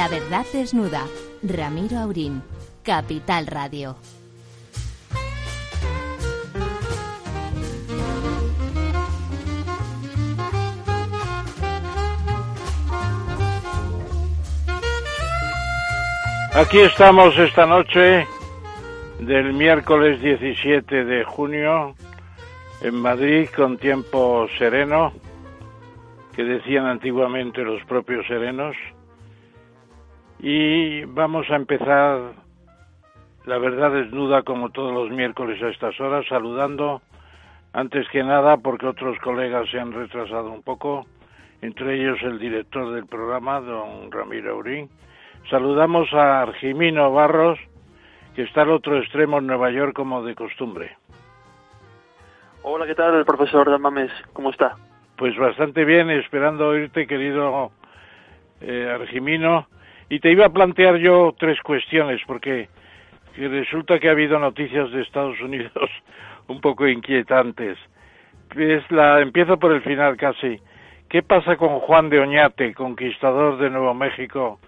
La verdad desnuda. Ramiro Aurín. Capital Radio. Aquí estamos esta noche del miércoles 17 de junio en Madrid con tiempo sereno, que decían antiguamente los propios serenos. Y vamos a empezar la verdad desnuda como todos los miércoles a estas horas, saludando antes que nada porque otros colegas se han retrasado un poco, entre ellos el director del programa, don Ramiro Aurín. Saludamos a Argimino Barros, que está al otro extremo en Nueva York como de costumbre. Hola, ¿qué tal, profesor Damames? ¿Cómo está? Pues bastante bien, esperando oírte, querido eh, Argimino. Y te iba a plantear yo tres cuestiones, porque resulta que ha habido noticias de Estados Unidos un poco inquietantes. Es la, empiezo por el final casi. ¿Qué pasa con Juan de Oñate, conquistador de Nuevo México,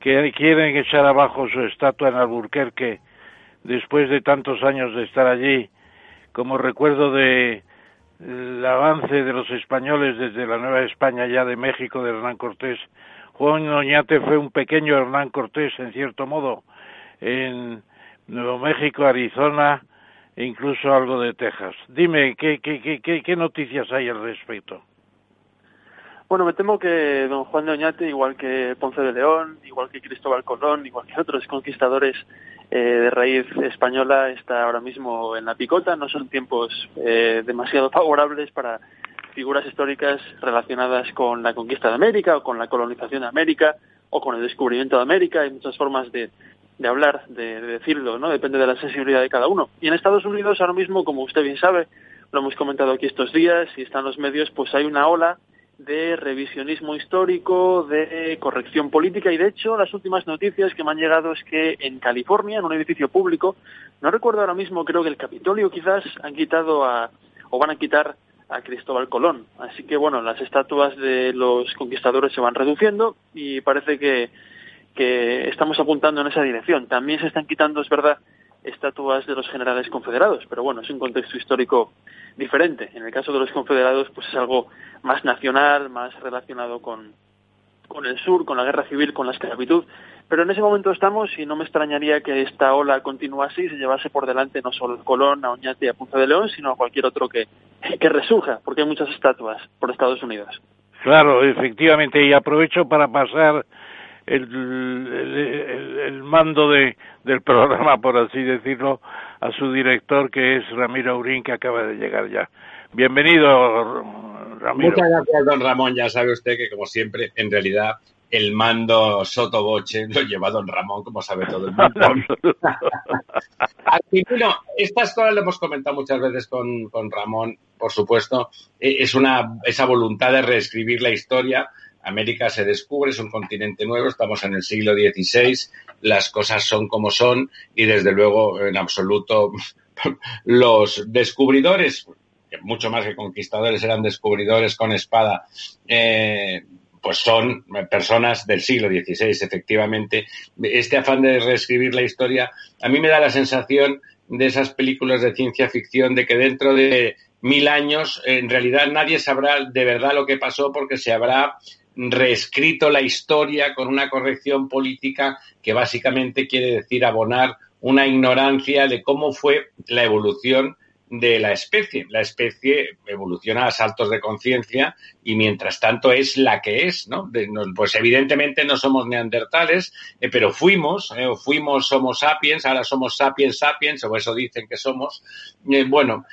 que quieren echar abajo su estatua en Alburquerque después de tantos años de estar allí? como recuerdo de el avance de los españoles desde la Nueva España ya de México de Hernán Cortés. Juan Oñate fue un pequeño Hernán Cortés en cierto modo en Nuevo México, Arizona e incluso algo de Texas. Dime, ¿qué, qué, noticias hay al respecto? Bueno, me temo que don Juan de Oñate, igual que Ponce de León, igual que Cristóbal Colón, igual que otros conquistadores eh, de raíz española está ahora mismo en la picota. No son tiempos eh, demasiado favorables para figuras históricas relacionadas con la conquista de América o con la colonización de América o con el descubrimiento de América. Hay muchas formas de, de hablar, de, de, decirlo, ¿no? Depende de la sensibilidad de cada uno. Y en Estados Unidos ahora mismo, como usted bien sabe, lo hemos comentado aquí estos días y están los medios, pues hay una ola de revisionismo histórico, de corrección política y de hecho las últimas noticias que me han llegado es que en California, en un edificio público, no recuerdo ahora mismo, creo que el Capitolio quizás han quitado a, o van a quitar a Cristóbal Colón. Así que bueno, las estatuas de los conquistadores se van reduciendo y parece que, que estamos apuntando en esa dirección. También se están quitando, es verdad, estatuas de los generales confederados, pero bueno, es un contexto histórico diferente. En el caso de los confederados, pues es algo más nacional, más relacionado con, con el sur, con la guerra civil, con la esclavitud. Pero en ese momento estamos y no me extrañaría que esta ola continuase y se llevase por delante no solo a Colón, a Oñate y a Punta de León, sino a cualquier otro que, que resurja, porque hay muchas estatuas por Estados Unidos. Claro, efectivamente, y aprovecho para pasar el, el, el, mando de, del programa, por así decirlo, a su director, que es Ramiro Aurín, que acaba de llegar ya. Bienvenido, Ramiro. Muchas gracias, don Ramón. Ya sabe usted que, como siempre, en realidad el mando sotoboche lo lleva don Ramón, como sabe todo el mundo. bueno, estas cosas lo hemos comentado muchas veces con, con Ramón, por supuesto. E, es una, esa voluntad de reescribir la historia América se descubre, es un continente nuevo, estamos en el siglo XVI, las cosas son como son y desde luego en absoluto los descubridores, que mucho más que conquistadores eran descubridores con espada, eh, pues son personas del siglo XVI, efectivamente. Este afán de reescribir la historia, a mí me da la sensación de esas películas de ciencia ficción de que dentro de mil años en realidad nadie sabrá de verdad lo que pasó porque se habrá reescrito la historia con una corrección política que básicamente quiere decir abonar una ignorancia de cómo fue la evolución de la especie. La especie evoluciona a saltos de conciencia y mientras tanto es la que es, ¿no? pues evidentemente no somos neandertales, eh, pero fuimos, eh, fuimos Homo sapiens, ahora somos sapiens sapiens, o eso dicen que somos. Eh, bueno,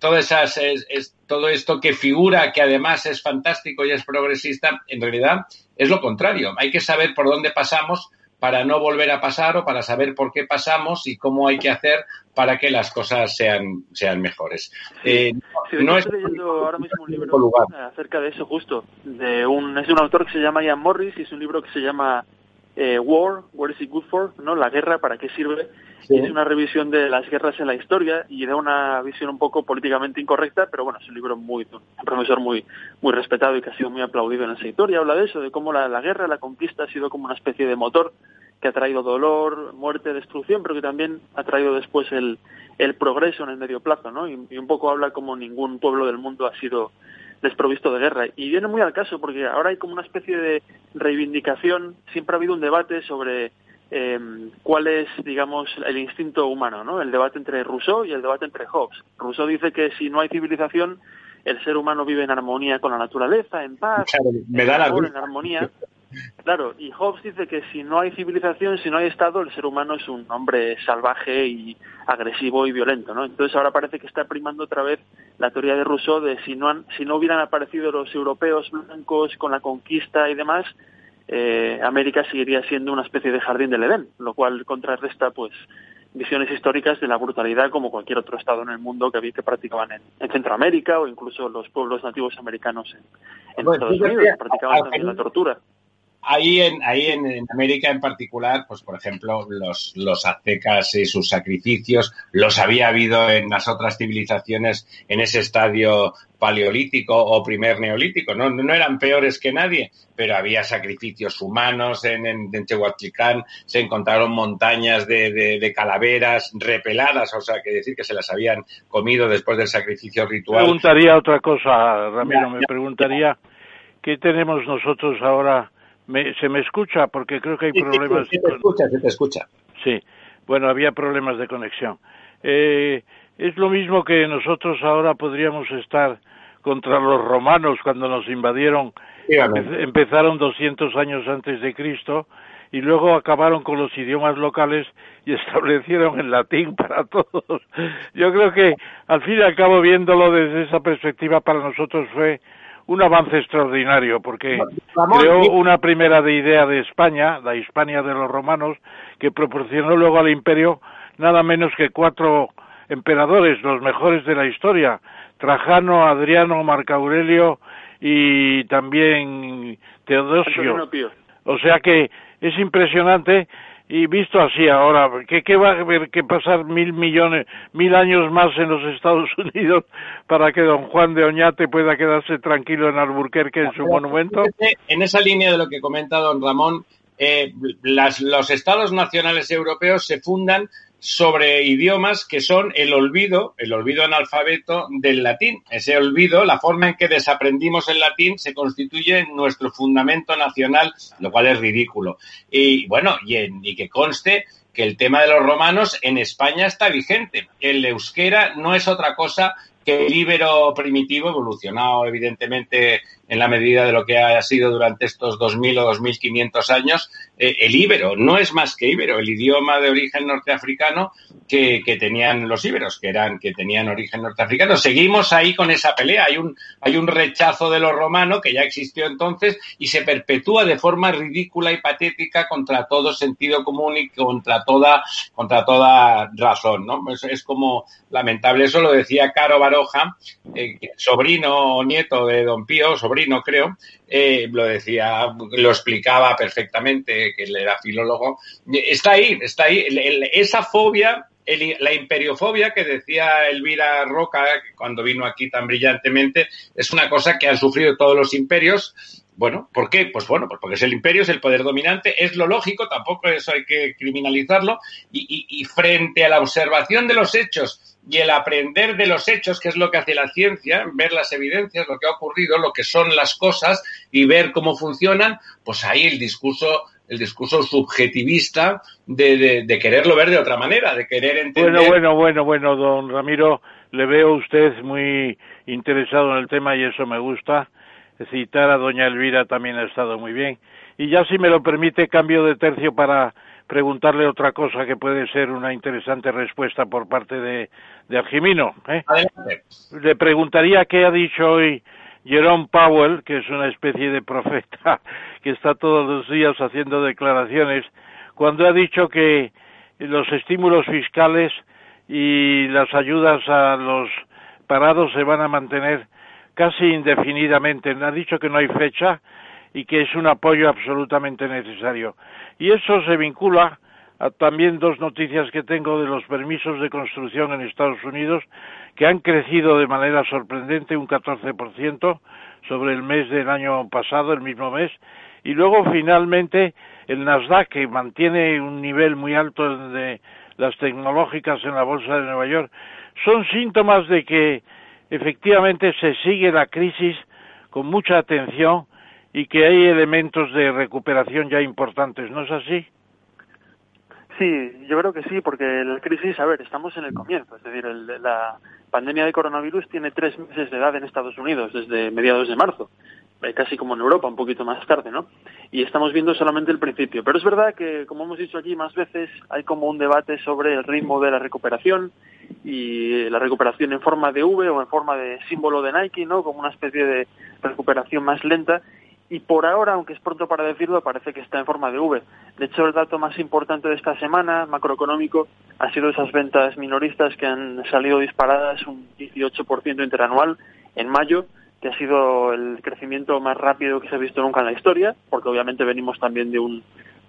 todas esas, es, todo esto que figura que además es fantástico y es progresista, en realidad es lo contrario. Hay que saber por dónde pasamos para no volver a pasar o para saber por qué pasamos y cómo hay que hacer para que las cosas sean, sean mejores. Eh, no estoy leyendo ahora mismo un libro acerca de eso justo, de un, es un autor que se llama Ian Morris y es un libro que se llama eh, War, What is it good for? ¿no? La guerra, ¿para qué sirve? Es una revisión de las guerras en la historia y da una visión un poco políticamente incorrecta, pero bueno, es un libro muy, un profesor muy, muy respetado y que ha sido muy aplaudido en el sector y habla de eso, de cómo la, la guerra, la conquista ha sido como una especie de motor que ha traído dolor, muerte, destrucción, pero que también ha traído después el, el progreso en el medio plazo, ¿no? Y, y un poco habla como ningún pueblo del mundo ha sido desprovisto de guerra. Y viene muy al caso porque ahora hay como una especie de reivindicación, siempre ha habido un debate sobre eh, cuál es, digamos, el instinto humano, ¿no? El debate entre Rousseau y el debate entre Hobbes. Rousseau dice que si no hay civilización, el ser humano vive en armonía con la naturaleza, en paz, me da en, en armonía. Claro, y Hobbes dice que si no hay civilización, si no hay Estado, el ser humano es un hombre salvaje y agresivo y violento, ¿no? Entonces ahora parece que está primando otra vez la teoría de Rousseau de si no, han, si no hubieran aparecido los europeos blancos con la conquista y demás, eh, América seguiría siendo una especie de jardín del Edén, lo cual contrarresta, pues, visiones históricas de la brutalidad como cualquier otro estado en el mundo que, que practicaban en, Centroamérica o incluso los pueblos nativos americanos en, Estados Unidos, que practicaban también la tortura ahí en, ahí en, América en particular, pues por ejemplo, los, los aztecas y sus sacrificios, los había habido en las otras civilizaciones en ese estadio paleolítico o primer neolítico, no, no eran peores que nadie, pero había sacrificios humanos en, en, Tehuaclicán, se encontraron montañas de, de, de, calaveras repeladas, o sea, que decir que se las habían comido después del sacrificio ritual. Preguntaría otra cosa, Ramiro, me preguntaría, ¿qué tenemos nosotros ahora? Me, ¿Se me escucha? Porque creo que hay problemas. Sí, se te escucha, se te escucha. Sí, bueno, había problemas de conexión. Eh, es lo mismo que nosotros ahora podríamos estar contra los romanos cuando nos invadieron. empezaron 200 años antes de Cristo y luego acabaron con los idiomas locales y establecieron el latín para todos. Yo creo que al fin y al cabo viéndolo desde esa perspectiva para nosotros fue un avance extraordinario porque creó una primera de idea de España, la Hispania de los romanos, que proporcionó luego al imperio nada menos que cuatro emperadores, los mejores de la historia, Trajano, Adriano, Marco Aurelio y también Teodosio. O sea que es impresionante y visto así ahora, ¿qué, qué va a haber que pasar mil millones, mil años más en los Estados Unidos para que don Juan de Oñate pueda quedarse tranquilo en Alburquerque en su monumento? En esa línea de lo que comenta don Ramón, eh, las, los estados nacionales europeos se fundan sobre idiomas que son el olvido, el olvido analfabeto del latín. Ese olvido, la forma en que desaprendimos el latín, se constituye nuestro fundamento nacional, lo cual es ridículo. Y bueno, y, en, y que conste que el tema de los romanos en España está vigente. El euskera no es otra cosa que el íbero primitivo, evolucionado evidentemente en la medida de lo que ha sido durante estos 2.000 o 2.500 años, eh, el íbero no es más que íbero, el idioma de origen norteafricano que, que, tenían los íberos, que eran que tenían origen norteafricano. Seguimos ahí con esa pelea. Hay un hay un rechazo de lo romano que ya existió entonces y se perpetúa de forma ridícula y patética contra todo sentido común y contra toda contra toda razón, ¿no? Es, es como lamentable. Eso lo decía Caro Baroja, eh, sobrino o nieto de Don Pío, sobrino creo, eh, lo decía, lo explicaba perfectamente, que él era filólogo. Está ahí, está ahí. Esa fobia, el, la imperiofobia que decía Elvira Roca cuando vino aquí tan brillantemente, es una cosa que han sufrido todos los imperios. Bueno, ¿por qué? Pues bueno, pues porque es el imperio, es el poder dominante, es lo lógico, tampoco eso hay que criminalizarlo, y, y, y frente a la observación de los hechos y el aprender de los hechos, que es lo que hace la ciencia, ver las evidencias, lo que ha ocurrido, lo que son las cosas y ver cómo funcionan, pues ahí el discurso el discurso subjetivista de, de, de, quererlo ver de otra manera, de querer entender. Bueno, bueno, bueno, bueno, don Ramiro, le veo a usted muy interesado en el tema y eso me gusta. Citar a doña Elvira también ha estado muy bien. Y ya si me lo permite, cambio de tercio para preguntarle otra cosa que puede ser una interesante respuesta por parte de, de Argimino. ¿eh? Le preguntaría qué ha dicho hoy Jerome Powell, que es una especie de profeta que está todos los días haciendo declaraciones, cuando ha dicho que los estímulos fiscales y las ayudas a los parados se van a mantener casi indefinidamente. Ha dicho que no hay fecha y que es un apoyo absolutamente necesario. Y eso se vincula a también dos noticias que tengo de los permisos de construcción en Estados Unidos que han crecido de manera sorprendente un 14% sobre el mes del año pasado, el mismo mes, y luego finalmente el Nasdaq que mantiene un nivel muy alto de las tecnológicas en la bolsa de Nueva York son síntomas de que efectivamente se sigue la crisis con mucha atención y que hay elementos de recuperación ya importantes, ¿no es así? Sí, yo creo que sí, porque la crisis, a ver, estamos en el comienzo, es decir, la pandemia de coronavirus tiene tres meses de edad en Estados Unidos, desde mediados de marzo, eh, casi como en Europa, un poquito más tarde, ¿no? Y estamos viendo solamente el principio. Pero es verdad que, como hemos dicho aquí más veces, hay como un debate sobre el ritmo de la recuperación y la recuperación en forma de V o en forma de símbolo de Nike, ¿no? Como una especie de recuperación más lenta y por ahora, aunque es pronto para decirlo, parece que está en forma de V. De hecho, el dato más importante de esta semana, macroeconómico, ha sido esas ventas minoristas que han salido disparadas un 18% interanual en mayo, que ha sido el crecimiento más rápido que se ha visto nunca en la historia, porque obviamente venimos también de, un,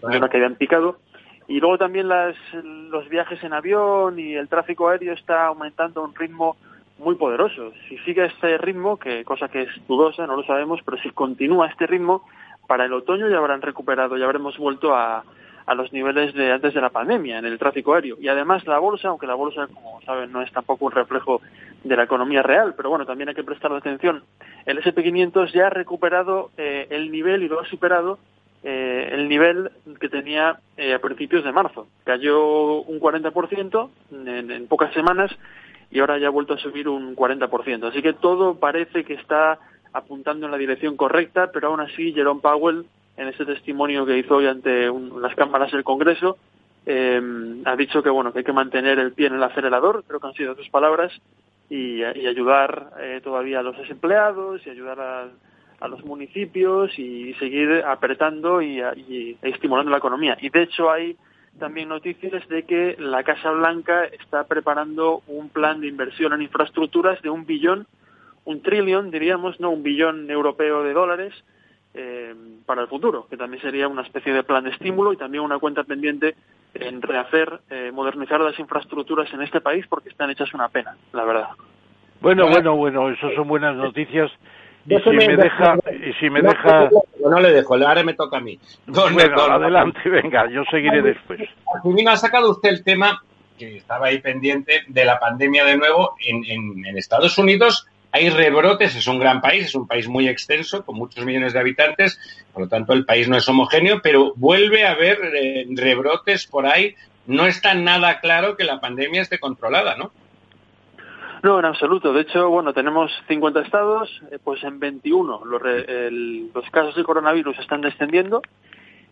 de una caída en picado. Y luego también las, los viajes en avión y el tráfico aéreo está aumentando a un ritmo muy poderoso. Si sigue este ritmo, que cosa que es dudosa, no lo sabemos, pero si continúa este ritmo, para el otoño ya habrán recuperado, ya habremos vuelto a, a los niveles de antes de la pandemia en el tráfico aéreo. Y además la bolsa, aunque la bolsa, como saben, no es tampoco un reflejo de la economía real, pero bueno, también hay que prestar atención. El SP500 ya ha recuperado eh, el nivel y lo ha superado eh, el nivel que tenía eh, a principios de marzo. Cayó un 40% en, en pocas semanas y ahora ya ha vuelto a subir un 40%. Así que todo parece que está apuntando en la dirección correcta, pero aún así Jerome Powell, en ese testimonio que hizo hoy ante las cámaras del Congreso, eh, ha dicho que bueno que hay que mantener el pie en el acelerador, creo que han sido sus palabras, y, ayudar eh, todavía a los desempleados y ayudar a, los municipios y seguir apretando y, y estimulando la economía. Y de hecho hay también noticias de que la Casa Blanca está preparando un plan de inversión en infraestructuras de un billón, un trillón, diríamos, no un billón europeo de dólares eh, para el futuro, que también sería una especie de plan de estímulo y también una cuenta pendiente en rehacer, eh, modernizar las infraestructuras en este país porque están hechas una pena, la verdad. Bueno, bueno, bueno, eso son buenas noticias y si me deja, y si me deja... No le dejo, ahora me toca a mí. bueno, adelante, venga, yo seguiré después. me ha sacado usted el tema, que estaba ahí pendiente, de la pandemia de nuevo. En, en, Estados Unidos hay rebrotes, es un gran país, es un país muy extenso, con muchos millones de habitantes, por lo tanto el país no es homogéneo, pero vuelve a haber eh, rebrotes por ahí. No está nada claro que la pandemia esté controlada, ¿no? No, en absoluto. De hecho, bueno, tenemos 50 estados, eh, pues en 21 los, los casos de coronavirus están descendiendo,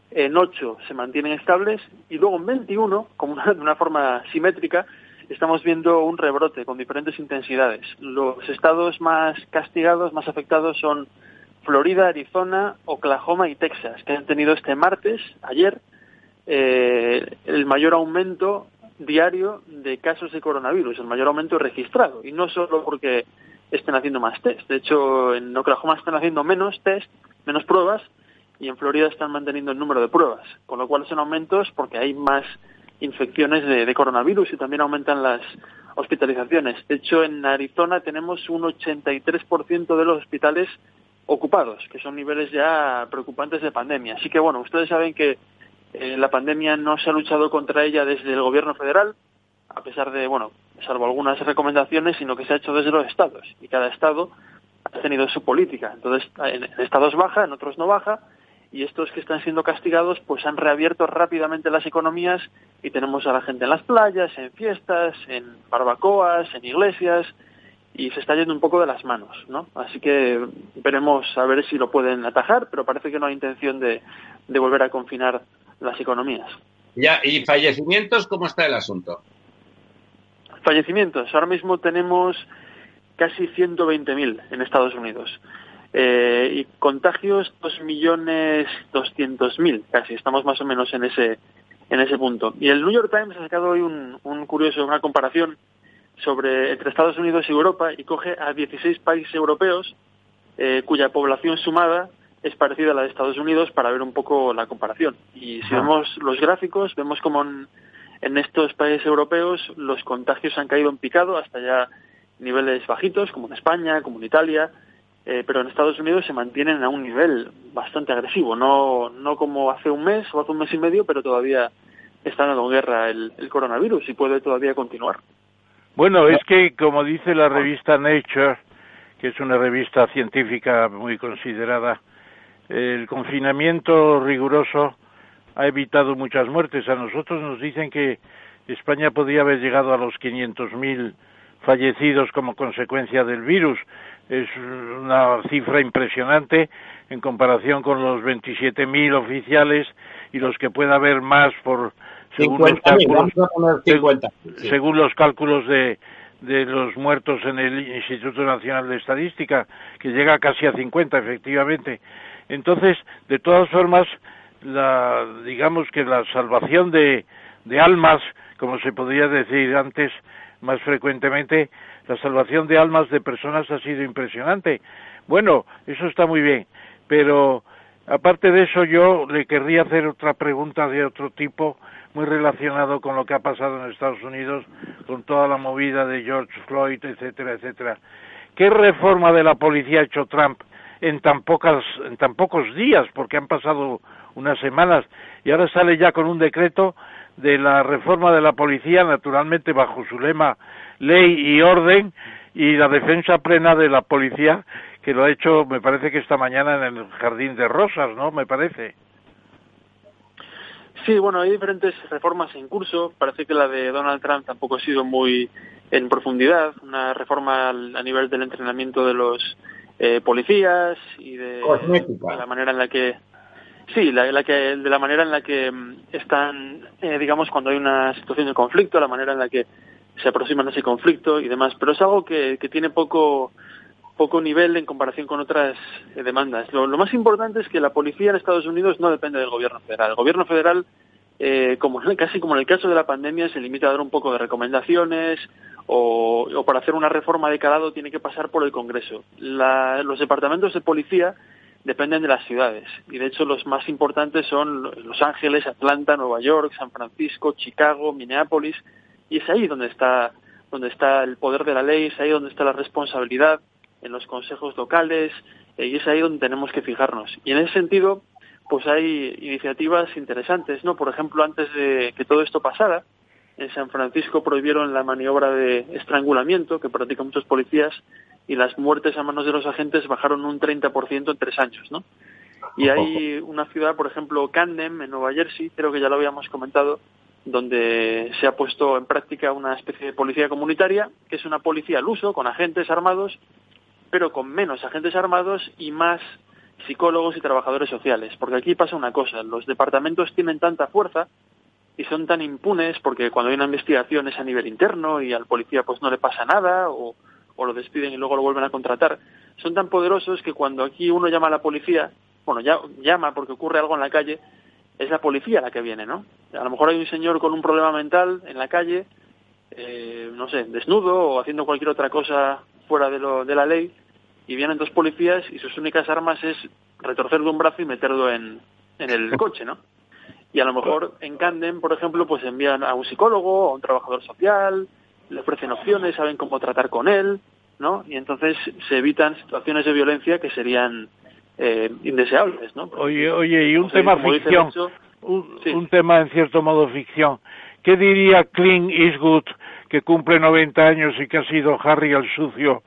en 8 se mantienen estables y luego en 21, como de una forma simétrica, estamos viendo un rebrote con diferentes intensidades. Los estados más castigados, más afectados son Florida, Arizona, Oklahoma y Texas, que han tenido este martes, ayer, eh, el mayor aumento diario de casos de coronavirus, el mayor aumento registrado. Y no solo porque estén haciendo más test. De hecho, en Oklahoma están haciendo menos test, menos pruebas, y en Florida están manteniendo el número de pruebas. Con lo cual son aumentos porque hay más infecciones de, de coronavirus y también aumentan las hospitalizaciones. De hecho, en Arizona tenemos un 83% de los hospitales ocupados, que son niveles ya preocupantes de pandemia. Así que, bueno, ustedes saben que eh, la pandemia no se ha luchado contra ella desde el gobierno federal, a pesar de, bueno, salvo algunas recomendaciones, sino que se ha hecho desde los estados. Y cada estado ha tenido su política. Entonces, en, estados baja, en otros no baja, y estos que están siendo castigados, pues han reabierto rápidamente las economías y tenemos a la gente en las playas, en fiestas, en barbacoas, en iglesias, y se está yendo un poco de las manos, ¿no? Así que veremos a ver si lo pueden atajar, pero parece que no hay intención de, de volver a confinar las economías. Ya, ¿y fallecimientos cómo está el asunto? Fallecimientos. Ahora mismo tenemos casi 120.000 en Estados Unidos. Eh, y contagios 2.200.000 casi. Estamos más o menos en ese, en ese punto. Y el New York Times ha sacado hoy un, un curioso, una comparación sobre entre Estados Unidos y Europa y coge a 16 países europeos eh, cuya población sumada es parecida a la de Estados Unidos para ver un poco la comparación. Y si vemos los gráficos, vemos como en, en estos países europeos los contagios han caído en picado hasta ya niveles bajitos, como en España, como en Italia, eh, pero en Estados Unidos se mantienen a un nivel bastante agresivo, no, no como hace un mes o hace un mes y medio, pero todavía está en guerra el, el coronavirus y puede todavía continuar. Bueno, es que como dice la revista Nature, que es una revista científica muy considerada, el confinamiento riguroso ha evitado muchas muertes. A nosotros nos dicen que España podría haber llegado a los 500.000 fallecidos como consecuencia del virus. Es una cifra impresionante en comparación con los 27.000 oficiales y los que pueda haber más por según los cálculos, según los cálculos de, de los muertos en el Instituto Nacional de Estadística, que llega casi a 50 efectivamente. Entonces, de todas formas, la, digamos que la salvación de, de almas, como se podría decir antes, más frecuentemente, la salvación de almas de personas ha sido impresionante. Bueno, eso está muy bien, pero aparte de eso yo le querría hacer otra pregunta de otro tipo, muy relacionado con lo que ha pasado en Estados Unidos, con toda la movida de George Floyd, etcétera, etcétera. ¿Qué reforma de la policía ha hecho Trump en tan pocas, en tan pocos días? Porque han pasado unas semanas y ahora sale ya con un decreto de la reforma de la policía, naturalmente bajo su lema ley y orden, y la defensa plena de la policía, que lo ha hecho, me parece que esta mañana en el Jardín de Rosas, ¿no? Me parece. Sí, bueno, hay diferentes reformas en curso. Parece que la de Donald Trump tampoco ha sido muy en profundidad. Una reforma a nivel del entrenamiento de los eh, policías y de, la manera en la que Sí, la, la que, de la manera en la que mm, están, eh, digamos, cuando hay una situación de conflicto, la manera en la que se aproximan a ese conflicto y demás. Pero es algo que, que tiene poco, poco nivel en comparación con otras eh, demandas. Lo, más importante es que la policía en Estados Unidos no depende del gobierno federal. El gobierno federal, eh, como casi como en el caso de la pandemia, se limita a dar un poco de recomendaciones o, o para hacer una reforma de calado tiene que pasar por el Congreso. La, los departamentos de policía dependen de las ciudades. Y de hecho los más importantes son Los Ángeles, Atlanta, Nueva York, San Francisco, Chicago, Minneapolis. Y es ahí donde está, donde está el poder de la ley, es ahí donde está la responsabilidad en los consejos locales eh, y es ahí donde tenemos que fijarnos. Y en ese sentido, pues hay iniciativas interesantes, ¿no? Por ejemplo, antes de que todo esto pasara, en San Francisco prohibieron la maniobra de estrangulamiento que practican muchos policías y las muertes a manos de los agentes bajaron un 30% en tres años, ¿no? Y hay una ciudad, por ejemplo, Camden, en Nueva Jersey, creo que ya lo habíamos comentado, donde se ha puesto en práctica una especie de policía comunitaria, que es una policía al uso, con agentes armados, pero con menos agentes armados y más psicólogos y trabajadores sociales. Porque aquí pasa una cosa, los departamentos tienen tanta fuerza y son tan impunes porque cuando hay una investigación es a nivel interno y al policía pues no le pasa nada o o lo despiden y luego lo vuelven a contratar, son tan poderosos que cuando aquí uno llama a la policía, bueno, ya, llama porque ocurre algo en la calle, es la policía la que viene, ¿no? A lo mejor hay un señor con un problema mental en la calle, eh, no sé, desnudo o haciendo cualquier otra cosa fuera de, lo, de la ley, y vienen dos policías y sus únicas armas es retorcerle un brazo y meterlo en, en el coche, ¿no? Y a lo mejor en Camden, por ejemplo, pues envían a un psicólogo, a un trabajador social, le ofrecen opciones, saben cómo tratar con él, ¿no? Y entonces se evitan situaciones de violencia que serían eh, indeseables, ¿no? oye, oye, y un tema ficción, un, tema en cierto modo ficción. ¿Qué diría Clint Eastwood, que cumple 90 años y que ha sido Harry el sucio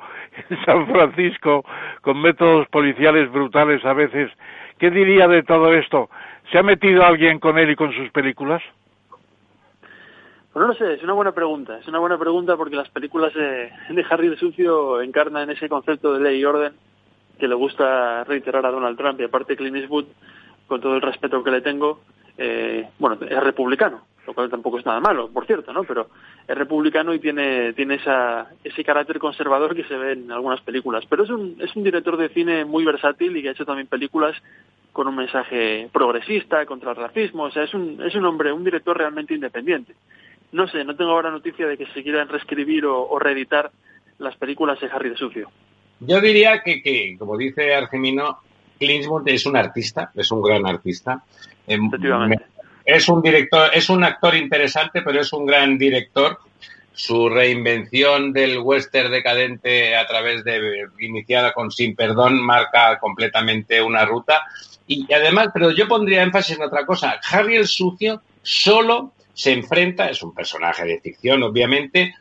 en San Francisco, con métodos policiales brutales a veces? ¿Qué diría de todo esto? ¿Se ha metido alguien con él y con sus películas? Pues no lo sé, es una buena pregunta. Es una buena pregunta porque las películas de, Harry el Sucio encarnan ese concepto de ley y orden que le gusta reiterar a Donald Trump y aparte Clint Eastwood, con todo el respeto que le tengo, eh, bueno, es republicano, lo cual tampoco es nada malo, por cierto, ¿no? Pero es republicano y tiene, tiene esa, ese carácter conservador que se ve en algunas películas. Pero es un, es un director de cine muy versátil y que ha hecho también películas con un mensaje progresista, contra el racismo, o sea, es un, es un hombre, un director realmente independiente. No sé, no tengo ahora noticia de que se quieran reescribir o, reeditar las películas de Harry de Sucio. Yo diría que, que como dice Argemino, Clint es un artista, es un gran artista. Em, es un director, es un actor interesante, pero es un gran director. Su reinvención del western decadente a través de iniciada con Sin Perdón marca completamente una ruta. Y además, pero yo pondría énfasis en otra cosa. Harry el Sucio solo se enfrenta, es un personaje de ficción, obviamente,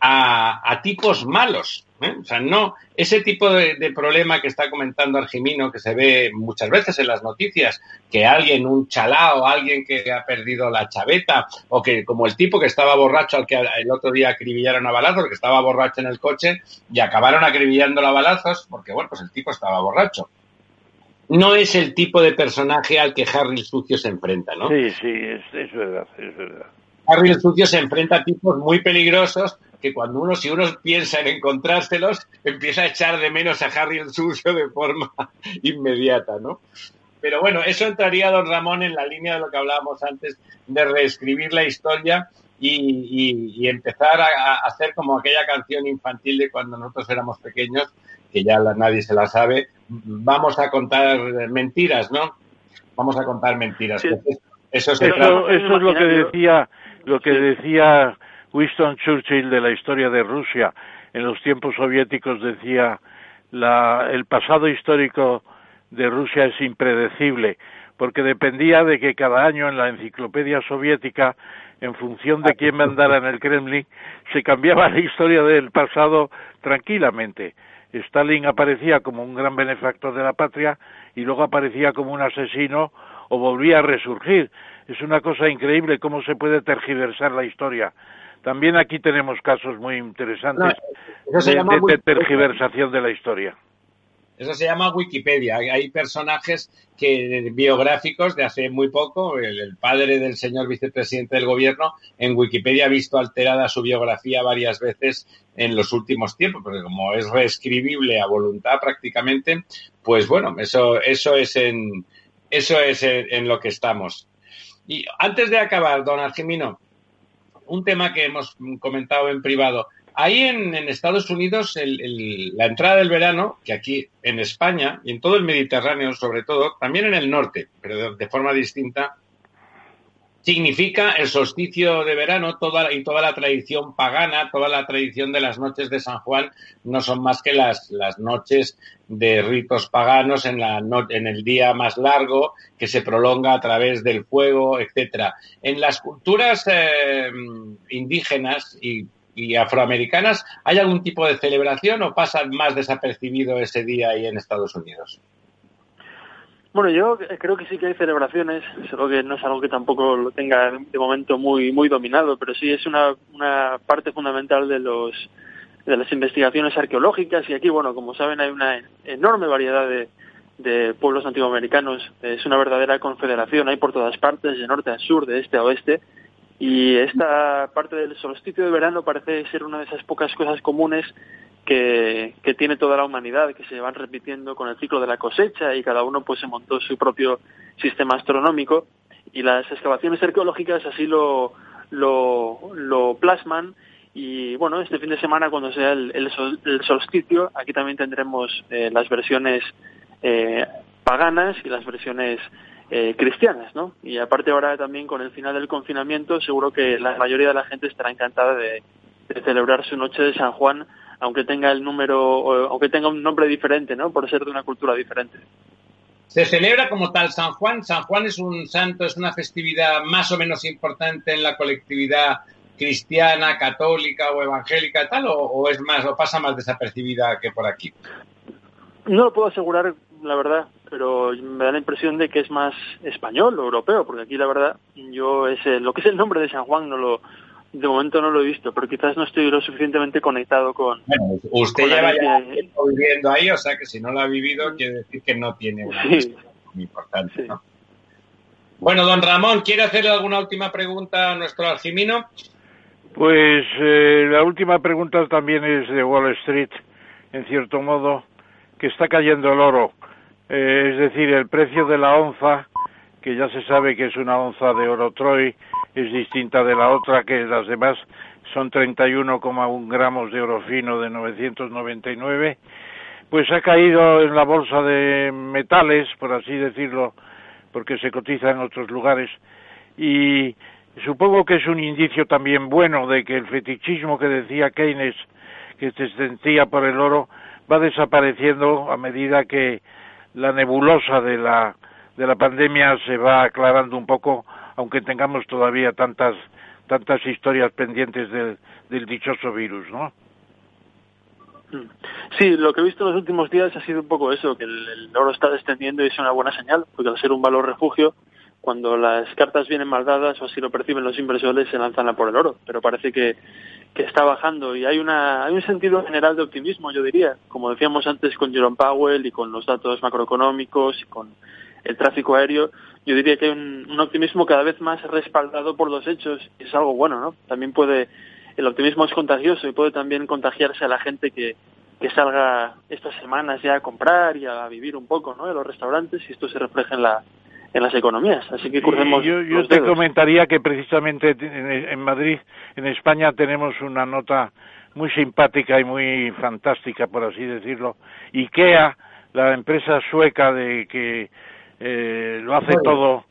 a, tipos malos. ¿Eh? O sea, no, ese tipo de, problema que está comentando Argimino, que se ve muchas veces en las noticias, que alguien, un chalao, alguien que ha perdido la chaveta, o que como el tipo que estaba borracho al que el otro día acribillaron a balazos, que estaba borracho en el coche y acabaron acribillando a balazos, porque bueno, pues el tipo estaba borracho. No es el tipo de personaje al que Harry el Sucio se enfrenta, ¿no? Sí, sí, es verdad, es verdad. Harry el Sucio se enfrenta a tipos muy peligrosos que cuando uno, si uno piensa en encontrárselos, empieza a echar de menos a Harry el Sucio de forma inmediata, ¿no? Pero bueno, eso entraría, don Ramón, en la línea de lo que hablábamos antes, de reescribir la historia y, empezar a, hacer como aquella canción infantil de cuando nosotros éramos pequeños, que ya nadie se la sabe, vamos a contar mentiras, ¿no? Vamos a contar mentiras. Eso, eso, eso, es lo que decía, lo que decía Winston Churchill de la historia de Rusia en los tiempos soviéticos decía la, el pasado histórico de Rusia es impredecible porque dependía de que cada año en la enciclopedia soviética, en función de quién mandara en el Kremlin, se cambiaba la historia del pasado tranquilamente. Stalin aparecía como un gran benefactor de la patria y luego aparecía como un asesino o volvía a resurgir. Es una cosa increíble cómo se puede tergiversar la historia. También aquí tenemos casos muy interesantes de, tergiversación de la historia. Eso se llama Wikipedia. Hay personajes que biográficos de hace muy poco. El, padre del señor vicepresidente del gobierno en Wikipedia ha visto alterada su biografía varias veces en los últimos tiempos, porque como es reescribible a voluntad prácticamente, pues bueno, eso, eso es en eso es en, lo que estamos. Y antes de acabar, don Argimino, un tema que hemos comentado en privado. Ahí en, Estados Unidos la entrada del verano, que aquí en España y en todo el Mediterráneo sobre todo, también en el norte, pero de forma distinta, significa el solsticio de verano toda, y toda la tradición pagana, toda la tradición de las noches de San Juan no son más que las, las noches de ritos paganos en, la en el día más largo que se prolonga a través del fuego, etcétera. En las culturas eh, indígenas y, y afroamericanas, ¿hay algún tipo de celebración o pasa más desapercibido ese día ahí en Estados Unidos? Bueno, yo creo que sí que hay celebraciones, solo que no es algo que tampoco lo tenga de momento muy muy dominado, pero sí es una, una parte fundamental de los de las investigaciones arqueológicas. Y aquí, bueno, como saben, hay una enorme variedad de, de pueblos antiguoamericanos, es una verdadera confederación, hay por todas partes, de norte a sur, de este a oeste, y esta parte del solsticio de verano parece ser una de esas pocas cosas comunes que, tiene toda la humanidad, que se van repitiendo con el ciclo de la cosecha y cada uno pues se montó su propio sistema astronómico y las excavaciones arqueológicas así lo, lo, plasman y bueno, este fin de semana cuando sea el, el, solsticio, aquí también tendremos eh, las versiones eh, paganas y las versiones eh, cristianas, ¿no? Y aparte ahora también con el final del confinamiento, seguro que la mayoría de la gente estará encantada de celebrar su noche de San Juan aunque tenga el número, aunque tenga un nombre diferente, ¿no? Por ser de una cultura diferente. Se celebra como tal San Juan. San Juan es un santo, es una festividad más o menos importante en la colectividad cristiana, católica o evangélica, tal, o, es más, o pasa más desapercibida que por aquí. No lo puedo asegurar, la verdad, pero me da la impresión de que es más español o europeo, porque aquí la verdad, yo ese, lo que es el nombre de San Juan no lo, de momento no lo he visto, pero quizás no estoy lo suficientemente conectado con. Bueno, usted lleva ya viviendo ahí, o sea que si no lo ha vivido, quiere decir que no tiene una sí. muy importante, ¿no? Bueno, don Ramón, ¿quiere hacerle alguna última pregunta a nuestro Argimino? Pues eh, la última pregunta también es de Wall Street, en cierto modo, que está cayendo el oro. Eh, es decir, el precio de la onza, que ya se sabe que es una onza de oro Troy, es distinta de la otra, que las demás son 31,1 gramos de oro fino de 999, pues ha caído en la bolsa de metales, por así decirlo, porque se cotiza en otros lugares, y supongo que es un indicio también bueno de que el fetichismo que decía Keynes, que se sentía por el oro, va desapareciendo a medida que la nebulosa de la, de la pandemia se va aclarando un poco, aunque tengamos todavía tantas, tantas historias pendientes del, del dichoso virus, ¿no? Sí, lo que he visto en los últimos días ha sido un poco eso, que el, oro está descendiendo y es una buena señal, porque al ser un valor refugio, cuando las cartas vienen mal dadas o así lo perciben los inversores, se lanzan a por el oro. Pero parece que, que está bajando y hay, una, hay un sentido general de optimismo, yo diría. Como decíamos antes con Jerome Powell y con los datos macroeconómicos y con el tráfico aéreo, yo diría que hay un, un optimismo cada vez más respaldado por los hechos es algo bueno, ¿no? También puede el optimismo es contagioso y puede también contagiarse a la gente que, que salga estas semanas ya a comprar y a vivir un poco ¿no? en los restaurantes y esto se refleja en, la, en las economías. Así que crucemos. yo, yo te comentaría que precisamente en, en Madrid, en España, tenemos una nota muy simpática y muy fantástica, por así decirlo. IKEA, la empresa sueca de que eh, lo hace todo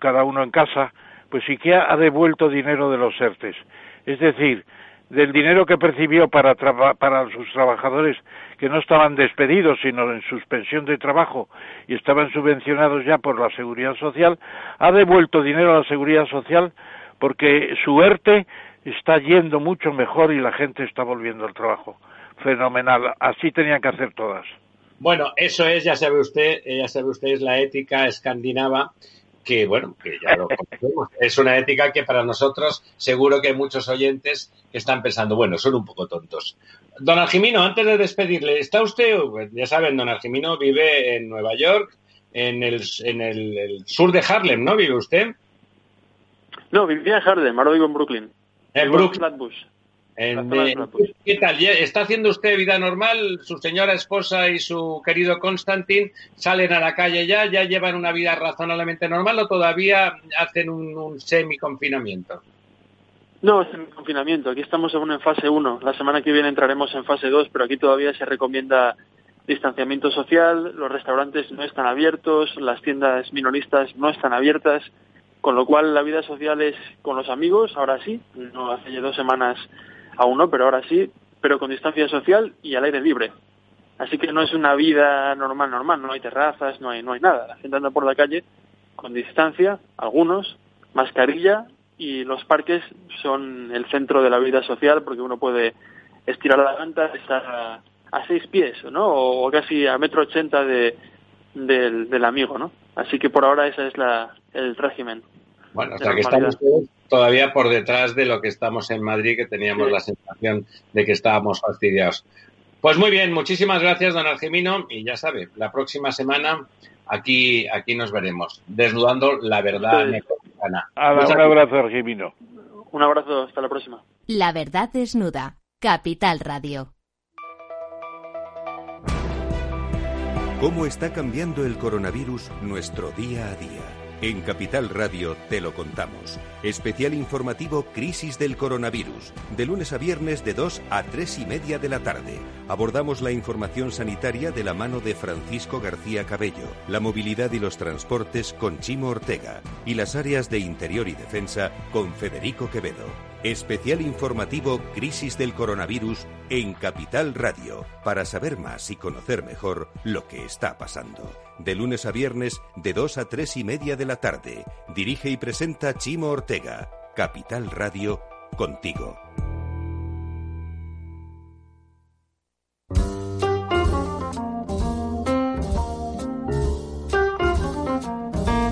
cada uno en casa, pues IKEA ha devuelto dinero de los ERTES. Es decir, del dinero que percibió para, para sus trabajadores que no estaban despedidos, sino en suspensión de trabajo y estaban subvencionados ya por la seguridad social, ha devuelto dinero a la seguridad social porque su ERTE está yendo mucho mejor y la gente está volviendo al trabajo. Fenomenal. Así tenían que hacer todas. Bueno, eso es, ya sabe usted, ya sabe usted, es la ética escandinava que bueno, que ya lo conocemos. Es una ética que para nosotros seguro que hay muchos oyentes que están pensando, bueno, son un poco tontos. Don Argimino, antes de despedirle, ¿está usted? Ya saben, don Argimino vive en Nueva York, en el, en el, sur de Harlem, ¿no? ¿Vive usted? No, vivía en Harlem, ahora vivo en Brooklyn. En Brooklyn. ¿Qué tal? ¿Está haciendo usted vida normal? ¿Su señora esposa y su querido Constantin salen a la calle ya? ¿Ya llevan una vida razonablemente normal o todavía hacen un, semi-confinamiento? No, es confinamiento. Aquí estamos aún en fase 1. La semana que viene entraremos en fase 2, pero aquí todavía se recomienda distanciamiento social, los restaurantes no están abiertos, las tiendas minoristas no están abiertas, con lo cual la vida social es con los amigos, ahora sí, no hace ya dos semanas aún no, pero ahora sí, pero con distancia social y al aire libre. Así que no es una vida normal, normal, no hay terrazas, no hay, no hay nada. La gente anda por la calle con distancia, algunos, mascarilla y los parques son el centro de la vida social porque uno puede estirar la ganta, estar a, a seis pies, ¿no? O, casi a metro ochenta de, del, del amigo, ¿no? Así que por ahora ese es la, el régimen. Bueno, hasta que estamos todavía por detrás de lo que estamos en Madrid, que teníamos la sensación de que estábamos fastidiados. Pues muy bien, muchísimas gracias, don Argemino, y ya sabe, la próxima semana aquí, aquí nos veremos, desnudando la verdad mexicana. un abrazo, Argemino. Un abrazo, hasta la próxima. La verdad desnuda, Capital Radio. ¿Cómo está cambiando el coronavirus nuestro día a día? En Capital Radio te lo contamos. Especial informativo Crisis del Coronavirus. De lunes a viernes de 2 a 3 y media de la tarde. Abordamos la información sanitaria de la mano de Francisco García Cabello, la movilidad y los transportes con Chimo Ortega y las áreas de interior y defensa con Federico Quevedo. Especial informativo Crisis del Coronavirus en Capital Radio, para saber más y conocer mejor lo que está pasando. De lunes a viernes, de 2 a 3 y media de la tarde. Dirige y presenta Chimo Ortega. Capital Radio, contigo.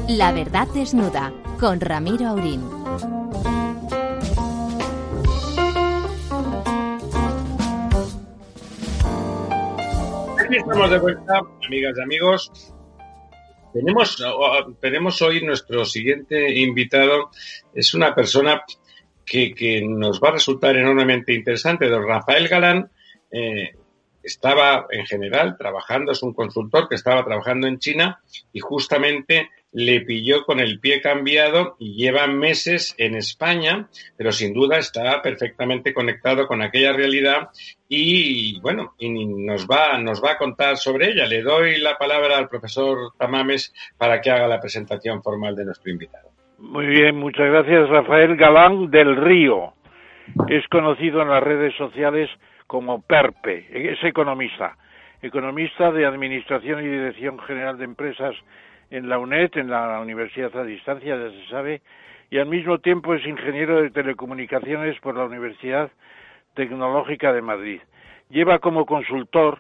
La verdad desnuda, con Ramiro Aurín. Aquí estamos de vuelta, amigas y amigos. Tenemos, tenemos hoy nuestro siguiente invitado, es una persona que, que nos va a resultar enormemente interesante. Don Rafael Galán eh, estaba en general trabajando, es un consultor que estaba trabajando en China y justamente le pilló con el pie cambiado y lleva meses en España, pero sin duda está perfectamente conectado con aquella realidad y bueno, y nos va, nos va a contar sobre ella. Le doy la palabra al profesor Tamames para que haga la presentación formal de nuestro invitado. Muy bien, muchas gracias Rafael Galán del Río. Es conocido en las redes sociales como Perpe, es economista, economista de Administración y Dirección General de Empresas en la UNED, en la Universidad a Distancia, ya se sabe, y al mismo tiempo es ingeniero de telecomunicaciones por la Universidad Tecnológica de Madrid. Lleva como consultor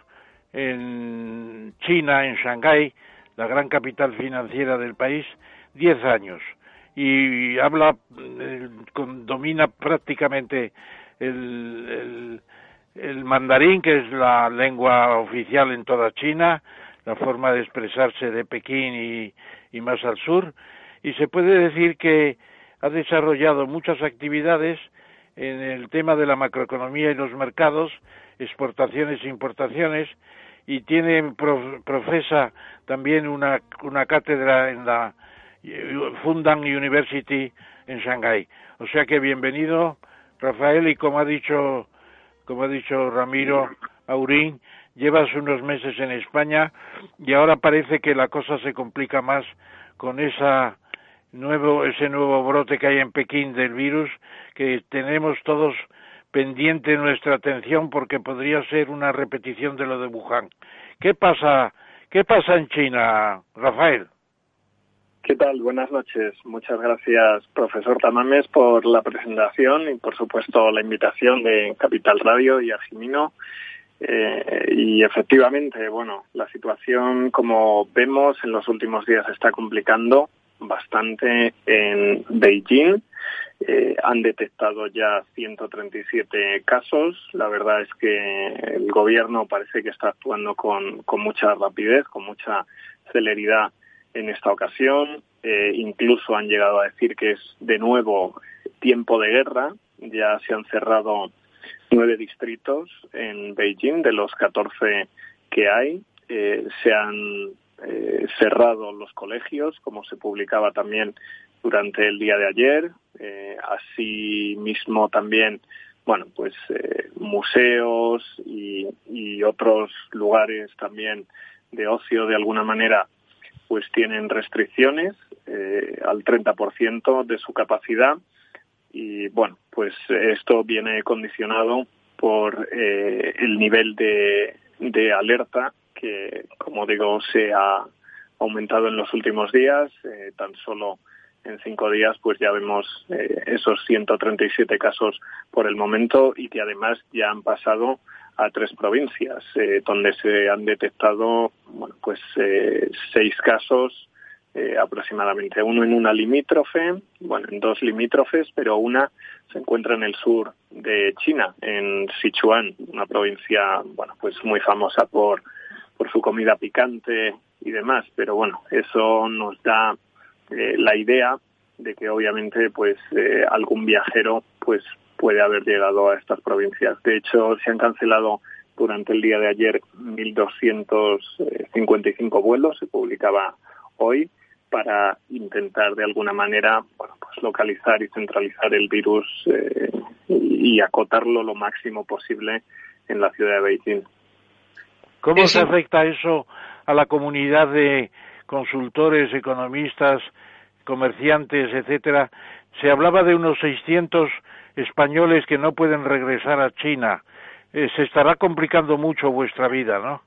en China, en Shanghái, la gran capital financiera del país, diez años y habla, eh, domina prácticamente el mandarín, que es la lengua oficial en toda China, la forma de expresarse de Pekín y, y más al sur, y se puede decir que ha desarrollado muchas actividades en el tema de la macroeconomía y los mercados, exportaciones e importaciones, y tiene profesa también una, una cátedra en la Fundan University en Shanghái. O sea que bienvenido, Rafael, y como ha dicho, como ha dicho Ramiro Aurín, llevas unos meses en España y ahora parece que la cosa se complica más con esa nuevo, ese nuevo brote que hay en Pekín del virus, que tenemos todos pendiente nuestra atención porque podría ser una repetición de lo de Wuhan. ¿Qué pasa, qué pasa en China, Rafael? ¿Qué tal? Buenas noches. Muchas gracias, profesor Tamames, por la presentación y, por supuesto, la invitación de Capital Radio y Argimino. Eh, y efectivamente, bueno, la situación, como vemos, en los últimos días está complicando bastante en Beijing. Eh, han detectado ya 137 casos. La verdad es que el gobierno parece que está actuando con, mucha rapidez, con mucha celeridad en esta ocasión. Eh, incluso han llegado a decir que es de nuevo tiempo de guerra. Ya se han cerrado nueve distritos en Beijing de los 14 que hay. Eh, se han eh, cerrado los colegios, como se publicaba también durante el día de ayer. así mismo también, bueno, pues museos y, y otros lugares también de ocio de alguna manera pues tienen restricciones eh, al 30% de su capacidad y bueno, pues esto viene condicionado por eh, el nivel de, de alerta que, como digo, se ha aumentado en los últimos días. Eh, tan solo en cinco días, pues ya vemos esos 137 casos por el momento y que además ya han pasado a tres provincias, eh, donde se han detectado bueno, pues eh, seis casos eh, aproximadamente, uno en una limítrofe, bueno, en dos limítrofes, pero una se encuentra en el sur de China, en Sichuan, una provincia, bueno, pues muy famosa por, por su comida picante y demás, pero bueno, eso nos da la idea de que obviamente pues algún viajero pues puede haber llegado a estas provincias. De hecho, se han cancelado durante el día de ayer 1.255 vuelos, se publicaba hoy, para intentar de alguna manera bueno, pues localizar y centralizar el virus eh, y acotarlo lo máximo posible en la ciudad de Beijing. ¿Cómo se afecta eso a la comunidad de consultores, economistas, comerciantes, etcétera? Se hablaba de unos 600 españoles que no pueden regresar a China. Eh, se estará complicando mucho vuestra vida, ¿no?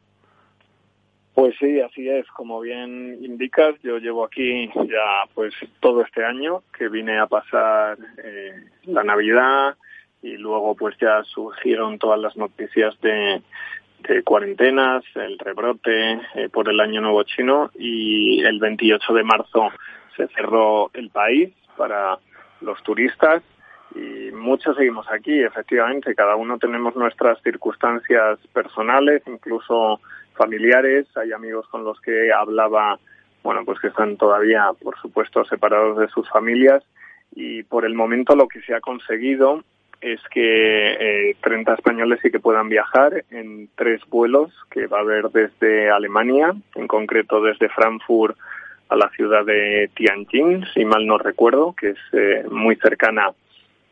Pues sí, así es. Como bien indicas, yo llevo aquí ya pues todo este año que vine a pasar eh, la Navidad y luego pues ya surgieron todas las noticias de, cuarentenas, el rebrote eh, por el Año Nuevo Chino y el 28 de marzo se cerró el país para los turistas y muchos seguimos aquí, efectivamente, cada uno tenemos nuestras circunstancias personales, incluso familiares, hay amigos con los que hablaba, bueno, pues que están todavía, por supuesto, separados de sus familias y por el momento lo que se ha conseguido es que eh, 30 españoles sí que puedan viajar en tres vuelos que va a haber desde Alemania, en concreto desde Frankfurt a la ciudad de Tianjin, si mal no recuerdo, que es eh, muy cercana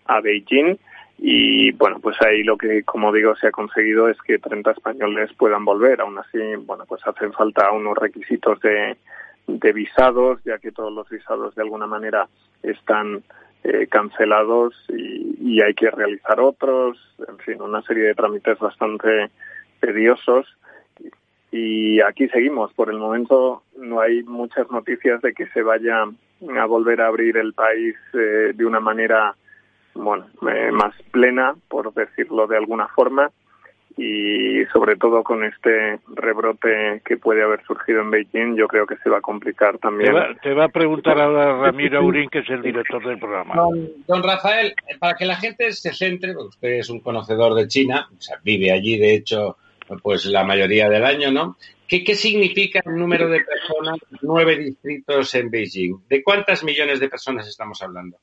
a Beijing. Y bueno, pues ahí lo que, como digo, se ha conseguido es que 30 españoles puedan volver. Aún así, bueno, pues hacen falta unos requisitos de, de visados, ya que todos los visados de alguna manera están eh, cancelados y, hay que realizar otros, en fin, una serie de trámites bastante tediosos. Y aquí seguimos. Por el momento no hay muchas noticias de que se vaya a volver a abrir el país eh, de una manera bueno, eh, más plena, por decirlo de alguna forma, y sobre todo con este rebrote que puede haber surgido en Beijing, yo creo que se va a complicar también. Te va, a preguntar ahora Ramiro Aurín, que es el director del programa. Don, Rafael, para que la gente se centre, porque usted es un conocedor de China, o sea, vive allí, de hecho, pues la mayoría del año, ¿no? ¿Qué, ¿Qué significa el número de personas, nueve distritos en Beijing? ¿De cuántas millones de personas estamos hablando?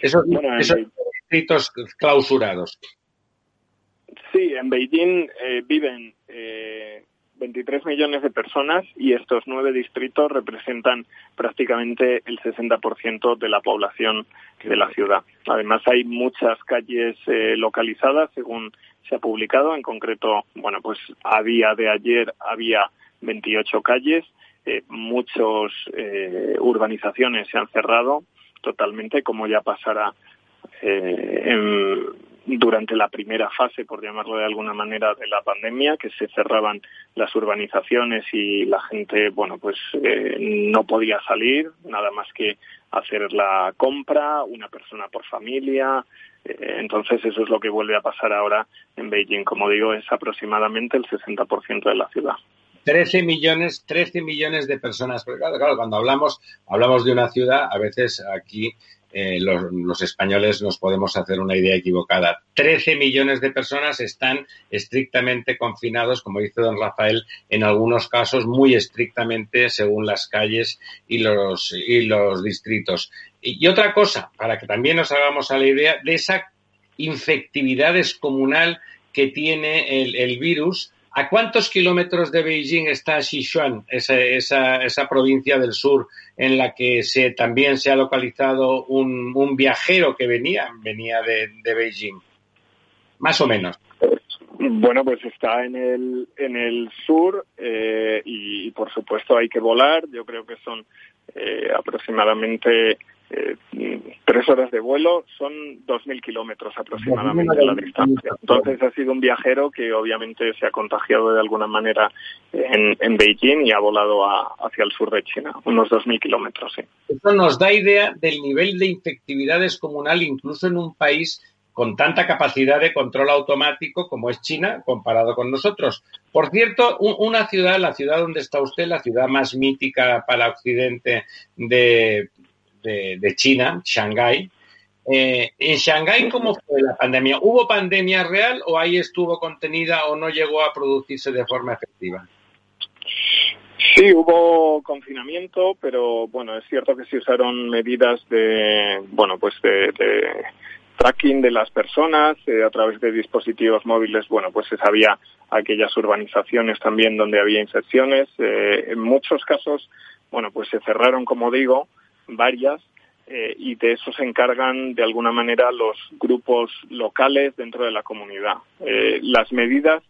Esos, distritos clausurados. Sí, en Beijing eh, viven eh, 23 millones de personas y estos nueve distritos representan prácticamente el 60% de la población de la ciudad. Además, hay muchas calles eh, localizadas, según se ha publicado. En concreto, bueno, pues a día de ayer había 28 calles. Eh, muchas eh, urbanizaciones se han cerrado totalmente, como ya pasará eh, en, durante la primera fase, por llamarlo de alguna manera, de la pandemia, que se cerraban las urbanizaciones y la gente, bueno, pues eh, no podía salir, nada más que hacer la compra, una persona por familia. Eh, entonces, eso es lo que vuelve a pasar ahora en Beijing. Como digo, es aproximadamente el 60% de la ciudad. 13 millones, 13 millones de personas. Claro, cuando hablamos, hablamos de una ciudad, a veces aquí eh, los, los, españoles nos podemos hacer una idea equivocada. 13 millones de personas están estrictamente confinados, como dice don Rafael, en algunos casos muy estrictamente según las calles y los, y los distritos. Y, y otra cosa, para que también nos hagamos a la idea de esa infectividad descomunal que tiene el, el virus, ¿A cuántos kilómetros de Beijing está Sichuan, esa, esa, esa, provincia del sur en la que se, también se ha localizado un, un viajero que venía, venía de, de, Beijing? Más o menos. Bueno, pues está en el, en el sur eh, y, por supuesto hay que volar. Yo creo que son eh, aproximadamente eh, tres horas de vuelo son 2.000 kilómetros aproximadamente la distancia. Entonces ha sido un viajero que obviamente se ha contagiado de alguna manera en, en Beijing y ha volado a, hacia el sur de China, unos 2.000 kilómetros. Sí. Esto nos da idea del nivel de infectividad descomunal incluso en un país con tanta capacidad de control automático como es China comparado con nosotros. Por cierto, un, una ciudad, la ciudad donde está usted, la ciudad más mítica para Occidente de, de, China, Shanghái. Eh, en Shanghái, ¿cómo fue la pandemia? ¿Hubo pandemia real o ahí estuvo contenida o no llegó a producirse de forma efectiva? Sí, hubo confinamiento, pero bueno, es cierto que se usaron medidas de, bueno, pues de, de tracking de las personas eh, a través de dispositivos móviles. Bueno, pues se sabía aquellas urbanizaciones también donde había infecciones. Eh, en muchos casos, bueno, pues se cerraron, como digo, varias eh, y de eso se encargan de alguna manera los grupos locales dentro de la comunidad. Eh, las medidas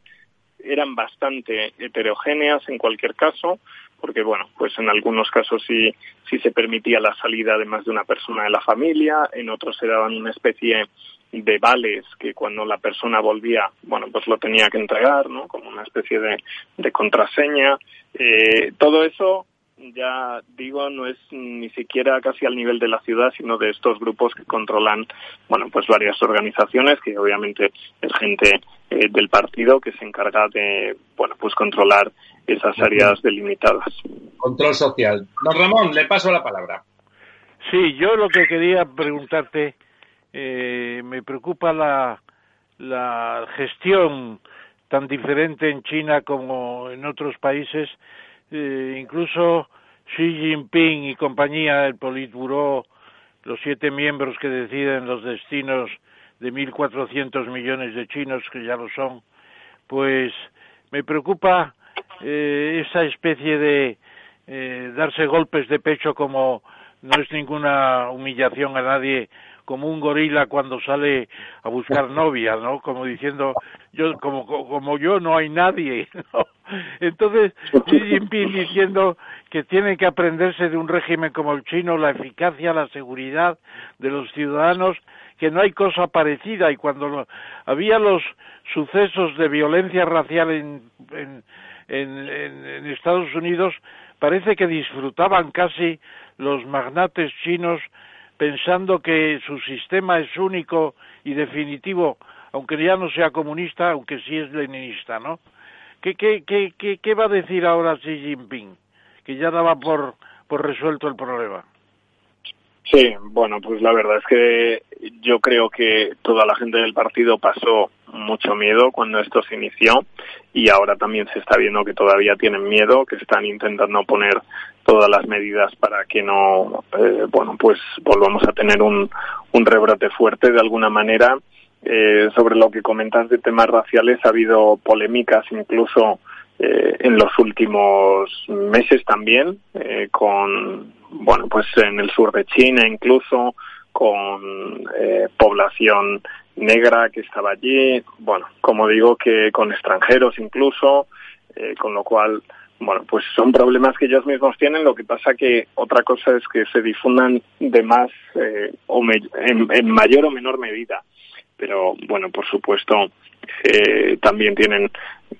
eran bastante heterogéneas en cualquier caso, porque bueno, pues en algunos casos sí, sí se permitía la salida de más de una persona de la familia, en otros se daban una especie de vales que cuando la persona volvía, bueno, pues lo tenía que entregar, ¿no? Como una especie de, de contraseña. Eh, todo eso ya digo, no es ni siquiera casi al nivel de la ciudad, sino de estos grupos que controlan, bueno, pues varias organizaciones, que obviamente es gente eh, del partido que se encarga de, bueno, pues controlar esas áreas delimitadas. Control social. Don Ramón, le paso la palabra. Sí, yo lo que quería preguntarte, eh, me preocupa la, la gestión tan diferente en China como en otros países eh, incluso Xi Jinping y compañía, el Politburo, los siete miembros que deciden los destinos de 1.400 millones de chinos, que ya lo son, pues me preocupa eh, esa especie de eh, darse golpes de pecho como no es ninguna humillación a nadie como un gorila cuando sale a buscar novia, ¿no? Como diciendo, yo como como yo no hay nadie, ¿no? Entonces, Xi Jinping diciendo que tiene que aprenderse de un régimen como el chino la eficacia, la seguridad de los ciudadanos, que no hay cosa parecida y cuando había los sucesos de violencia racial en, en, en Estados Unidos, parece que disfrutaban casi los magnates chinos pensando que su sistema es único y definitivo, aunque ya no sea comunista, aunque sí es leninista, ¿no? ¿Qué, va a decir ahora Xi Jinping? Que ya daba por, por resuelto el problema. Sí, bueno, pues la verdad es que yo creo que toda la gente del partido pasó mucho miedo cuando esto se inició y ahora también se está viendo que todavía tienen miedo, que están intentando poner todas las medidas para que no, eh, bueno, pues volvamos a tener un, un rebrote fuerte de alguna manera. Eh, sobre lo que comentas de temas raciales ha habido polémicas incluso eh, en los últimos meses también eh, con bueno pues en el sur de China incluso con eh, población negra que estaba allí bueno como digo que con extranjeros incluso eh, con lo cual bueno pues son problemas que ellos mismos tienen lo que pasa que otra cosa es que se difundan de más eh, o en, en mayor o menor medida pero bueno por supuesto eh, también tienen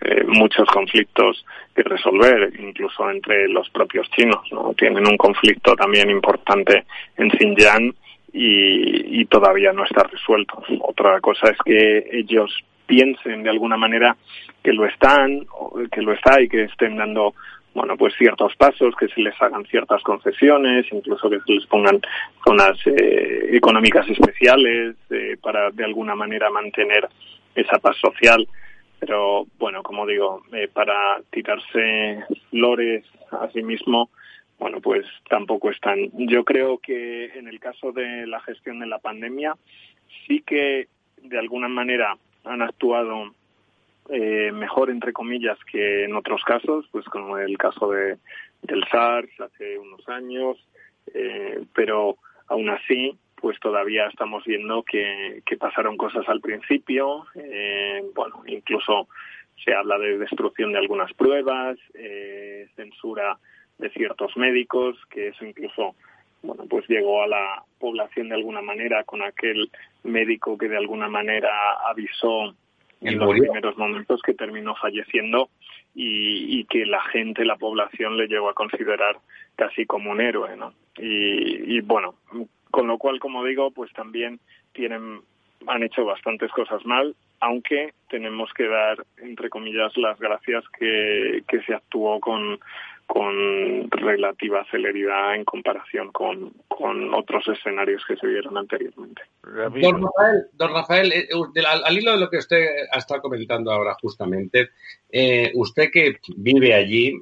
eh, muchos conflictos que resolver, incluso entre los propios chinos. ¿no? Tienen un conflicto también importante en Xinjiang y, y todavía no está resuelto. Otra cosa es que ellos piensen de alguna manera que lo están, que lo está y que estén dando bueno, pues ciertos pasos, que se les hagan ciertas concesiones, incluso que se les pongan zonas eh, económicas especiales eh, para de alguna manera mantener esa paz social. Pero bueno, como digo, eh, para tirarse flores a sí mismo, bueno, pues tampoco están. Yo creo que en el caso de la gestión de la pandemia, sí que de alguna manera han actuado eh, mejor, entre comillas, que en otros casos, pues como el caso de, del SARS hace unos años, eh, pero aún así, pues todavía estamos viendo que, que pasaron cosas al principio, eh, bueno, incluso se habla de destrucción de algunas pruebas, eh, censura de ciertos médicos, que eso incluso, bueno, pues llegó a la población de alguna manera con aquel médico que de alguna manera avisó en los primeros momentos que terminó falleciendo y, y, que la gente, la población le llegó a considerar casi como un héroe, ¿no? Y, y bueno, con lo cual, como digo, pues también tienen, han hecho bastantes cosas mal, aunque tenemos que dar, entre comillas, las gracias que, que se actuó con, con relativa celeridad en comparación con, con otros escenarios que se vieron anteriormente. Don Rafael, don Rafael eh, al, al, hilo de lo que usted ha estado comentando ahora justamente, eh, usted que vive allí,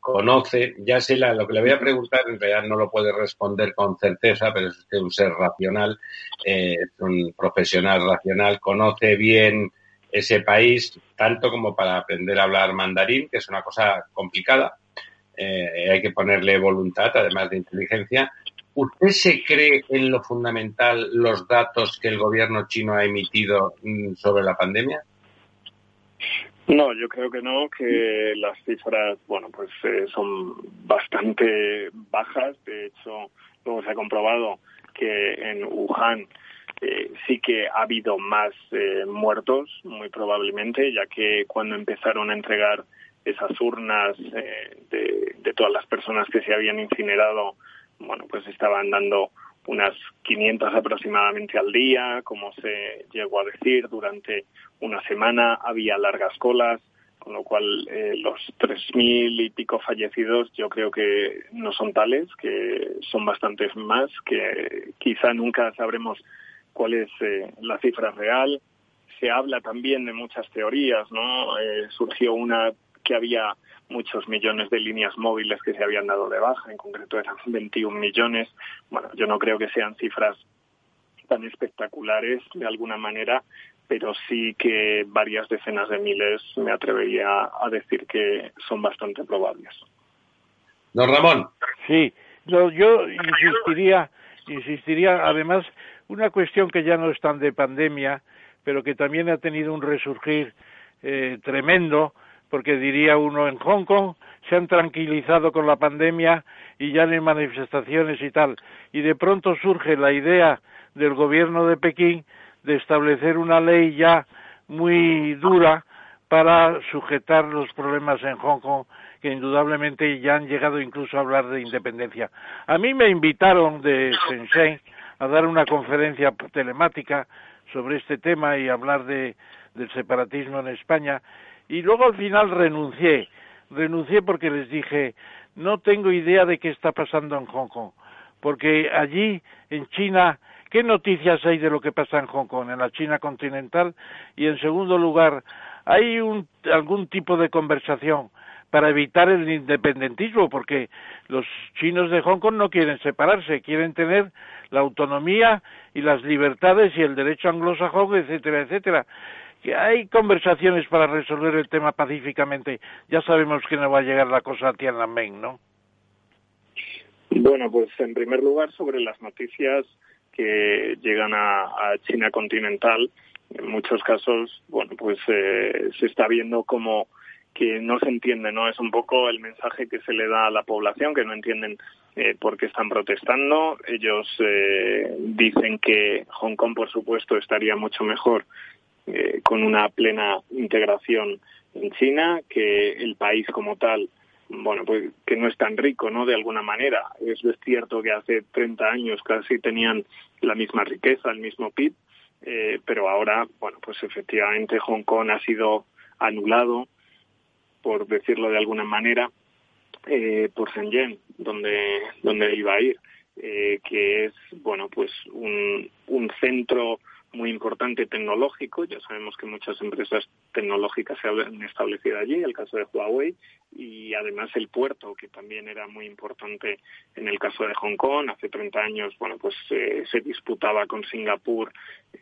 conoce, ya sé la, lo que le voy a preguntar, en realidad no lo puede responder con certeza, pero es usted un ser racional, eh, un profesional racional, conoce bien ese país, tanto como para aprender a hablar mandarín, que es una cosa complicada, eh, hay que ponerle voluntad, además de inteligencia. ¿Usted se cree en lo fundamental los datos que el gobierno chino ha emitido mm, sobre la pandemia? No, yo creo que no, que las cifras, bueno, pues eh, son bastante bajas. De hecho, luego se ha comprobado que en Wuhan eh, sí que ha habido más eh, muertos, muy probablemente, ya que cuando empezaron a entregar esas urnas eh, de, de todas las personas que se habían incinerado, bueno, pues estaban dando unas 500 aproximadamente al día, como se llegó a decir, durante una semana había largas colas, con lo cual eh, los 3.000 y pico fallecidos yo creo que no son tales, que son bastantes más, que quizá nunca sabremos cuál es eh, la cifra real. Se habla también de muchas teorías, ¿no? Eh, surgió una que había muchos millones de líneas móviles que se habían dado de baja, en concreto eran 21 millones. Bueno, yo no creo que sean cifras tan espectaculares de alguna manera, pero sí que varias decenas de miles me atrevería a decir que son bastante probables. Don Ramón. Sí, yo, yo insistiría, insistiría, además, una cuestión que ya no es tan de pandemia, pero que también ha tenido un resurgir eh, tremendo, porque diría uno en Hong Kong se han tranquilizado con la pandemia y ya no hay manifestaciones y tal. Y de pronto surge la idea del gobierno de Pekín de establecer una ley ya muy dura para sujetar los problemas en Hong Kong que indudablemente ya han llegado incluso a hablar de independencia. A mí me invitaron de Shenzhen a dar una conferencia telemática sobre este tema y hablar de, del separatismo en España y luego al final renuncié. Renuncié porque les dije, no tengo idea de qué está pasando en Hong Kong, porque allí en China ¿Qué noticias hay de lo que pasa en Hong Kong, en la China continental? Y en segundo lugar, ¿hay algún tipo de conversación para evitar el independentismo? Porque los chinos de Hong Kong no quieren separarse, quieren tener la autonomía y las libertades y el derecho anglosajón, etcétera, etcétera. Que hay conversaciones para resolver el tema pacíficamente. Ya sabemos que no va a llegar la cosa a Tiananmen, ¿no? Bueno, pues en primer lugar sobre las noticias que llegan a, China continental, en muchos casos, bueno, pues eh, se está viendo como que no se entiende, ¿no? Es un poco el mensaje que se le da a la población, que no entienden eh, por qué están protestando. Ellos eh, dicen que Hong Kong, por supuesto, estaría mucho mejor con una plena integración en China, que el país como tal bueno, pues que no es tan rico, ¿no? De alguna manera. Es cierto que hace 30 años casi tenían la misma riqueza, el mismo PIB, eh, pero ahora, bueno, pues efectivamente Hong Kong ha sido anulado, por decirlo de alguna manera, eh, por Shenzhen, donde, donde iba a ir, eh, que es, bueno, pues un, un centro muy importante tecnológico. Ya sabemos que muchas empresas tecnológicas se han establecido allí, el caso de Huawei, y además el puerto, que también era muy importante en el caso de Hong Kong. Hace 30 años, bueno, pues eh, se disputaba con Singapur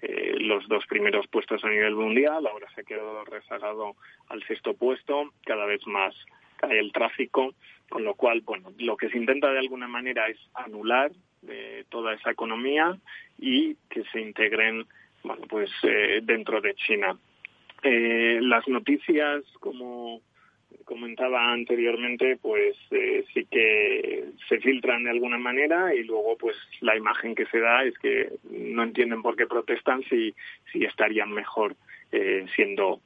eh, los dos primeros puestos a nivel mundial. Ahora se ha quedado rezagado al sexto puesto. Cada vez más cae el tráfico, con lo cual, bueno, lo que se intenta de alguna manera es anular de toda esa economía y que se integren bueno pues eh, dentro de China eh, las noticias como comentaba anteriormente pues eh, sí que se filtran de alguna manera y luego pues la imagen que se da es que no entienden por qué protestan si si estarían mejor siendo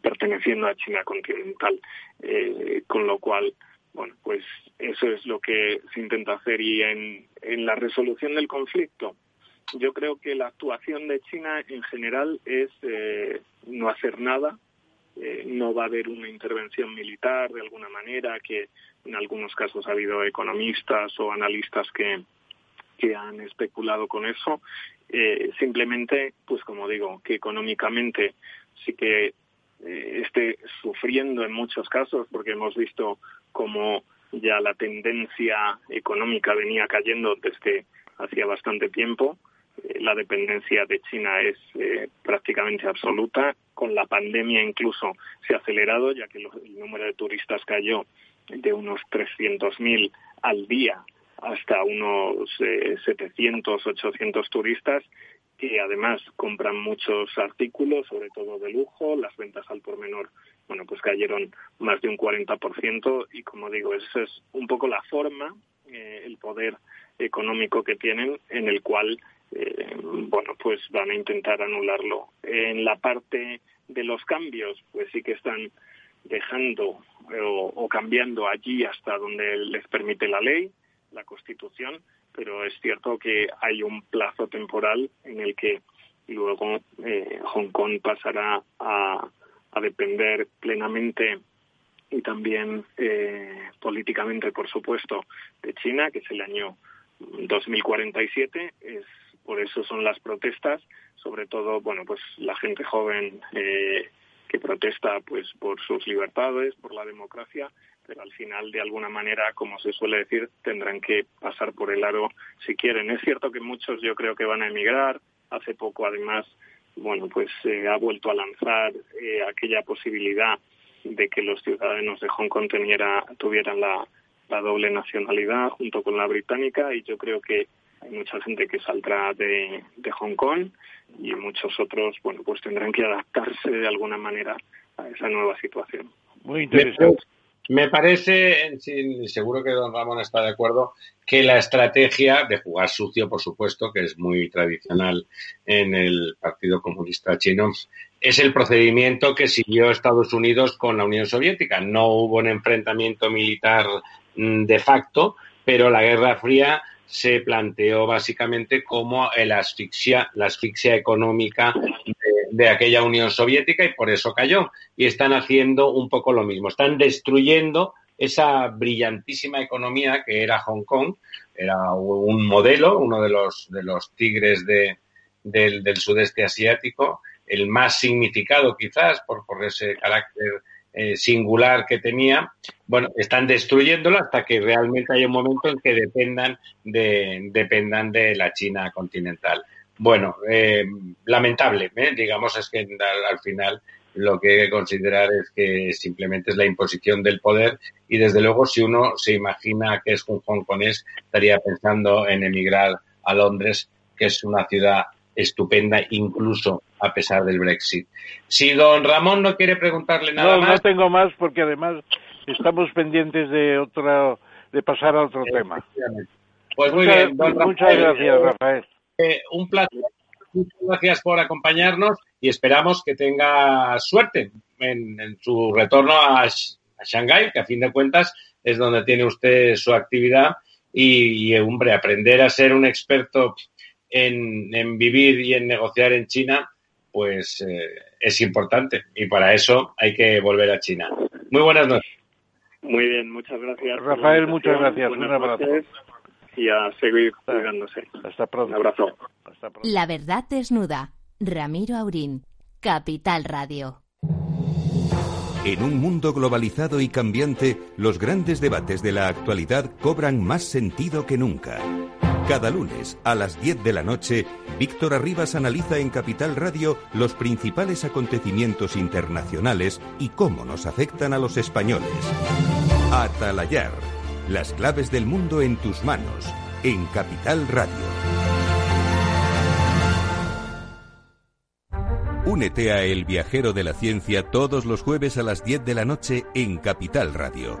perteneciendo a China continental con lo cual bueno, pues eso es lo que se intenta hacer y en, en la resolución del conflicto. Yo creo que la actuación de China en general es eh, no hacer nada, eh, no va a haber una intervención militar de alguna manera, que en algunos casos ha habido economistas o analistas que, que han especulado con eso. Eh, simplemente, pues como digo, que económicamente sí que eh, esté sufriendo en muchos casos, porque hemos visto cómo ya la tendencia económica venía cayendo desde hacía bastante tiempo. Eh, la dependencia de China es eh, prácticamente absoluta. Con la pandemia incluso se ha acelerado, ya que el número de turistas cayó de unos 300.000 al día hasta unos 700, 800 turistas que además compran muchos artículos, sobre todo de lujo, las ventas al por menor, bueno, pues cayeron más de un 40% y como digo, esa es un poco la forma, eh, el poder económico que tienen en el cual, eh, bueno, pues van a intentar anularlo. En la parte de los cambios, pues sí que están dejando eh, o cambiando allí hasta donde les permite la ley, la Constitución, pero es cierto que hay un plazo temporal en el que luego eh, Hong Kong pasará a, depender plenamente y también eh, políticamente, por supuesto, de China, que es el año 2047. Es, por eso son las protestas, sobre todo, bueno, pues la gente joven eh, que protesta pues por sus libertades, por la democracia pero al final, de alguna manera, como se suele decir, tendrán que pasar por el aro si quieren. Es cierto que muchos yo creo que van a emigrar. Hace poco, además, bueno, pues se ha vuelto a lanzar eh, aquella posibilidad de que los ciudadanos de Hong Kong tuvieran la la doble nacionalidad junto con la británica y yo creo que hay mucha gente que saldrá de, de Hong Kong y muchos otros, bueno, pues tendrán que adaptarse de alguna manera a esa nueva situación. Muy interesante. Me parece, seguro que don Ramón está de acuerdo, que la estrategia de jugar sucio, por supuesto, que es muy tradicional en el Partido Comunista Chino, es el procedimiento que siguió Estados Unidos con la Unión Soviética. No hubo un enfrentamiento militar mm, de facto, pero la Guerra Fría se planteó básicamente como la asfixia, la asfixia económica de, aquella Unión Soviética y por eso cayó. Y están haciendo un poco lo mismo. Están destruyendo esa brillantísima economía que era Hong Kong. Era un modelo, uno de los, de los tigres de, del, del sudeste asiático, el más significado quizás por, por ese carácter eh, singular que tenía, bueno, están destruyéndolo hasta que realmente haya un momento en que dependan de, dependan de la China continental. Bueno, eh, lamentable, ¿eh? digamos, es que al, final lo que hay que considerar es que simplemente es la imposición del poder y desde luego si uno se imagina que es un hongkonés estaría pensando en emigrar a Londres, que es una ciudad estupenda incluso a pesar del Brexit. Si don Ramón no quiere preguntarle nada más. No, tengo más porque además estamos pendientes de otro, de pasar a otro tema. Pues muy muchas, bien, don Muchas gracias, Rafael. Eh, un placer. Muchas gracias por acompañarnos y esperamos que tenga suerte en, su retorno a, a Shanghái, que a fin de cuentas es donde tiene usted su actividad. Y, y, hombre, aprender a ser un experto en, en, vivir y en negociar en China pues eh, es importante y para eso hay que volver a China. Muy buenas noches. Muy bien, muchas gracias. Rafael, muchas gracias. Un abrazo. Y a seguir cuidándose. Hasta pronto. Un abrazo. Hasta pronto. La verdad desnuda. Ramiro Aurín, Capital Radio. En un mundo globalizado y cambiante, los grandes debates de la actualidad cobran más sentido que nunca. Cada lunes a las 10 de la noche, Víctor Arribas analiza en Capital Radio los principales acontecimientos internacionales y cómo nos afectan a los españoles. Atalayar, las claves del mundo en tus manos, en Capital Radio. Únete a El Viajero de la Ciencia todos los jueves a las 10 de la noche en Capital Radio.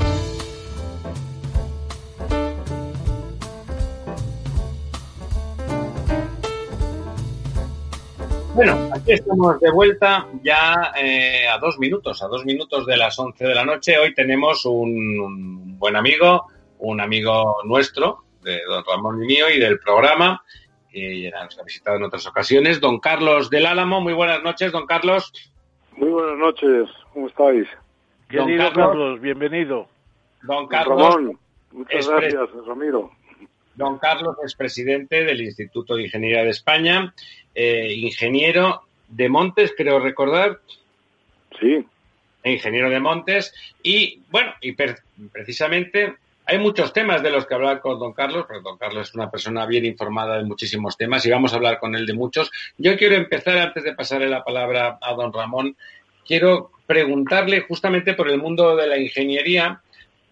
Bueno, aquí estamos de vuelta ya eh, a dos minutos, a dos minutos de las once de la noche. Hoy tenemos un, un, buen amigo, un amigo nuestro, de don Ramón y mío y del programa, que ya nos ha visitado en otras ocasiones, don Carlos del Álamo. Muy buenas noches, don Carlos. Muy buenas noches, ¿cómo estáis? Querido Carlos, Carlos, bienvenido. Don Carlos. Ramón, muchas gracias, Ramiro. Don Carlos es presidente del Instituto de Ingeniería de España, eh, ingeniero de Montes, creo recordar. Sí. Ingeniero de Montes. Y bueno, y precisamente hay muchos temas de los que hablar con don Carlos, porque don Carlos es una persona bien informada de muchísimos temas y vamos a hablar con él de muchos. Yo quiero empezar, antes de pasarle la palabra a don Ramón, quiero preguntarle justamente por el mundo de la ingeniería,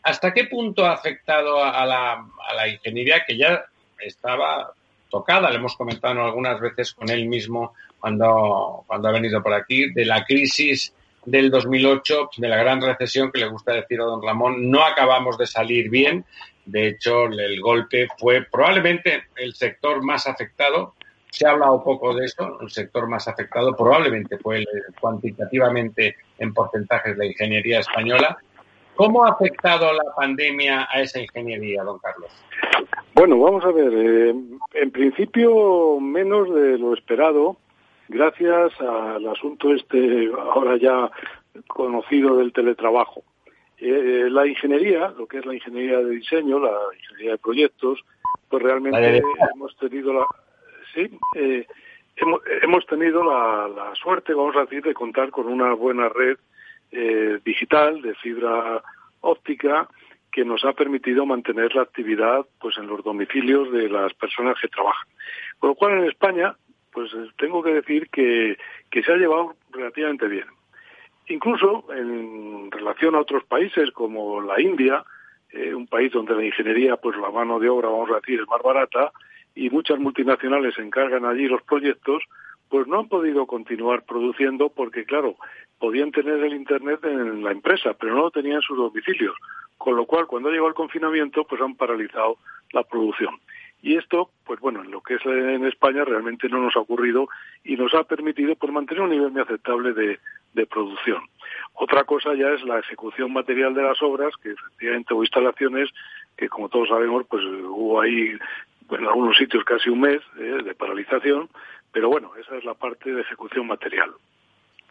¿hasta qué punto ha afectado a la, ingeniería que ya estaba tocada, le hemos comentado algunas veces con él mismo cuando, cuando ha venido por aquí, de la crisis del 2008, de la gran recesión que le gusta decir a don Ramón, no acabamos de salir bien. De hecho, el golpe fue probablemente el sector más afectado. Se ha hablado poco de eso, el sector más afectado probablemente fue el, cuantitativamente en porcentajes la ingeniería española. ¿Cómo ha afectado la pandemia a esa ingeniería, don Carlos? Bueno, vamos a ver. Eh, en principio, menos de lo esperado, gracias al asunto este ahora ya conocido del teletrabajo. Eh, la ingeniería, lo que es la ingeniería de diseño, la ingeniería de proyectos, pues realmente hemos tenido la, sí, eh, hemos, hemos, tenido la, la, suerte, vamos a decir, de contar con una buena red eh, digital de fibra óptica que nos ha permitido mantener la actividad pues en los domicilios de las personas que trabajan. Con lo cual en España, pues tengo que decir que, que se ha llevado relativamente bien. Incluso en relación a otros países como la India, eh, un país donde la ingeniería, pues la mano de obra, vamos a decir, es más barata, y muchas multinacionales encargan allí los proyectos, pues no han podido continuar produciendo porque, claro, podían tener el Internet en la empresa, pero no lo tenían en sus domicilios. Con lo cual, cuando llegó el confinamiento, pues han paralizado la producción. Y esto, pues bueno, en lo que es en España realmente no nos ha ocurrido y nos ha permitido pues, mantener un nivel muy aceptable de, producción. Otra cosa ya es la ejecución material de las obras, que efectivamente hubo instalaciones que, como todos sabemos, pues hubo ahí en algunos sitios casi un mes eh, de paralización, pero bueno, esa es la parte de ejecución material.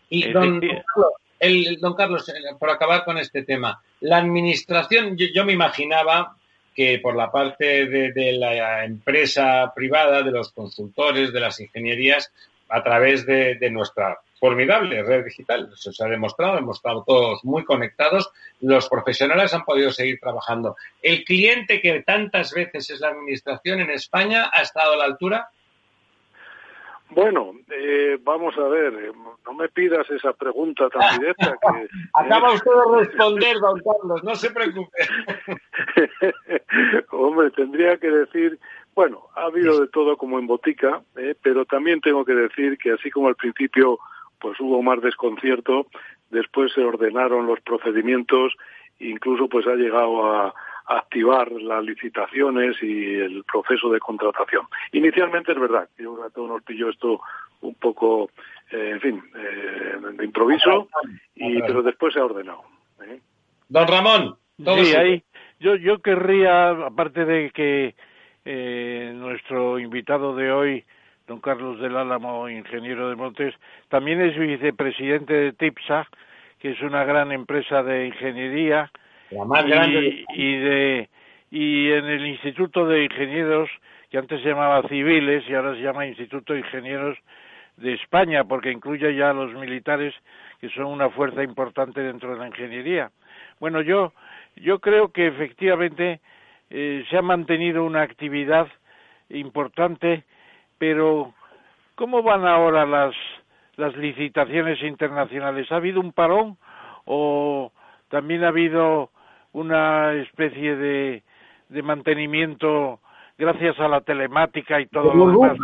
Y don, Carlos, el, don Carlos, eh, por acabar con este tema, la administración, yo, me imaginaba que por la parte de, de, la empresa privada, de los consultores, de las ingenierías, a través de, de nuestra formidable red digital. Eso se ha demostrado, hemos estado todos muy conectados, los profesionales han podido seguir trabajando. ¿El cliente que tantas veces es la administración en España ha estado a la altura? Bueno, eh, vamos a ver, eh, no me pidas esa pregunta tan directa que... Acaba usted de responder, don Carlos, no se preocupe. Hombre, tendría que decir, bueno, ha habido de todo como en botica, eh, pero también tengo que decir que así como al principio pues hubo más desconcierto, después se ordenaron los procedimientos, incluso pues ha llegado a, activar las licitaciones y el proceso de contratación. Inicialmente es verdad, yo creo que a todos nos pilló esto un poco, eh, en fin, eh, de improviso, y, pero después se ha ordenado. ¿eh? Don Ramón, sí, ahí, yo, yo querría, aparte de que nuestro invitado de hoy don Carlos del Álamo, ingeniero de Montes, también es vicepresidente de TIPSA, que es una gran empresa de ingeniería, la más y, grande y de y en el Instituto de Ingenieros, que antes se llamaba Civiles y ahora se llama Instituto de Ingenieros de España, porque incluye ya a los militares, que son una fuerza importante dentro de la ingeniería. Bueno, yo, yo creo que efectivamente eh, se ha mantenido una actividad importante pero ¿cómo van ahora las, las licitaciones internacionales? ¿Ha habido un parón o también ha habido una especie de, de mantenimiento gracias a la telemática y todo lo demás?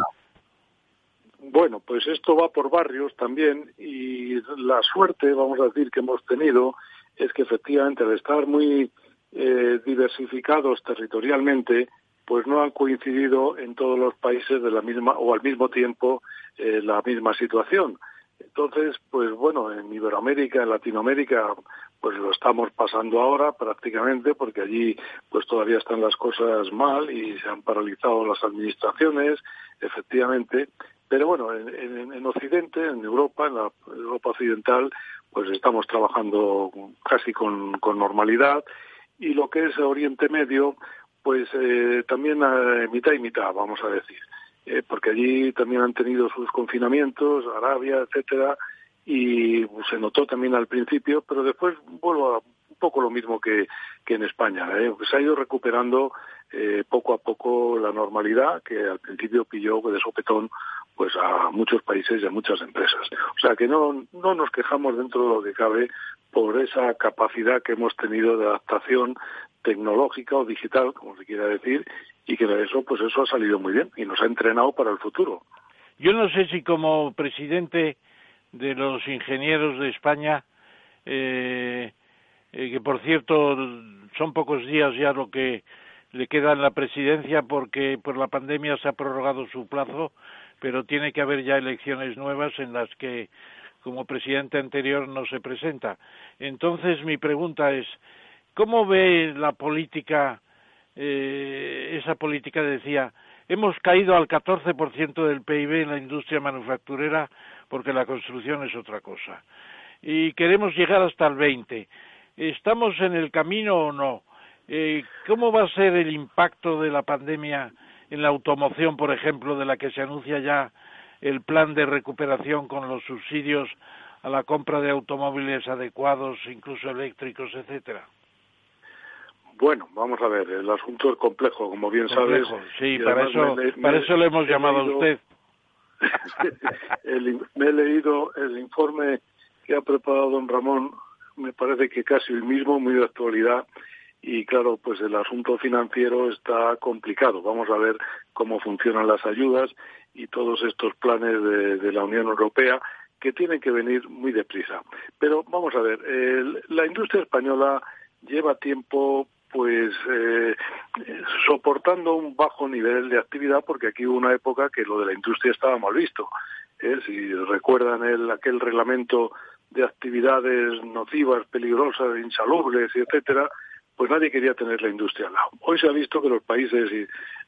Bueno, pues esto va por barrios también y la suerte, vamos a decir, que hemos tenido es que efectivamente al estar muy eh, diversificados territorialmente, pues no han coincidido en todos los países de la misma o al mismo tiempo eh, la misma situación. Entonces, pues bueno, en Iberoamérica, en Latinoamérica, pues lo estamos pasando ahora prácticamente porque allí pues todavía están las cosas mal y se han paralizado las administraciones, efectivamente. Pero bueno, en, en Occidente, en Europa, en la Europa occidental, pues estamos trabajando casi con, normalidad y lo que es Oriente Medio, pues eh, también a mitad y mitad, vamos a decir, eh, porque allí también han tenido sus confinamientos, Arabia, etcétera, y pues, se notó también al principio, pero después vuelvo a un poco lo mismo que, que en España, ¿eh? se ha ido recuperando eh, poco a poco la normalidad que al principio pilló de sopetón pues a muchos países y a muchas empresas. O sea que no, no nos quejamos dentro de lo que cabe por esa capacidad que hemos tenido de adaptación tecnológica o digital, como se quiera decir, y que eso, pues eso ha salido muy bien y nos ha entrenado para el futuro. Yo no sé si como presidente de los ingenieros de España, eh, eh, que por cierto son pocos días ya lo que le queda en la presidencia porque por la pandemia se ha prorrogado su plazo, pero tiene que haber ya elecciones nuevas en las que como presidente anterior no se presenta. Entonces mi pregunta es, ¿Cómo ve la política, eh, esa política decía, hemos caído al 14% del PIB en la industria manufacturera porque la construcción es otra cosa y queremos llegar hasta el 20%. ¿estamos en el camino o no? Eh, ¿Cómo va a ser el impacto de la pandemia en la automoción, por ejemplo, de la que se anuncia ya el plan de recuperación con los subsidios a la compra de automóviles adecuados, incluso eléctricos, etcétera? Bueno, vamos a ver, el asunto es complejo, como bien sabes. Sí, para eso, para eso le hemos llamado a usted. me he leído el informe que ha preparado don Ramón, me parece que casi el mismo, muy de actualidad, y claro, pues el asunto financiero está complicado. Vamos a ver cómo funcionan las ayudas y todos estos planes de, la Unión Europea que tienen que venir muy deprisa. Pero vamos a ver, la industria española lleva tiempo pues eh, soportando un bajo nivel de actividad porque aquí hubo una época que lo de la industria estaba mal visto. ¿eh? Si recuerdan el, aquel reglamento de actividades nocivas, peligrosas, insalubres, etcétera, pues nadie quería tener la industria al lado. Hoy se ha visto que los países y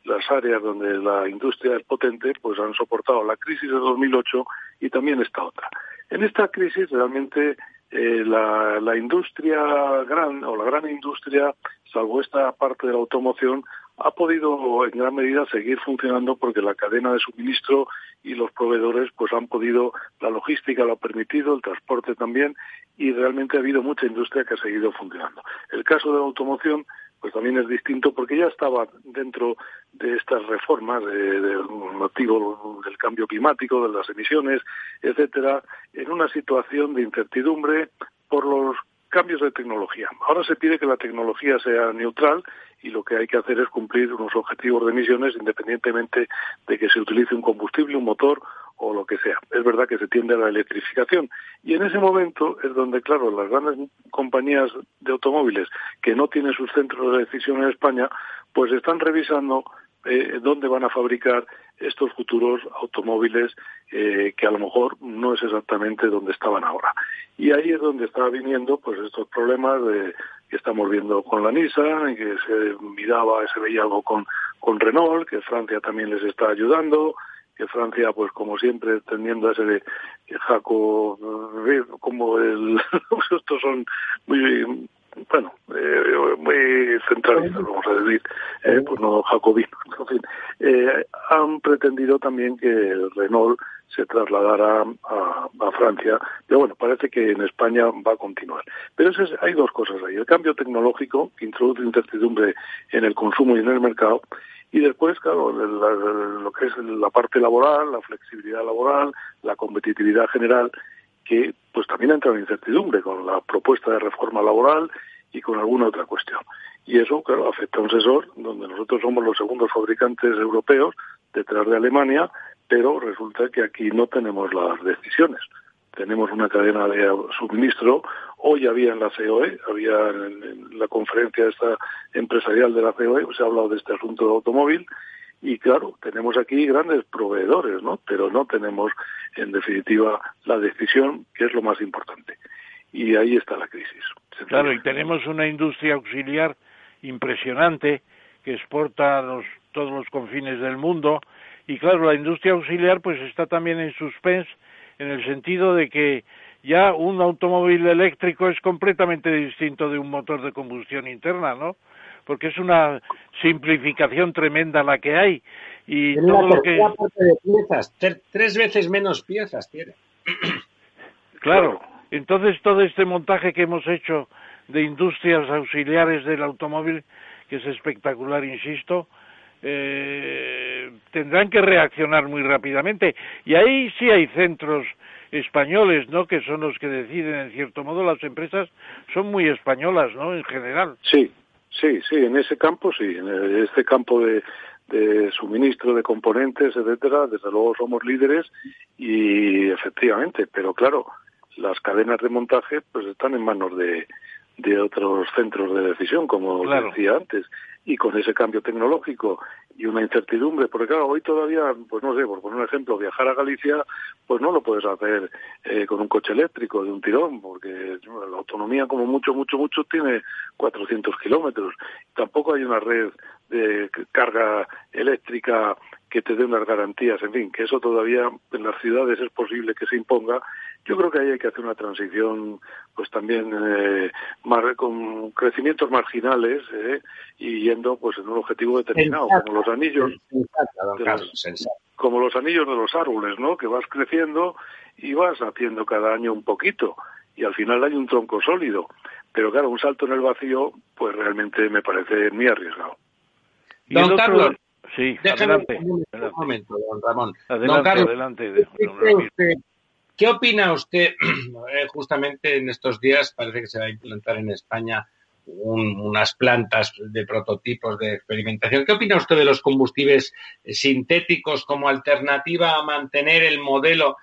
las áreas donde la industria es potente, pues han soportado la crisis de 2008 y también esta otra. En esta crisis realmente eh, la, la industria gran o la gran industria, salvo esta parte de la automoción, ha podido en gran medida seguir funcionando porque la cadena de suministro y los proveedores pues han podido, la logística lo ha permitido, el transporte también y realmente ha habido mucha industria que ha seguido funcionando. El caso de la automoción pues también es distinto porque ya estaba dentro de estas reformas del motivo del cambio climático, de las emisiones, etcétera, en una situación de incertidumbre por los cambios de tecnología. Ahora se pide que la tecnología sea neutral y lo que hay que hacer es cumplir unos objetivos de emisiones independientemente de que se utilice un combustible, un motor o lo que sea. Es verdad que se tiende a la electrificación y en ese momento es donde, claro, las grandes compañías de automóviles que no tienen sus centros de decisión en España, pues están revisando eh, dónde van a fabricar estos futuros automóviles eh, que a lo mejor no es exactamente donde estaban ahora. Y ahí es donde está viniendo pues estos problemas de, que estamos viendo con la Nissan, que se miraba, se veía algo con, con Renault, que Francia también les está ayudando, que Francia, pues como siempre, tendiendo a ese Jaco, eh, como el, estos son muy bueno, eh, muy centralistas, vamos a decir, eh, pues no jacobinos, en fin, eh, han pretendido también que Renault se trasladara a, a, Francia, pero bueno, parece que en España va a continuar. Pero es, hay dos cosas ahí, el cambio tecnológico, que introduce incertidumbre en el consumo y en el mercado, y después, claro, lo que es la parte laboral, la flexibilidad laboral, la competitividad general, que pues también entra en incertidumbre con la propuesta de reforma laboral y con alguna otra cuestión. Y eso, claro, afecta a un sensor donde nosotros somos los segundos fabricantes europeos detrás de Alemania, pero resulta que aquí no tenemos las decisiones. Tenemos una cadena de suministro. Hoy había en la COE, había en, la conferencia esta empresarial de la COE, se ha hablado de este asunto de automóvil, y claro, tenemos aquí grandes proveedores, ¿no? Pero no tenemos, en definitiva, la decisión, que es lo más importante. Y ahí está la crisis. Claro, y tenemos una industria auxiliar impresionante que exporta a los, todos los confines del mundo. Y claro, la industria auxiliar pues está también en suspense en el sentido de que ya un automóvil eléctrico es completamente distinto de un motor de combustión interna, ¿no? porque es una simplificación tremenda la que hay y todo lo que de piezas, tres veces menos piezas tiene. Claro, entonces todo este montaje que hemos hecho de industrias auxiliares del automóvil, que es espectacular, insisto, eh, tendrán que reaccionar muy rápidamente. Y ahí sí hay centros españoles, ¿no? Que son los que deciden, en cierto modo, las empresas son muy españolas, ¿no? En general. Sí, Sí, sí, en ese campo sí, en este campo de, de suministro de componentes, etcétera, desde luego somos líderes y efectivamente, pero claro, las cadenas de montaje pues están en manos de, de otros centros de decisión, como decía antes, y con ese cambio tecnológico y una incertidumbre, porque claro, hoy todavía, pues no sé, por poner un ejemplo, viajar a Galicia, pues no lo puedes hacer eh, con un coche eléctrico de un tirón, porque la autonomía como mucho, mucho, mucho tiene 400 kilómetros. Tampoco hay una red de carga eléctrica que te dé unas garantías, en fin, que eso todavía en las ciudades es posible que se imponga Yo creo que ahí hay que hacer una transición, pues también eh, con crecimientos marginales eh, y yendo pues en un objetivo determinado, como los anillos, como los anillos de los árboles, ¿no? Que vas creciendo y vas haciendo cada año un poquito y al final hay un tronco sólido. Pero claro, un salto en el vacío, pues realmente me parece muy arriesgado. Don Carlos, sí, adelante, un, momento, don Ramón. Adelante, adelante. ¿Qué opina usted? Eh, justamente en estos días parece que se va a implantar en España unas plantas de prototipos de experimentación. ¿Qué opina usted de los combustibles sintéticos como alternativa a mantener el modelo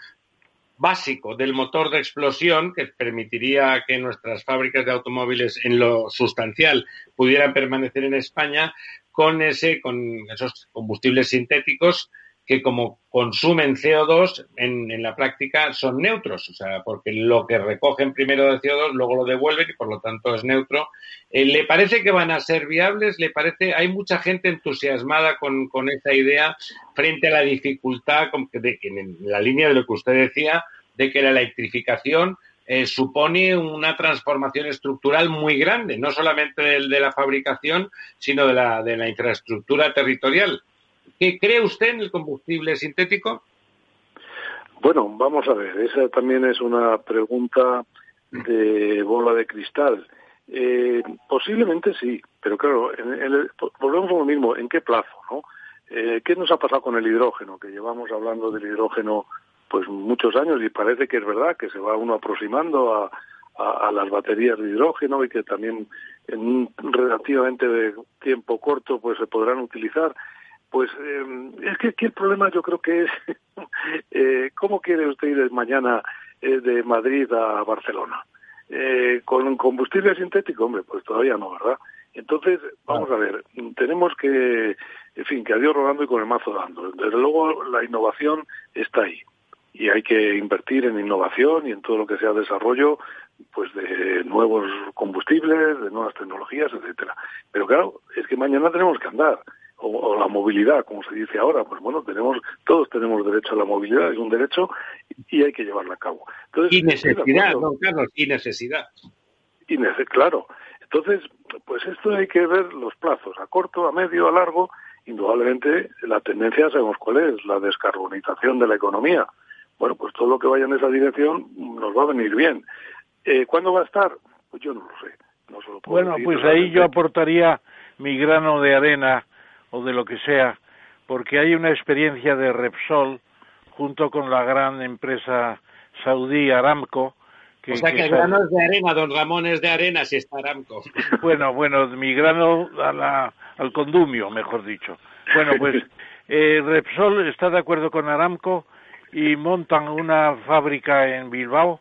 básico del motor de explosión que permitiría que nuestras fábricas de automóviles en lo sustancial pudieran permanecer en España con ese con esos combustibles sintéticos que como consumen CO2 en, en, la práctica son neutros, o sea, porque lo que recogen primero de CO2 luego lo devuelven y por lo tanto es neutro. Eh, ¿Le parece que van a ser viables? ¿Le parece? Hay mucha gente entusiasmada con, con esa idea frente a la dificultad de en la línea de lo que usted decía, de que la electrificación eh, supone una transformación estructural muy grande, no solamente de, de la fabricación, sino de la, de la infraestructura territorial. ¿Qué cree usted en el combustible sintético? Bueno, vamos a ver, esa también es una pregunta de bola de cristal. Eh, posiblemente sí, pero claro, volvemos a lo mismo, ¿en qué plazo? ¿no? Eh, ¿Qué nos ha pasado con el hidrógeno? Que llevamos hablando del hidrógeno pues muchos años y parece que es verdad que se va uno aproximando a, las baterías de hidrógeno y que también en un relativamente de tiempo corto pues se podrán utilizar pues eh, es que aquí el problema yo creo que es eh, cómo quiere usted ir mañana eh, de Madrid a Barcelona. Eh, con combustible sintético, hombre, pues todavía no, ¿verdad? Entonces, vamos a ver, tenemos que, en fin, que a Dios rogando y con el mazo dando. Desde luego, la innovación está ahí. Y hay que invertir en innovación y en todo lo que sea desarrollo, pues de nuevos combustibles, de nuevas tecnologías, etcétera. Pero claro, es que mañana tenemos que andar o, la movilidad, como se dice ahora, pues bueno, tenemos todos tenemos derecho a la movilidad, es un derecho y hay que llevarla a cabo. Entonces, y necesidad, don Carlos, y necesidad. Y claro. Entonces, pues esto hay que ver los plazos, a corto, a medio, a largo. Indudablemente, la tendencia sabemos cuál es, la descarbonización de la economía. Bueno, pues todo lo que vaya en esa dirección nos va a venir bien. Eh, ¿Cuándo va a estar? Pues yo no lo sé. No se lo puedo bueno, pues ahí yo aportaría mi grano de arena o de lo que sea, porque hay una experiencia de Repsol junto con la gran empresa saudí Aramco. Que, o sea que, el grano es de arena, don Ramón es de arena si está Aramco. Bueno, bueno, mi grano a la, al condumio, mejor dicho. Bueno, pues eh, Repsol está de acuerdo con Aramco y montan una fábrica en Bilbao,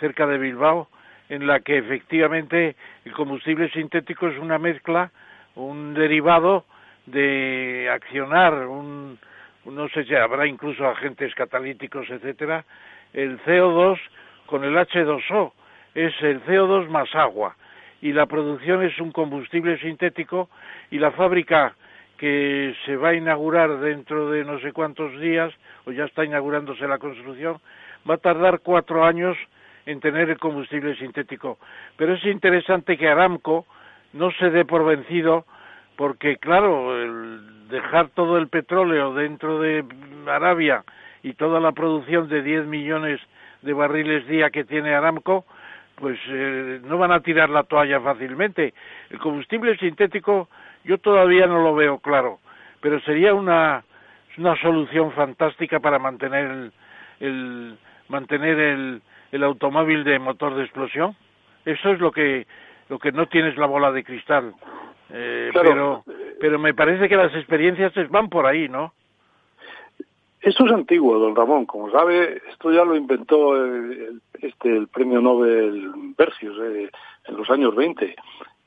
cerca de Bilbao, en la que efectivamente el combustible sintético es una mezcla, un derivado de accionar un, no sé si habrá incluso agentes catalíticos, etcétera, el CO2 con el H2O, es el CO2 más agua. Y la producción es un combustible sintético y la fábrica que se va a inaugurar dentro de no sé cuántos días, o ya está inaugurándose la construcción, va a tardar cuatro años en tener el combustible sintético. Pero es interesante que Aramco no se dé por vencido porque claro, dejar todo el petróleo dentro de Arabia y toda la producción de 10 millones de barriles día que tiene Aramco, pues eh, no van a tirar la toalla fácilmente. El combustible sintético yo todavía no lo veo claro, pero sería una, una solución fantástica para mantener el, el mantener el, el automóvil de motor de explosión. Eso es lo que lo que no tienes la bola de cristal. Eh, pero, pero me parece que las experiencias van por ahí, ¿no? Esto es antiguo, don Ramón. Como sabe, esto ya lo inventó el, este, el premio Nobel Bercius eh, en los años 20,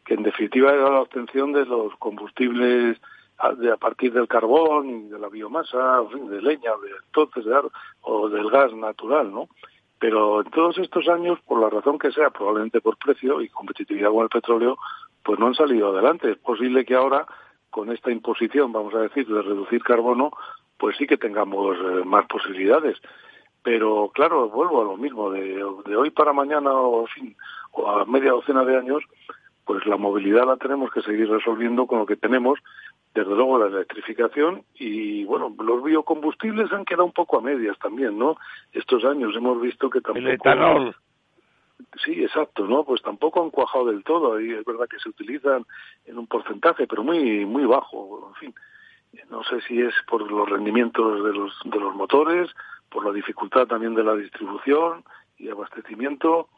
que en definitiva era la obtención de los combustibles a, de, a partir del carbón y de la biomasa, de leña, de entonces, de, o del gas natural, ¿no? Pero en todos estos años, por la razón que sea, probablemente por precio y competitividad con el petróleo, pues no han salido adelante. Es posible que ahora, con esta imposición, vamos a decir, de reducir carbono, pues sí que tengamos eh, más posibilidades. Pero claro, vuelvo a lo mismo, de, hoy para mañana o, fin, o a media docena de años, pues la movilidad la tenemos que seguir resolviendo con lo que tenemos, desde luego la electrificación y bueno, los biocombustibles han quedado un poco a medias también, ¿no? Estos años hemos visto que tampoco... El etanol. Sí, exacto, ¿no? Pues tampoco han cuajado del todo y es verdad que se utilizan en un porcentaje, pero muy muy bajo, en fin. No sé si es por los rendimientos de los de los motores, por la dificultad también de la distribución y abastecimiento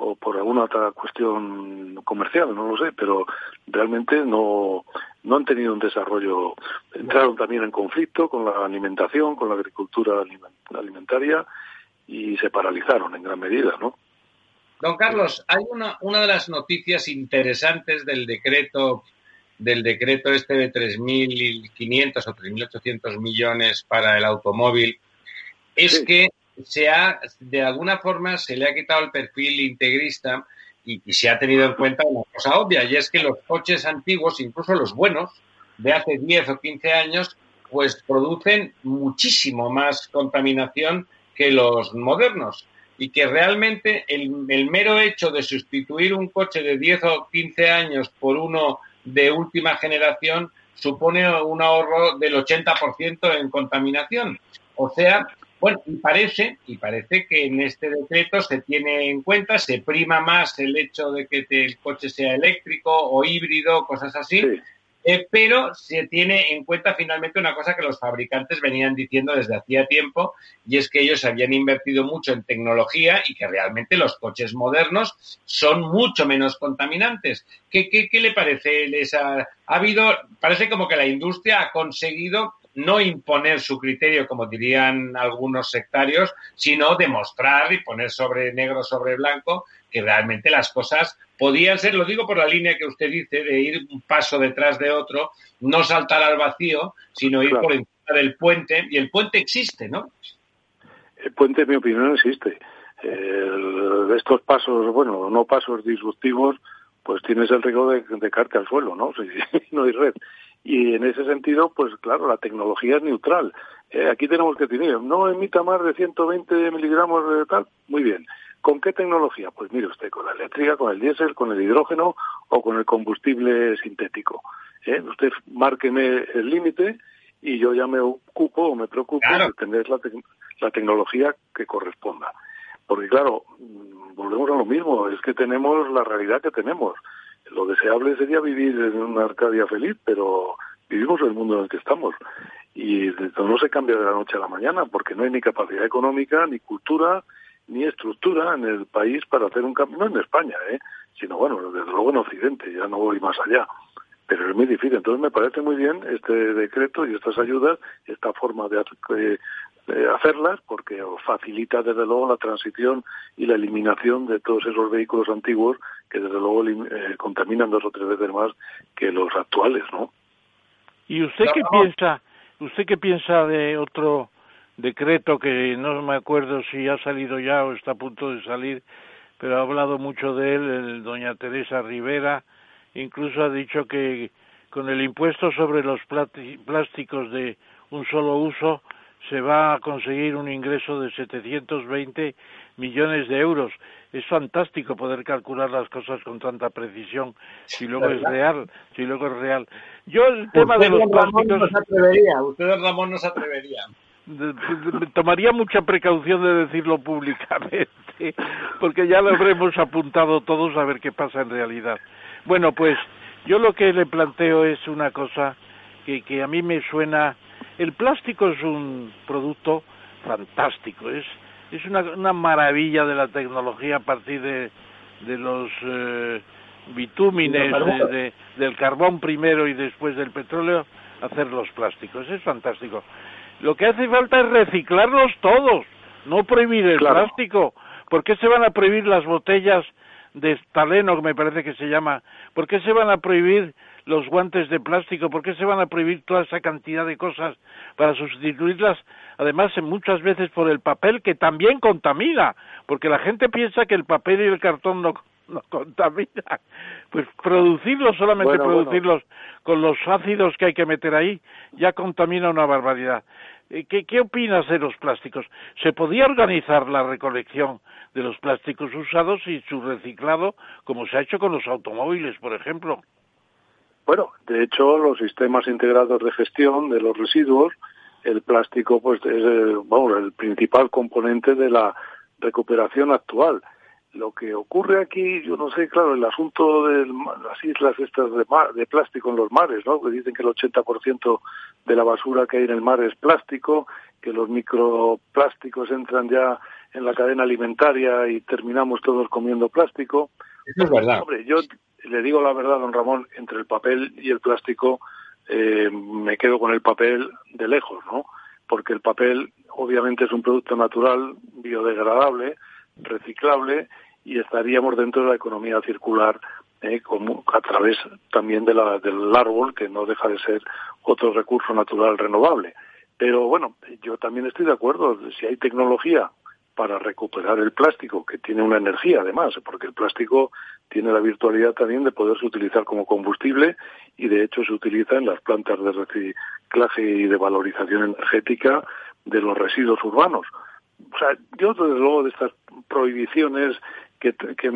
o por alguna otra cuestión comercial, no lo sé, pero realmente no, no han tenido un desarrollo. Entraron también en conflicto con la alimentación, con la agricultura alimentaria y se paralizaron en gran medida, ¿no? Don Carlos, hay una, una de las noticias interesantes del decreto del decreto este de 3.500 o 3.800 millones para el automóvil es que se ha, de alguna forma, se le ha quitado el perfil integrista y, se ha tenido en cuenta una cosa obvia, y es que los coches antiguos, incluso los buenos, de hace 10 o 15 años, pues producen muchísimo más contaminación que los modernos y que realmente el, el, mero hecho de sustituir un coche de 10 o 15 años por uno de última generación supone un ahorro del 80% en contaminación. O sea, bueno, y parece, y parece que en este decreto se tiene en cuenta, se prima más el hecho de que el coche sea eléctrico o híbrido, cosas así, eh, pero se tiene en cuenta finalmente una cosa que los fabricantes venían diciendo desde hacía tiempo, y es que ellos habían invertido mucho en tecnología y que realmente los coches modernos son mucho menos contaminantes. ¿Qué, qué, qué le parece? Les ha, ha habido, parece como que la industria ha conseguido no imponer su criterio, como dirían algunos sectarios, sino demostrar y poner sobre negro sobre blanco que realmente las cosas podían ser, lo digo por la línea que usted dice, de ir un paso detrás de otro, no saltar al vacío, sino ir por encima del puente, y el puente existe, ¿no? El puente, en mi opinión, existe. de estos pasos, bueno, no pasos disruptivos, pues tienes el riesgo de, de caerte al suelo, ¿no? Si no hay red. Y en ese sentido, pues claro, la tecnología es neutral. Eh, aquí tenemos que tener, no emita más de 120 miligramos de tal, muy bien. ¿Con qué tecnología? Pues mire usted, con la eléctrica, con el diésel, con el hidrógeno o con el combustible sintético. ¿Eh? Usted márqueme el límite y yo ya me ocupo o me preocupo de tener la, la tecnología que corresponda. Porque claro, mm, volvemos a lo mismo, es que tenemos la realidad que tenemos lo deseable sería vivir en una Arcadia feliz, pero vivimos el mundo en el que estamos. Y no se cambia de la noche a la mañana, porque no hay ni capacidad económica, ni cultura, ni estructura en el país para hacer un cambio, no en España, ¿eh? sino bueno, desde luego en Occidente, ya no voy más allá. Pero es muy difícil. Entonces me parece muy bien este decreto y estas ayudas, esta forma de, eh, hacerlas porque facilita desde luego la transición y la eliminación de todos esos vehículos antiguos que desde luego eh, contaminan dos o tres veces más que los actuales, ¿no? ¿Y usted qué piensa? ¿Usted qué piensa de otro decreto que no me acuerdo si ha salido ya o está a punto de salir, pero ha hablado mucho de él, el doña Teresa Rivera, incluso ha dicho que con el impuesto sobre los plásticos de un solo uso se va a conseguir un ingreso de 720 millones de euros. Es fantástico poder calcular las cosas con tanta precisión si luego es real, si luego es real. Yo el tema de los plásticos no se atrevería, usted Ramón no se atrevería. Tomaría mucha precaución de decirlo públicamente, porque ya lo habremos apuntado todos a ver qué pasa en realidad. Bueno, pues yo lo que le planteo es una cosa que, que a mí me suena el plástico es un producto fantástico, es, es una, una maravilla de la tecnología a partir de, de los eh, bitúmines, de, del carbón primero y después del petróleo, hacer los plásticos. Es fantástico. Lo que hace falta es reciclarlos todos, no prohibir el plástico. ¿Por qué se van a prohibir las botellas de estaleno, que me parece que se llama? ¿Por qué se van a prohibir los guantes de plástico? ¿Por qué se van a prohibir toda esa cantidad de cosas para sustituirlas? Además, muchas veces por el papel que también contamina, porque la gente piensa que el papel y el cartón no, no contaminan. Pues producirlos, solamente producirlos con los ácidos que hay que meter ahí, ya contamina una barbaridad. Eh, ¿qué, ¿qué opinas de los plásticos? ¿Se podía organizar la recolección de los plásticos usados y su reciclado como se ha hecho con los automóviles, por ejemplo? Bueno, de hecho, los sistemas integrados de gestión de los residuos, el plástico pues es vamos, el principal componente de la recuperación actual. Lo que ocurre aquí, yo no sé, claro, el asunto de las islas estas de, de plástico en los mares, ¿no? Que dicen que el 80% de la basura que hay en el mar es plástico, que los microplásticos entran ya en la cadena alimentaria y terminamos todos comiendo plástico. Eso es verdad. Hombre, yo le digo la verdad, don Ramón, entre el papel y el plástico eh, me quedo con el papel de lejos, ¿no? Porque el papel obviamente es un producto natural, biodegradable, reciclable y estaríamos dentro de la economía circular eh, como a través también de la, del árbol, que no deja de ser otro recurso natural renovable. Pero bueno, yo también estoy de acuerdo, si hay tecnología para recuperar el plástico, que tiene una energía además, porque el plástico tiene la virtualidad también de poderse utilizar como combustible y de hecho se utiliza en las plantas de reciclaje y de valorización energética de los residuos urbanos. O sea, yo desde luego de estas prohibiciones que, que,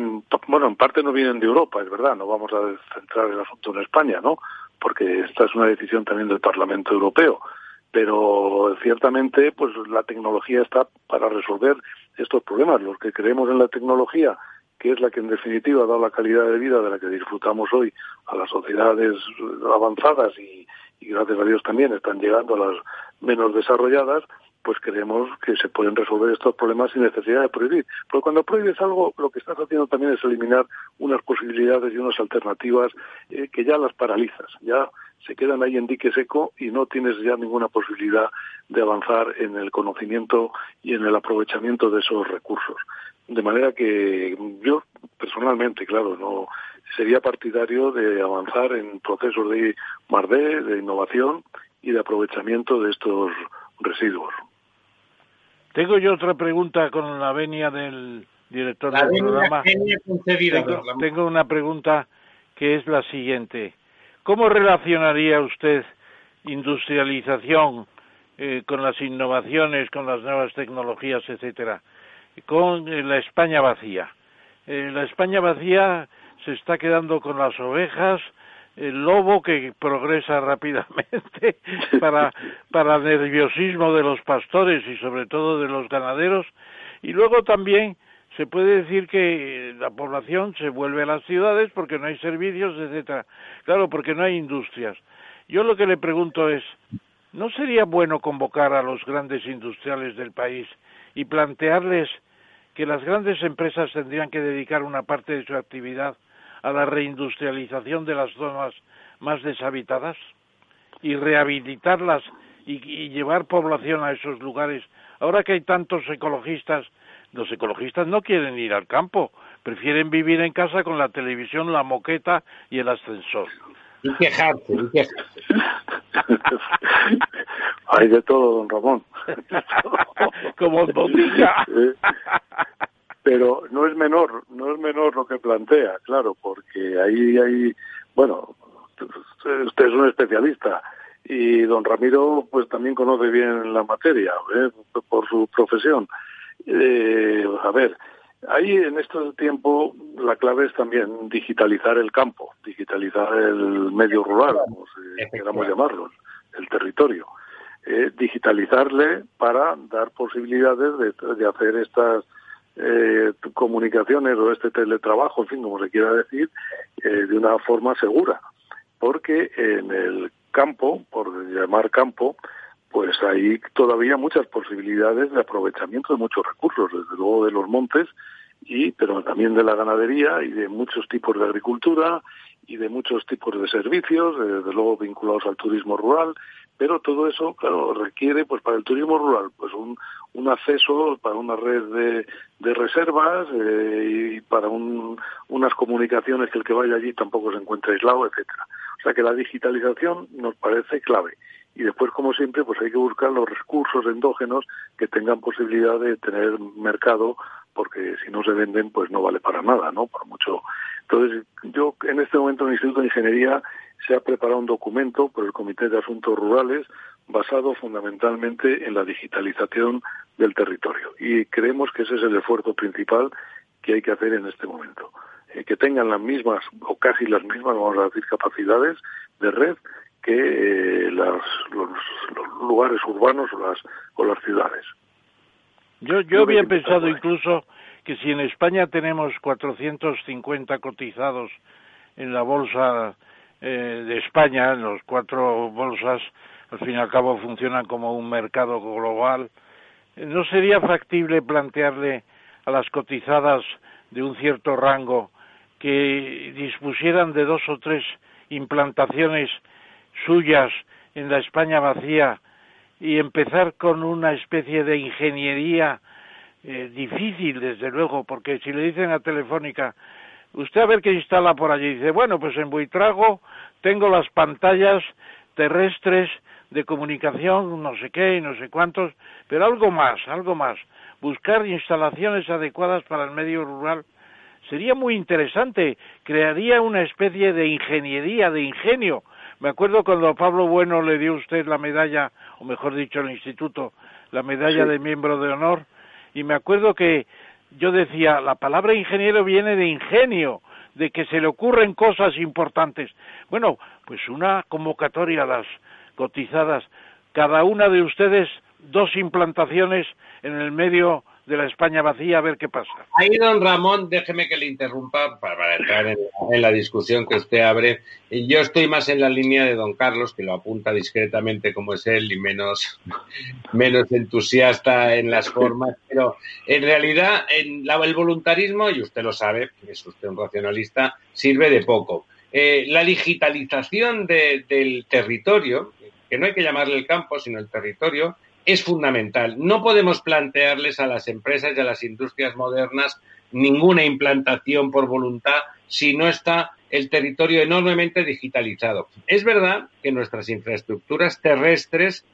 bueno, en parte no vienen de Europa, es verdad, no vamos a centrar el asunto en España, ¿no? Porque esta es una decisión también del Parlamento Europeo pero ciertamente pues la tecnología está para resolver estos problemas. Los que creemos en la tecnología, que es la que en definitiva da la calidad de vida de la que disfrutamos hoy a las sociedades avanzadas y, y gracias a Dios también están llegando a las menos desarrolladas, pues creemos que se pueden resolver estos problemas sin necesidad de prohibir. Porque cuando prohíbes algo, lo que estás haciendo también es eliminar unas posibilidades y unas alternativas eh, que ya las paralizas, ya se quedan ahí en dique seco y no tienes ya ninguna posibilidad de avanzar en el conocimiento y en el aprovechamiento de esos recursos. De manera que yo personalmente, claro, no sería partidario de avanzar en procesos de MARDE, de innovación y de aprovechamiento de estos residuos. Tengo yo otra pregunta con la venia del director del programa. Tengo, tengo una pregunta que es la siguiente. ¿Cómo relacionaría usted industrialización eh, con las innovaciones, con las nuevas tecnologías, etcétera, con eh, la España vacía? Eh, la España vacía se está quedando con las ovejas, el lobo que progresa rápidamente para, para nerviosismo de los pastores y sobre todo de los ganaderos, y luego también se puede decir que la población se vuelve a las ciudades porque no hay servicios, etcétera. Claro, porque no hay industrias. Yo lo que le pregunto es, ¿no sería bueno convocar a los grandes industriales del país y plantearles que las grandes empresas tendrían que dedicar una parte de su actividad a la reindustrialización de las zonas más deshabitadas y rehabilitarlas y, y llevar población a esos lugares? Ahora que hay tantos ecologistas los ecologistas no quieren ir al campo, prefieren vivir en casa con la televisión, la moqueta y el ascensor. Y quejarse, y quejarse. Hay de todo, don Ramón. Como diga. Pero no es menor, no es menor lo que plantea, claro, porque ahí hay, bueno, usted es un especialista y don Ramiro pues también conoce bien la materia ¿eh? por su profesión eh, a ver, ahí en este tiempo la clave es también digitalizar el campo, digitalizar el medio rural, como queramos llamarlo, el territorio. Eh, digitalizarle para dar posibilidades de, de hacer estas eh, comunicaciones o este teletrabajo, en fin, como se quiera decir, eh, de una forma segura. Porque en el campo, por llamar campo, pues hay todavía muchas posibilidades de aprovechamiento de muchos recursos, desde luego de los montes, y pero también de la ganadería y de muchos tipos de agricultura y de muchos tipos de servicios, desde luego vinculados al turismo rural, pero todo eso, claro, requiere, pues para el turismo rural, pues un, un acceso para una red de, de reservas eh, y para un, unas comunicaciones que el que vaya allí tampoco se encuentre aislado, etcétera. O sea que la digitalización nos parece clave y después, como siempre, pues hay que buscar los recursos endógenos que tengan posibilidad de tener mercado, porque si no se venden, pues no vale para nada, ¿no? Por mucho. Entonces, yo en este momento en el Instituto de Ingeniería se ha preparado un documento por el Comité de Asuntos Rurales basado fundamentalmente en la digitalización del territorio. Y creemos que ese es el esfuerzo principal que hay que hacer en este momento. Eh, que tengan las mismas, o casi las mismas, vamos a decir, capacidades de red que eh, los, lugares urbanos o las, o las ciudades. Yo, yo había pensado incluso que si en España tenemos 450 cotizados en la bolsa eh, de España, en los cuatro bolsas, al fin y al cabo funcionan como un mercado global, ¿no sería factible plantearle a las cotizadas de un cierto rango que dispusieran de dos o tres implantaciones suyas en la España vacía y empezar con una especie de ingeniería eh, difícil, desde luego, porque si le dicen a Telefónica, usted a ver qué instala por allí, dice, bueno, pues en Buitrago tengo las pantallas terrestres de comunicación, no sé qué y no sé cuántos, pero algo más, algo más. Buscar instalaciones adecuadas para el medio rural sería muy interesante, crearía una especie de ingeniería, de ingenio. Me acuerdo cuando Pablo Bueno le dio a usted la medalla, o mejor dicho, el instituto, la medalla de miembro de honor, y me acuerdo que yo decía, la palabra ingeniero viene de ingenio, de que se le ocurren cosas importantes. Bueno, pues una convocatoria a las cotizadas, cada una de ustedes dos implantaciones en el medio de la España vacía a ver qué pasa. Ahí, don Ramón, déjeme que le interrumpa para, entrar en, la discusión que usted abre. Yo estoy más en la línea de don Carlos, que lo apunta discretamente como es él y menos, menos entusiasta en las formas, pero en realidad en el voluntarismo, y usted lo sabe, es usted un racionalista, sirve de poco. Eh, la digitalización del territorio, que no hay que llamarle el campo, sino el territorio, es fundamental. No podemos plantearles a las empresas y a las industrias modernas ninguna implantación por voluntad si no está el territorio enormemente digitalizado. Es verdad que nuestras infraestructuras terrestres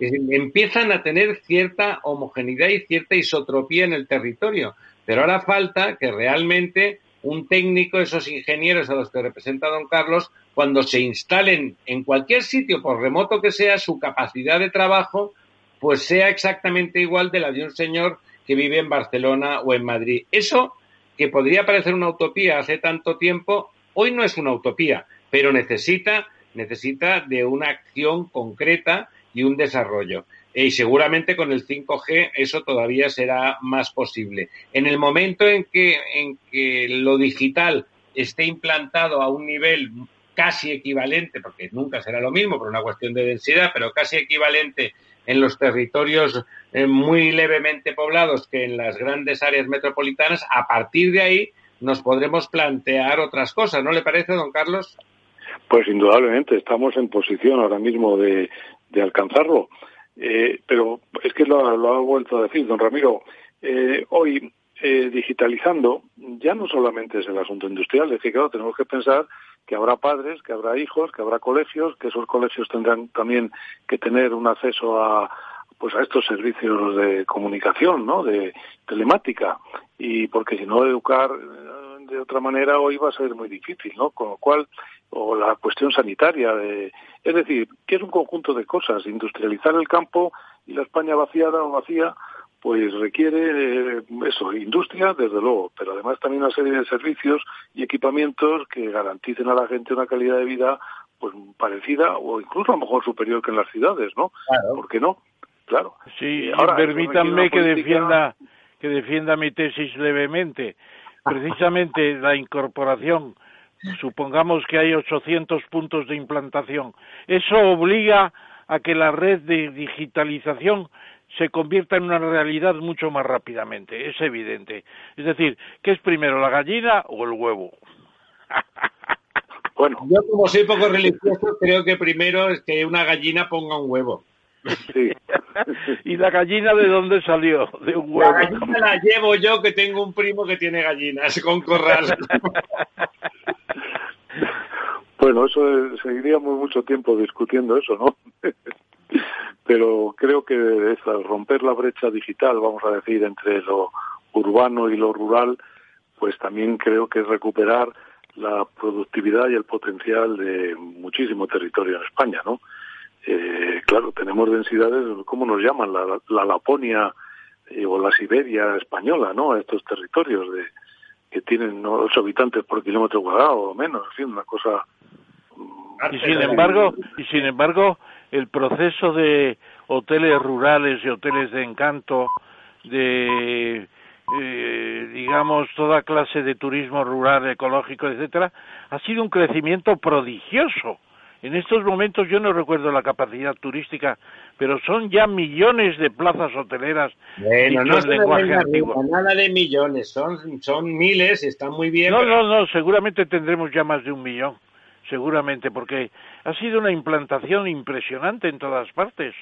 eh, empiezan a tener cierta homogeneidad y cierta isotropía en el territorio, pero ahora falta que realmente un técnico, esos ingenieros a los que representa don Carlos, cuando se instalen en cualquier sitio, por remoto que sea, su capacidad de trabajo pues sea exactamente igual de la de un señor que vive en Barcelona o en Madrid. Eso, que podría parecer una utopía hace tanto tiempo, hoy no es una utopía, pero necesita, necesita de una acción concreta y un desarrollo. Y seguramente con el 5G eso todavía será más posible. En el momento en que, en que lo digital esté implantado a un nivel casi equivalente, porque nunca será lo mismo por una cuestión de densidad, pero casi equivalente en los territorios eh, muy levemente poblados que en las grandes áreas metropolitanas, a partir de ahí nos podremos plantear otras cosas, ¿no le parece, don Carlos? Pues indudablemente estamos en posición ahora mismo de, alcanzarlo. Eh, pero es que lo, ha vuelto a decir, don Ramiro. Eh, hoy, digitalizando, ya no solamente es el asunto industrial, es que claro, tenemos que pensar que habrá padres, que habrá hijos, que habrá colegios, que esos colegios tendrán también que tener un acceso a pues a estos servicios de comunicación, ¿no? De telemática y porque si no educar eh, de otra manera hoy va a ser muy difícil, ¿no? Con lo cual o la cuestión sanitaria de es decir, que es un conjunto de cosas, industrializar el campo y la España vaciada o vacía pues requiere eh, eso, industria, desde luego, pero además también una serie de servicios y equipamientos que garanticen a la gente una calidad de vida pues parecida o incluso a lo mejor superior que en las ciudades, ¿no? Claro. ¿Por qué no? Claro. Sí, ahora permítanme que defienda que defienda mi tesis levemente. Precisamente la incorporación, supongamos que hay 800 puntos de implantación, eso obliga a que la red de digitalización se convierta en una realidad mucho más rápidamente, es evidente. Es decir, ¿qué es primero, la gallina o el huevo? Bueno, yo como soy poco religioso, creo que primero es que una gallina ponga un huevo. Sí. ¿Y la gallina de dónde salió? De un huevo. La gallina la llevo yo, que tengo un primo que tiene gallinas con corral. Bueno, eso seguiríamos mucho tiempo discutiendo eso, ¿no? pero creo que es romper la brecha digital, vamos a decir, entre lo urbano y lo rural, pues también creo que es recuperar la productividad y el potencial de muchísimo territorio en España, ¿no? Eh, claro, tenemos densidades, ¿cómo nos llaman? La, Laponia eh, o la Siberia española, ¿no? Estos territorios de que tienen ocho habitantes por kilómetro cuadrado o menos, en fin, una cosa. Y sin embargo, y sin embargo, el proceso de hoteles rurales y hoteles de encanto, de eh, digamos toda clase de turismo rural, ecológico, etcétera, ha sido un crecimiento prodigioso. En estos momentos yo no recuerdo la capacidad turística, pero son ya millones de plazas hoteleras. Bueno, no lenguaje antiguo. nada de millones, son, son miles, están muy bien. No, no, no, seguramente tendremos ya más de un millón, seguramente, porque ha sido una implantación impresionante en todas partes.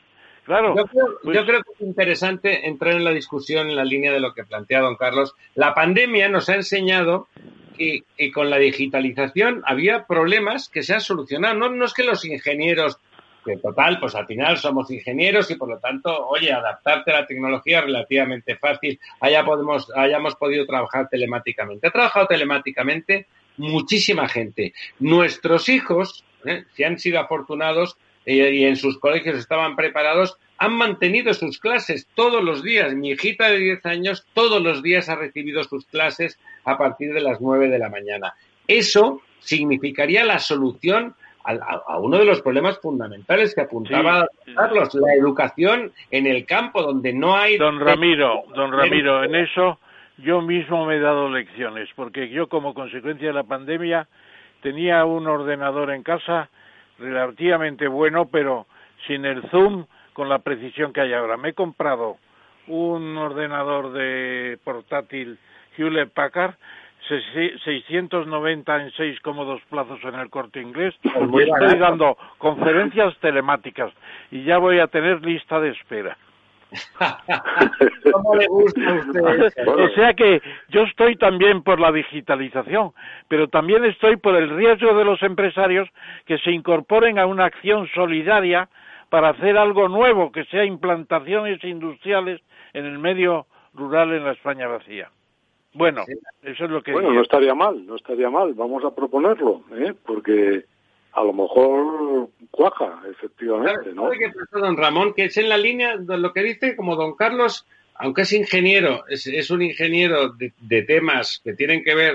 Claro. Pues yo creo, que es interesante entrar en la discusión en la línea de lo que plantea don Carlos. La pandemia nos ha enseñado que, con la digitalización había problemas que se han solucionado. No, no es que los ingenieros, que total, pues al final somos ingenieros y por lo tanto, oye, adaptarte a la tecnología es relativamente fácil. Allá podemos, hayamos podido trabajar telemáticamente. Ha trabajado telemáticamente muchísima gente. Nuestros hijos, ¿eh? si han sido afortunados, y en sus colegios estaban preparados, han mantenido sus clases todos los días. Mi hijita de 10 años todos los días ha recibido sus clases a partir de las 9 de la mañana. Eso significaría la solución a, uno de los problemas fundamentales que apuntaba Carlos, la educación en el campo donde no hay... Don Ramiro, don Ramiro, en eso yo mismo me he dado lecciones, porque yo como consecuencia de la pandemia tenía un ordenador en casa relativamente bueno, pero sin el zoom con la precisión que hay ahora. Me he comprado un ordenador de portátil Hewlett Packard 690 en seis cómodos plazos en el corte inglés y estoy dando conferencias telemáticas y ya voy a tener lista de espera. ¿Cómo le gusta a usted? O sea que yo estoy también por la digitalización, pero también estoy por el riesgo de los empresarios que se incorporen a una acción solidaria para hacer algo nuevo, que sea implantaciones industriales en el medio rural en la España vacía. Bueno, eso es lo que. Bueno, no estaría mal, no estaría mal. Vamos a proponerlo, ¿eh? porque a lo mejor cuaja, efectivamente, ¿no? don Ramón? Que es en la línea de lo que dice como don Carlos, aunque es ingeniero, es, un ingeniero de, temas que tienen que ver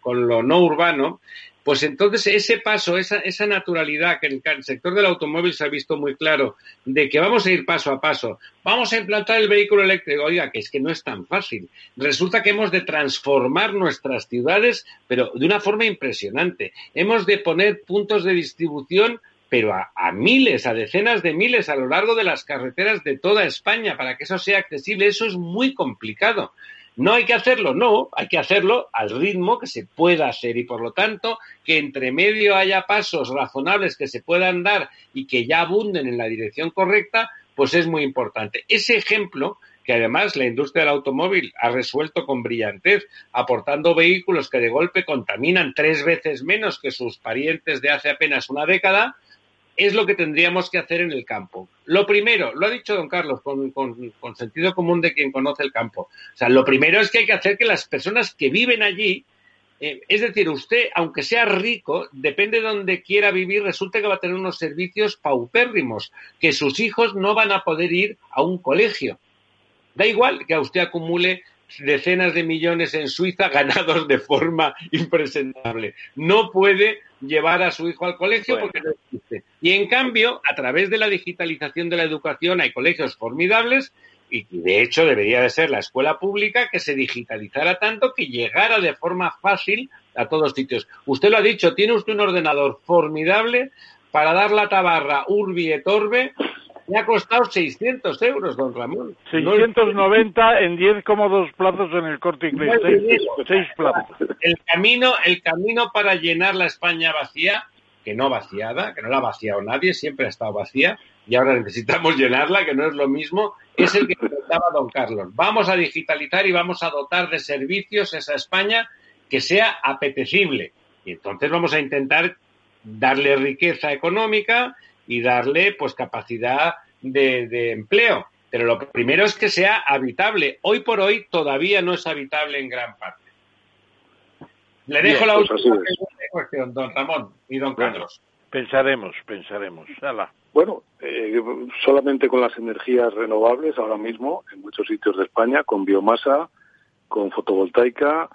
con lo no urbano, pues entonces ese paso, esa, naturalidad que en el sector del automóvil se ha visto muy claro, de que vamos a ir paso a paso, vamos a implantar el vehículo eléctrico, oiga, que es que no es tan fácil. Resulta que hemos de transformar nuestras ciudades, pero de una forma impresionante. Hemos de poner puntos de distribución pero a, miles, a decenas de miles a lo largo de las carreteras de toda España para que eso sea accesible. Eso es muy complicado. No hay que hacerlo, no, hay que hacerlo al ritmo que se pueda hacer y por lo tanto que entre medio haya pasos razonables que se puedan dar y que ya abunden en la dirección correcta, pues es muy importante. Ese ejemplo que además la industria del automóvil ha resuelto con brillantez, aportando vehículos que de golpe contaminan tres veces menos que sus parientes de hace apenas una década, es lo que tendríamos que hacer en el campo. Lo primero, lo ha dicho don Carlos con, sentido común de quien conoce el campo. O sea, lo primero es que hay que hacer que las personas que viven allí, eh, es decir, usted, aunque sea rico, depende de donde quiera vivir, resulta que va a tener unos servicios paupérrimos, que sus hijos no van a poder ir a un colegio. Da igual que a usted acumule decenas de millones en Suiza ganados de forma impresentable. No puede llevar a su hijo al colegio porque no existe. Y en cambio, a través de la digitalización de la educación hay colegios formidables y de hecho debería de ser la escuela pública que se digitalizara tanto que llegara de forma fácil a todos sitios. Usted lo ha dicho, tiene usted un ordenador formidable para dar la tabarra urbi et orbe me ha costado 600 euros, don Ramón. 690 en 10 cómodos plazos en el corte inglés. Seis, plazos. El camino, el camino para llenar la España vacía, que no vaciada, que no la ha vaciado nadie, siempre ha estado vacía, y ahora necesitamos llenarla, que no es lo mismo, es el que comentaba don Carlos. Vamos a digitalizar y vamos a dotar de servicios esa España que sea apetecible. Y entonces vamos a intentar darle riqueza económica y darle pues capacidad de, empleo. Pero lo primero es que sea habitable. Hoy por hoy todavía no es habitable en gran parte. Le dejo la pues última cuestión, don Ramón y don Carlos. Pensaremos, pensaremos. Bueno, eh, solamente con las energías renovables ahora mismo, en muchos sitios de España, con biomasa, con fotovoltaica,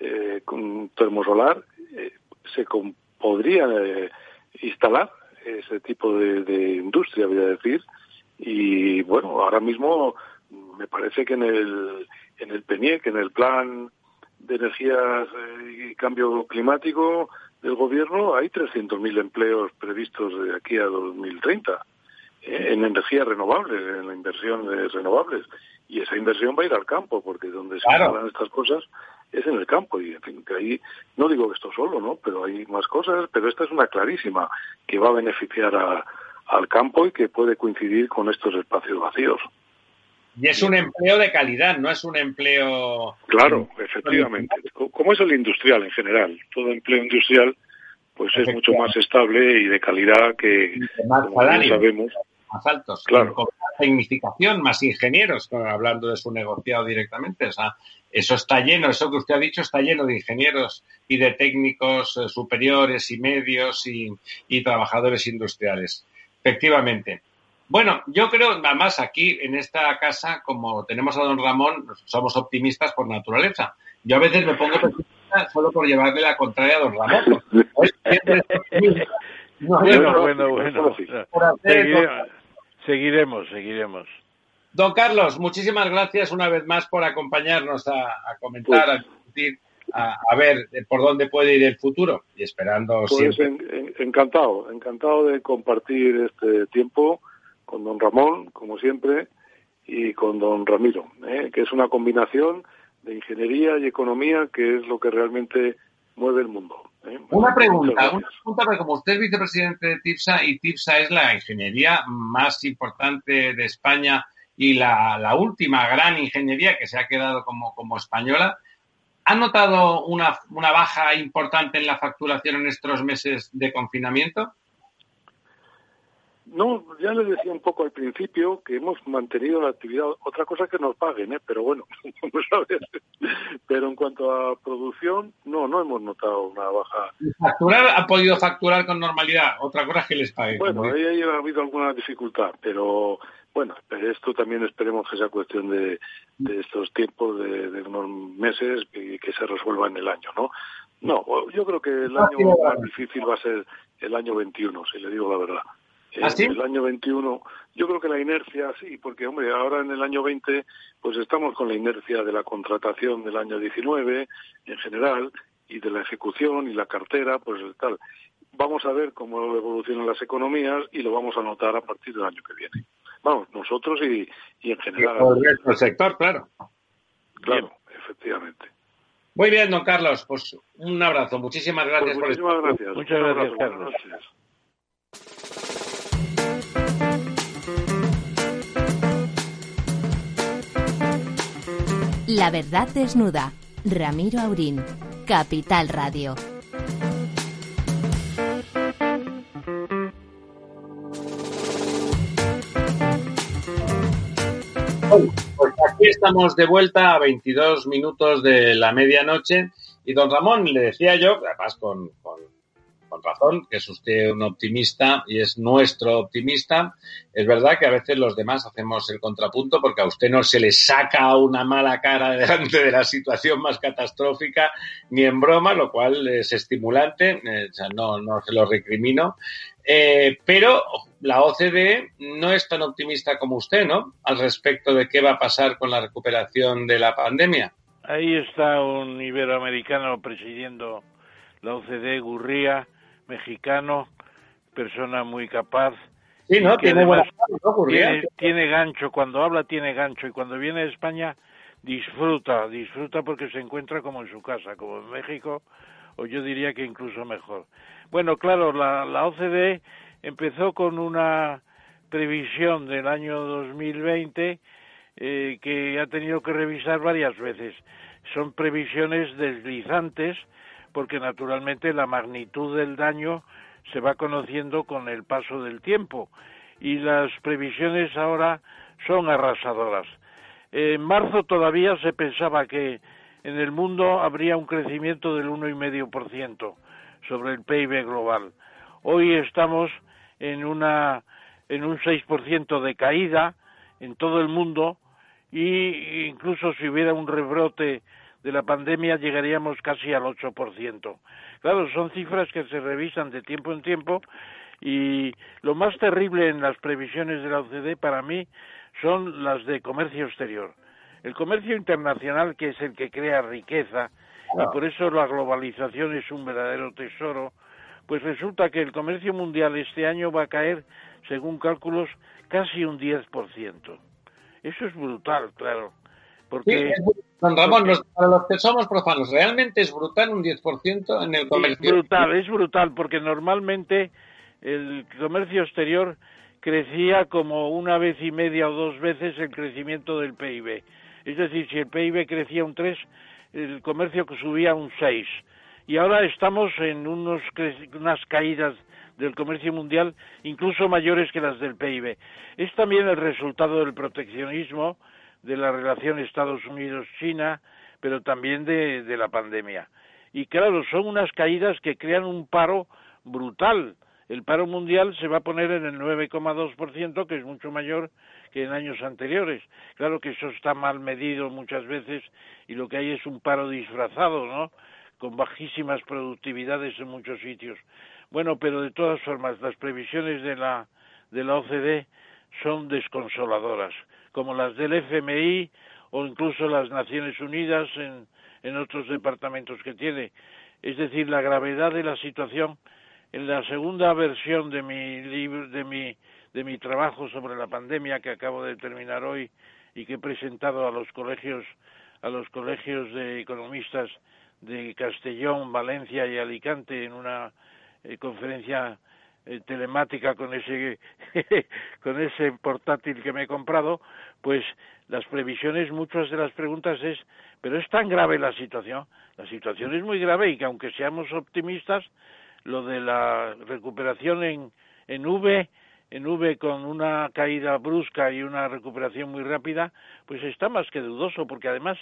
eh, con termosolar, eh, se podría instalar ese tipo de, industria, voy a decir. Y bueno, ahora mismo me parece que en el, en el PENIEC, en el Plan de Energías y Cambio Climático del Gobierno, hay 300.000 empleos previstos de aquí a 2030 eh, en energías renovables, en la inversión de renovables. Y esa inversión va a ir al campo, porque donde se hablan estas cosas es en el campo. Y en fin, que ahí, no digo que esto solo, ¿no? Pero hay más cosas, pero esta es una clarísima que va a beneficiar al campo y que puede coincidir con estos espacios vacíos. Y es un empleo de calidad, no es un empleo. Claro, efectivamente. Como es el industrial en general. Todo empleo industrial pues es mucho más estable y de calidad que, más sabemos. Más altos. Claro. Con más tecnificación, más ingenieros, hablando de su negociado directamente. O sea, eso está lleno, eso que usted ha dicho está lleno de ingenieros y de técnicos eh, superiores y medios y, y trabajadores industriales. Efectivamente. Bueno, yo creo, además aquí en esta casa, como tenemos a don Ramón, somos optimistas por naturaleza. Yo a veces me pongo pesimista solo por llevarle la contraria a don Ramón. bueno, bueno, bueno. Seguiremos, seguiremos. Don Carlos, muchísimas gracias una vez más por acompañarnos a, comentar, a discutir, a, ver por dónde puede ir el futuro y esperando pues siempre. encantado, encantado de compartir este tiempo con don Ramón, como siempre, y con don Ramiro, ¿eh? que es una combinación de ingeniería y economía que es lo que realmente mueve el mundo. ¿eh? Una pregunta, una pregunta, porque como usted es vicepresidente de TIPSA y TIPSA es la ingeniería más importante de España y la, la última gran ingeniería que se ha quedado como, como española, ¿ha notado una, una baja importante en la facturación en estos meses de confinamiento? No, ya les decía un poco al principio que hemos mantenido la actividad. Otra cosa que nos paguen, ¿eh? pero bueno, Pero en cuanto a producción, no, no hemos notado una baja. ¿Facturar ha podido facturar con normalidad? Otra cosa es que les paguen. Bueno, ahí ha habido alguna dificultad, pero bueno, esto también esperemos que sea cuestión de, estos tiempos, de, unos meses y que se resuelva en el año, ¿no? No, yo creo que el año más difícil va a ser el año 21, si le digo la verdad. ¿Ah, en el año 21. Yo creo que la inercia sí, porque hombre, ahora en el año 20 pues estamos con la inercia de la contratación del año 19 en general y de la ejecución y la cartera, pues tal. Vamos a ver cómo evolucionan las economías y lo vamos a notar a partir del año que viene. Vamos, nosotros y, y en general. el sector, claro. Claro, efectivamente. Muy bien, don Carlos. Pues un abrazo. Muchísimas gracias pues muchísimas gracias. Muchas gracias, Carlos. La verdad desnuda. Ramiro Aurín. Capital Radio. Pues aquí estamos de vuelta a 22 minutos de la medianoche y don Ramón le decía yo, además con, con razón, que es usted un optimista y es nuestro optimista. Es verdad que a veces los demás hacemos el contrapunto porque a usted no se le saca una mala cara delante de la situación más catastrófica ni en broma, lo cual es estimulante, eh, no, no se lo recrimino. Eh, pero la OCDE no es tan optimista como usted, ¿no? Al respecto de qué va a pasar con la recuperación de la pandemia. Ahí está un iberoamericano presidiendo la OCDE, Gurría, mexicano, persona muy capaz. Sí, ¿no? Tiene, tiene, gancho, cuando habla tiene gancho y cuando viene a España disfruta, disfruta porque se encuentra como en su casa, como en México, o yo diría que incluso mejor. Bueno, claro, la, la OCDE empezó con una previsión del año 2020 eh, que ha tenido que revisar varias veces. Son previsiones deslizantes porque naturalmente la magnitud del daño se va conociendo con el paso del tiempo y las previsiones ahora son arrasadoras. En marzo todavía se pensaba que en el mundo habría un crecimiento del 1,5% sobre el PIB global. Hoy estamos en una en un 6% de caída en todo el mundo y incluso si hubiera un rebrote de la pandemia llegaríamos casi al 8%. Claro, son cifras que se revisan de tiempo en tiempo y lo más terrible en las previsiones de la OCDE para mí son las de comercio exterior. El comercio internacional, que es el que crea riqueza, y por eso la globalización es un verdadero tesoro, pues resulta que el comercio mundial este año va a caer, según cálculos, casi un 10%. Eso es brutal, claro. Porque, don Ramón, para los que somos profanos, ¿realmente es brutal un 10% en el comercio? Es brutal, es brutal, porque normalmente el comercio exterior crecía como una vez y media o dos veces el crecimiento del PIB. Es decir, si el PIB crecía un 3, el comercio subía un 6. Y ahora estamos en unos, unas caídas del comercio mundial incluso mayores que las del PIB. Es también el resultado del proteccionismo, de la relación Estados Unidos-China, pero también de, la pandemia. Y claro, son unas caídas que crean un paro brutal el paro mundial se va a poner en el 9,2%, que es mucho mayor que en años anteriores. Claro que eso está mal medido muchas veces y lo que hay es un paro disfrazado, ¿no? Con bajísimas productividades en muchos sitios. Bueno, pero de todas formas, las previsiones de la, de la OCDE son desconsoladoras, como las del FMI o incluso las Naciones Unidas en, en otros departamentos que tiene. Es decir, la gravedad de la situación en la segunda versión de mi libro, de mi, de mi trabajo sobre la pandemia que acabo de terminar hoy y que he presentado a los colegios, a los colegios de economistas de Castellón, Valencia y Alicante en una eh, conferencia eh, telemática con ese con ese portátil que me he comprado, pues las previsiones, muchas de las preguntas es, pero es tan grave la situación, la situación es muy grave y que aunque seamos optimistas, lo de la recuperación en, en V, en V con una caída brusca y una recuperación muy rápida, pues está más que dudoso, porque además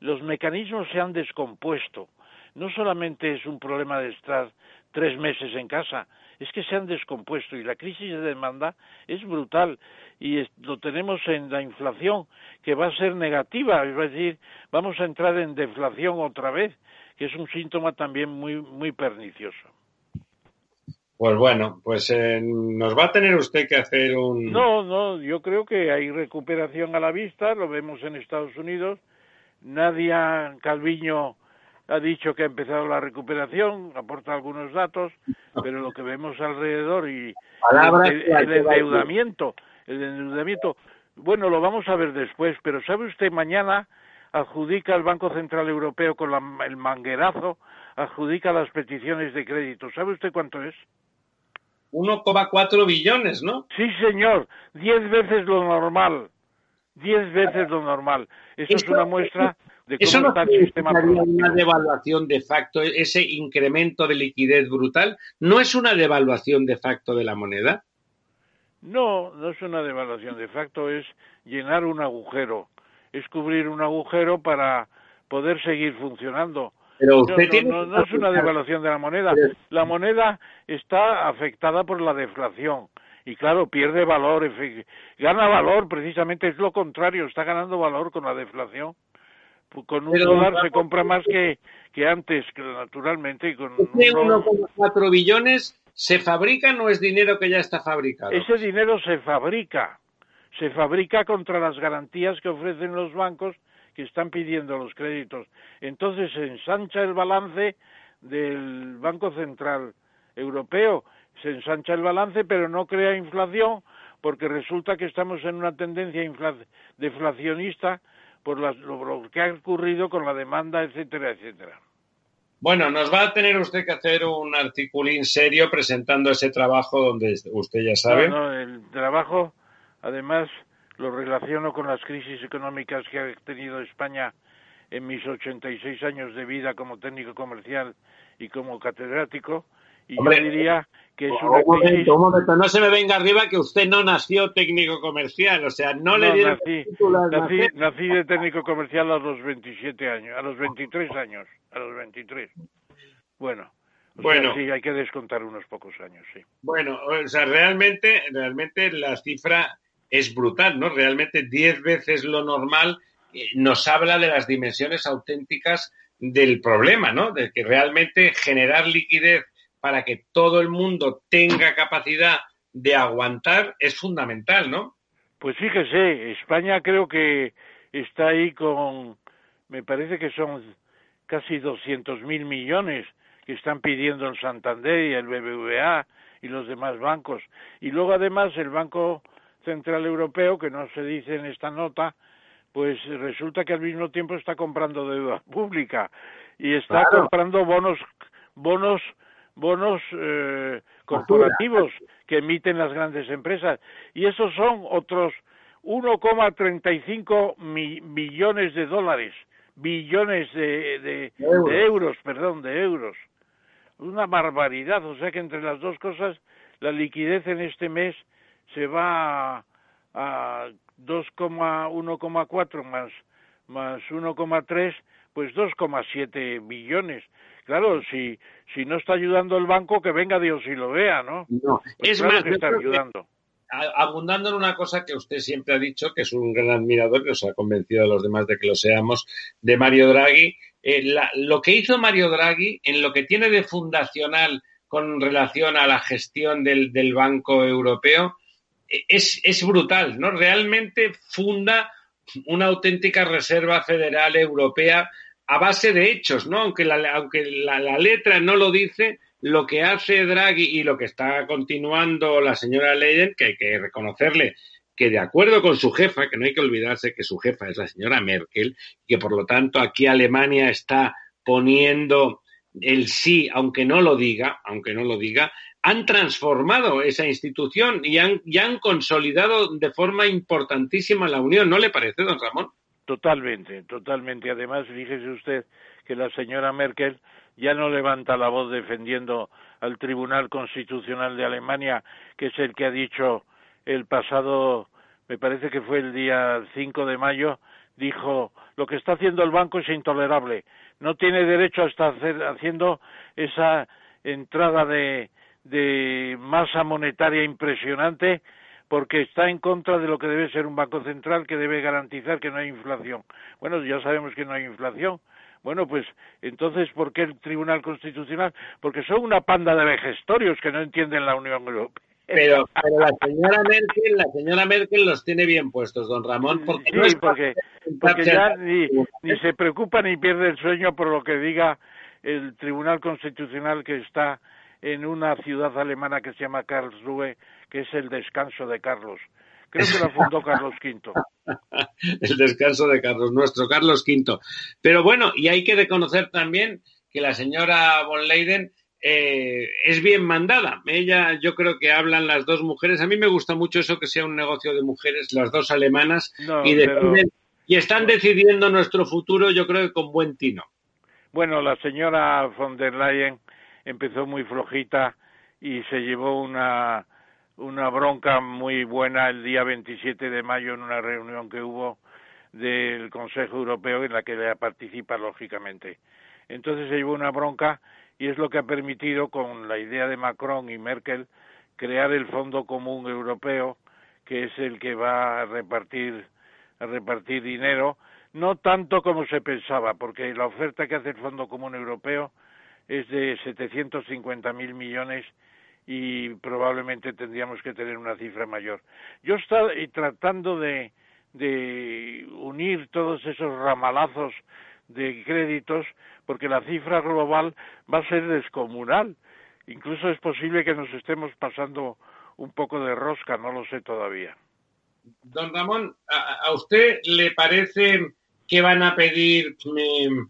los mecanismos se han descompuesto. No solamente es un problema de estar tres meses en casa, es que se han descompuesto y la crisis de demanda es brutal y lo tenemos en la inflación que va a ser negativa, es decir, vamos a entrar en deflación otra vez, que es un síntoma también muy muy pernicioso. Pues bueno, pues eh, nos va a tener usted que hacer un... No, no, yo creo que hay recuperación a la vista, lo vemos en Estados Unidos. Nadia Calviño ha dicho que ha empezado la recuperación, aporta algunos datos, pero lo que vemos alrededor y el, el, endeudamiento, el endeudamiento, bueno, lo vamos a ver después, pero ¿sabe usted mañana adjudica el Banco Central Europeo con el manguerazo, adjudica las peticiones de crédito. ¿Sabe usted cuánto es? 1,4 billones, ¿no? Sí, señor, diez veces lo normal, diez veces lo normal. Eso, es una muestra de cómo está el sistema. una devaluación de facto, ese incremento de liquidez brutal, ¿no es una devaluación de facto de la moneda? No, no es una devaluación de facto, es llenar un agujero, es cubrir un agujero para poder seguir funcionando no, no, es una devaluación de la moneda. La moneda está afectada por la deflación y claro, pierde valor, gana valor precisamente, es lo contrario, está ganando valor con la deflación. Con un dólar se compra más que, que antes, naturalmente. Con 1,4 billones se fabrica no es dinero que ya está fabricado. Ese dinero se fabrica, se fabrica contra las garantías que ofrecen los bancos que están pidiendo los créditos. Entonces se ensancha el balance del Banco Central Europeo, se ensancha el balance, pero no crea inflación, porque resulta que estamos en una tendencia deflacionista por lo que ha ocurrido con la demanda, etcétera, etcétera. Bueno, nos va a tener usted que hacer un articulín serio presentando ese trabajo donde usted ya sabe. no, el trabajo, además, lo relaciono con las crisis económicas que ha tenido España en mis 86 años de vida como técnico comercial y como catedrático Y yo diría que es una un momento, un momento, no se me venga arriba que usted no nació técnico comercial, o sea, no, le dieron nací, nací, nací, de técnico comercial a los 27 años, a los 23 años, a los 23. Bueno, bueno, sí, hay que descontar unos pocos años, sí. Bueno, o sea, realmente, realmente la cifra es brutal, ¿no? Realmente 10 veces lo normal eh, nos habla de las dimensiones auténticas del problema, ¿no? De que realmente generar liquidez para que todo el mundo tenga capacidad de aguantar es fundamental, ¿no? Pues fíjese, España creo que está ahí con, me parece que son casi 200 mil millones que están pidiendo el Santander y el BBVA y los demás bancos. Y luego además el Banco Central Europeo, que no se dice en esta nota, pues resulta que al mismo tiempo está comprando deuda pública y está comprando bonos bonos bonos eh, corporativos que emiten las grandes empresas. Y esos son otros 1,35 mi, millones de dólares. Billones de, euros. perdón de euros. Una barbaridad. O sea que entre las dos cosas la liquidez en este mes se va a 2,1,4 más más 1,3, pues 2,7 billones. Claro, si si no está ayudando el banco, que venga Dios y lo vea, ¿no? No, pues es más, que está ayudando. abundando en una cosa que usted siempre ha dicho, que es un gran admirador, que os ha convencido a los demás de que lo seamos, de Mario Draghi, eh, lo que hizo Mario Draghi en lo que tiene de fundacional con relación a la gestión del, del Banco Europeo, es, es brutal, ¿no? Realmente funda una auténtica reserva federal europea a base de hechos, ¿no? Aunque la, aunque la, letra no lo dice, lo que hace Draghi y lo que está continuando la señora Leyen, que hay que reconocerle que de acuerdo con su jefa, que no hay que olvidarse que su jefa es la señora Merkel, que por lo tanto aquí Alemania está poniendo el sí, aunque no lo diga, aunque no lo diga, han transformado esa institución y han, han consolidado de forma importantísima la unión. ¿No le parece, don Ramón? Totalmente, totalmente. Además, fíjese usted que la señora Merkel ya no levanta la voz defendiendo al Tribunal Constitucional de Alemania, que es el que ha dicho el pasado, me parece que fue el día 5 de mayo, dijo, lo que está haciendo el banco es intolerable. No tiene derecho a estar haciendo esa entrada de, de masa monetaria impresionante porque está en contra de lo que debe ser un banco central que debe garantizar que no hay inflación. Bueno, ya sabemos que no hay inflación. Bueno, pues entonces, ¿por qué el Tribunal Constitucional? Porque son una panda de vejestorios que no entienden la Unión Europea. Pero, la señora Merkel, la señora Merkel los tiene bien puestos, don Ramón, porque sí, porque, ya ni, ni se preocupa ni pierde el sueño por lo que diga el Tribunal Constitucional que está en una ciudad alemana que se llama Karlsruhe, que es el descanso de Carlos. Creo que la fundó Carlos V. el descanso de Carlos, nuestro Carlos V. Pero bueno, y hay que reconocer también que la señora von Leyden eh, es bien mandada. Ella, yo creo que hablan las dos mujeres. A mí me gusta mucho eso que sea un negocio de mujeres, las dos alemanas, y, y están decidiendo nuestro futuro, yo creo que con buen tino. Bueno, la señora von der Leyen empezó muy flojita y se llevó una, una bronca muy buena el día 27 de mayo en una reunión que hubo del Consejo Europeo en la que ella participa lógicamente. Entonces se llevó una bronca y es lo que ha permitido con la idea de Macron y Merkel crear el Fondo Común Europeo que es el que va a repartir a repartir dinero no tanto como se pensaba porque la oferta que hace el Fondo Común Europeo es de 750 mil millones y probablemente tendríamos que tener una cifra mayor. Yo estoy tratando de, de unir todos esos ramalazos de créditos porque la cifra global va a ser descomunal. Incluso es posible que nos estemos pasando un poco de rosca, no lo sé todavía. Don Ramón, ¿a, usted le parece que van a pedir mm,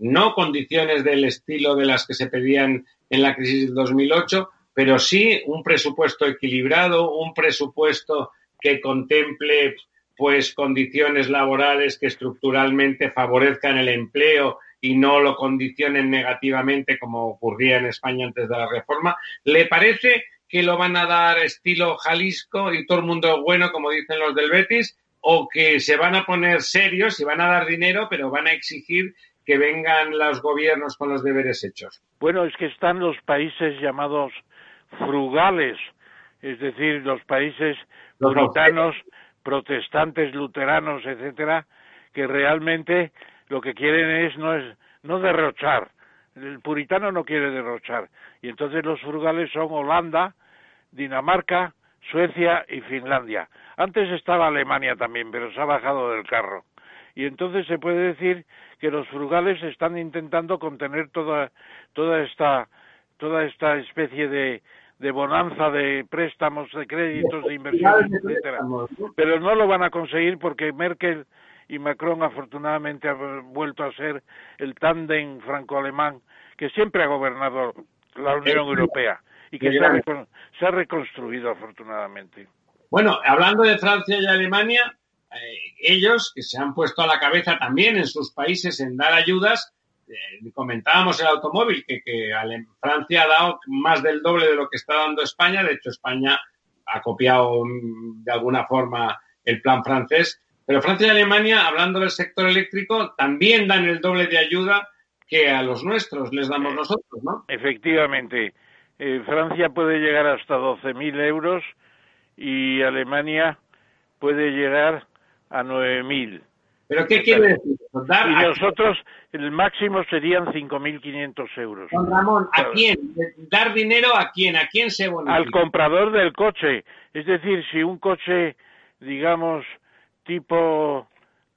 no condiciones del estilo de las que se pedían en la crisis del 2008, pero sí un presupuesto equilibrado, un presupuesto que contemple pues condiciones laborales que estructuralmente favorezcan el empleo y no lo condicionen negativamente como ocurría en España antes de la reforma. ¿Le parece que lo van a dar estilo Jalisco y todo el mundo bueno, como dicen los del Betis? ¿O que se van a poner serios y van a dar dinero, pero van a exigir que vengan los gobiernos con los deberes hechos? Bueno, es que están los países llamados frugales, es decir, los países puritanos, protestantes, luteranos, etcétera, que realmente lo que quieren es no es no derrochar. El puritano no quiere derrochar. Y entonces los frugales son Holanda, Dinamarca, Suecia y Finlandia. Antes estaba Alemania también, pero se ha bajado del carro. Y entonces se puede decir que los frugales están intentando contener toda, toda esta toda esta especie de, de bonanza de préstamos, de créditos, de inversiones, etcétera. Pero no lo van a conseguir porque Merkel y Macron afortunadamente ha vuelto a ser el tándem franco-alemán que siempre ha gobernado la Unión Europea y que se ha, reconstruido afortunadamente. Bueno, hablando de Francia y Alemania, ellos que se han puesto a la cabeza también en sus países en dar ayudas, eh, comentábamos el automóvil, que, que Francia ha dado más del doble de lo que está dando España, de hecho España ha copiado mm, de alguna forma el plan francés, pero Francia y Alemania, hablando del sector eléctrico, también dan el doble de ayuda que a los nuestros les damos nosotros, ¿no? Efectivamente. Eh, Francia puede llegar hasta 12.000 euros y Alemania puede llegar a 9.000. ¿Pero qué quiere decir? y nosotros, el máximo serían 5.500 euros. Don Ramón, ¿a quién? ¿Dar dinero a quién? ¿A quién se bonifica? Al comprador del coche. Es decir, si un coche, digamos, tipo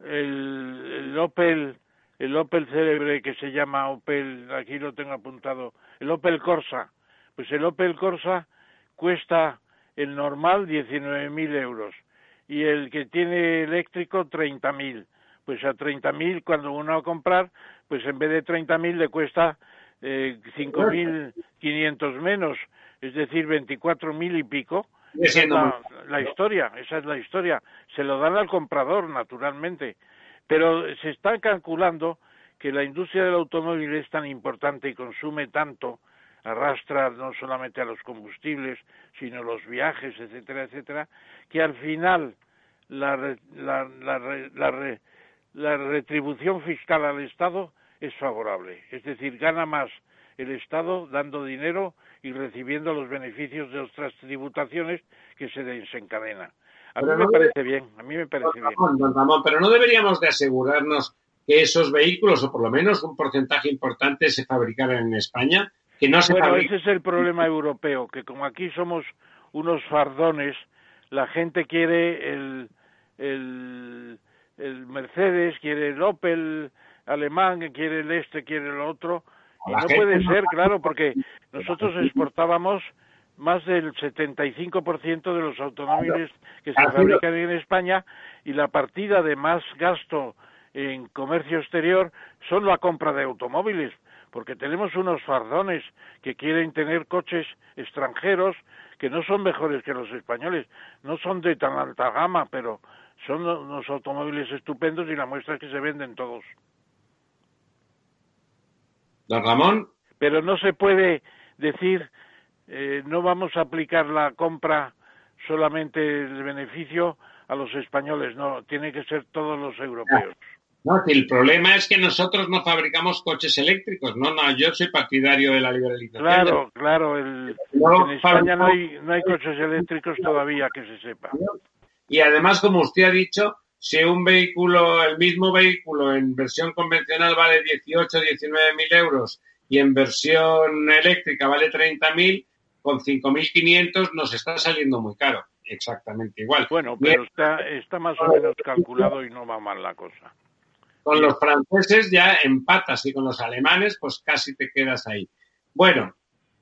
el, Opel el Opel célebre que se llama Opel, aquí lo tengo apuntado, el Opel Corsa. Pues el Opel Corsa cuesta el normal 19.000 euros y el que tiene eléctrico 30.000. Pues a 30.000 cuando uno va a comprar, pues en vez de 30.000 le cuesta eh, 5.500 menos, es decir, 24.000 y pico esa es la, historia, esa es la historia. Se lo dan al comprador, naturalmente. Pero se está calculando que la industria del automóvil es tan importante y consume tanto, arrastra no solamente a los combustibles, sino los viajes, etcétera, etcétera, que al final la, la, la, la retribución fiscal al Estado es favorable. Es decir, gana más el Estado dando dinero y recibiendo los beneficios de otras tributaciones que se desencadenan. A mí me parece bien, a mí me parece bien. pero no deberíamos de asegurarnos que esos vehículos, o por lo menos un porcentaje importante, se fabricaran en España, que no se Bueno, ese es el problema europeo, que como aquí somos unos fardones, la gente quiere el, el, el Mercedes, quiere el Opel alemán, quiere el este, quiere el otro, y no puede ser, claro, porque nosotros exportábamos más del 75% de los automóviles que se fabrican en España y la partida de más gasto en comercio exterior son la compra de automóviles, porque tenemos unos fardones que quieren tener coches extranjeros que no son mejores que los españoles, no son de tan alta gama, pero son unos automóviles estupendos y la muestra es que se venden todos. Don Ramón. Pero no se puede decir, eh, no vamos a aplicar la compra solamente el beneficio a los españoles, no, tiene que ser todos los europeos. No, el problema es que nosotros no fabricamos coches eléctricos, no, no, yo soy partidario de la liberalización. Claro, claro, el, en España no hay, no hay coches eléctricos todavía que se sepa. Y además, como usted ha dicho, si un vehículo, el mismo vehículo en versión convencional vale 18, 19 mil euros y en versión eléctrica vale 30 mil, con 5.500 nos está saliendo muy caro. Exactamente igual. Bueno, pero está, está más o menos calculado y no va mal la cosa. Con los franceses ya empatas y con los alemanes pues casi te quedas ahí. Bueno,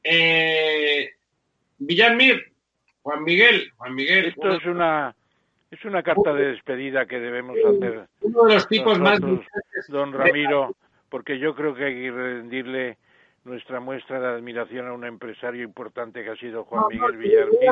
eh, Villarmir, Juan Miguel, Juan Miguel. Esto es una es una carta de despedida que debemos hacer. Uno de los tipos más don Ramiro, porque yo creo que hay que rendirle nuestra muestra de admiración a un empresario importante que ha sido Juan Miguel Villarmir.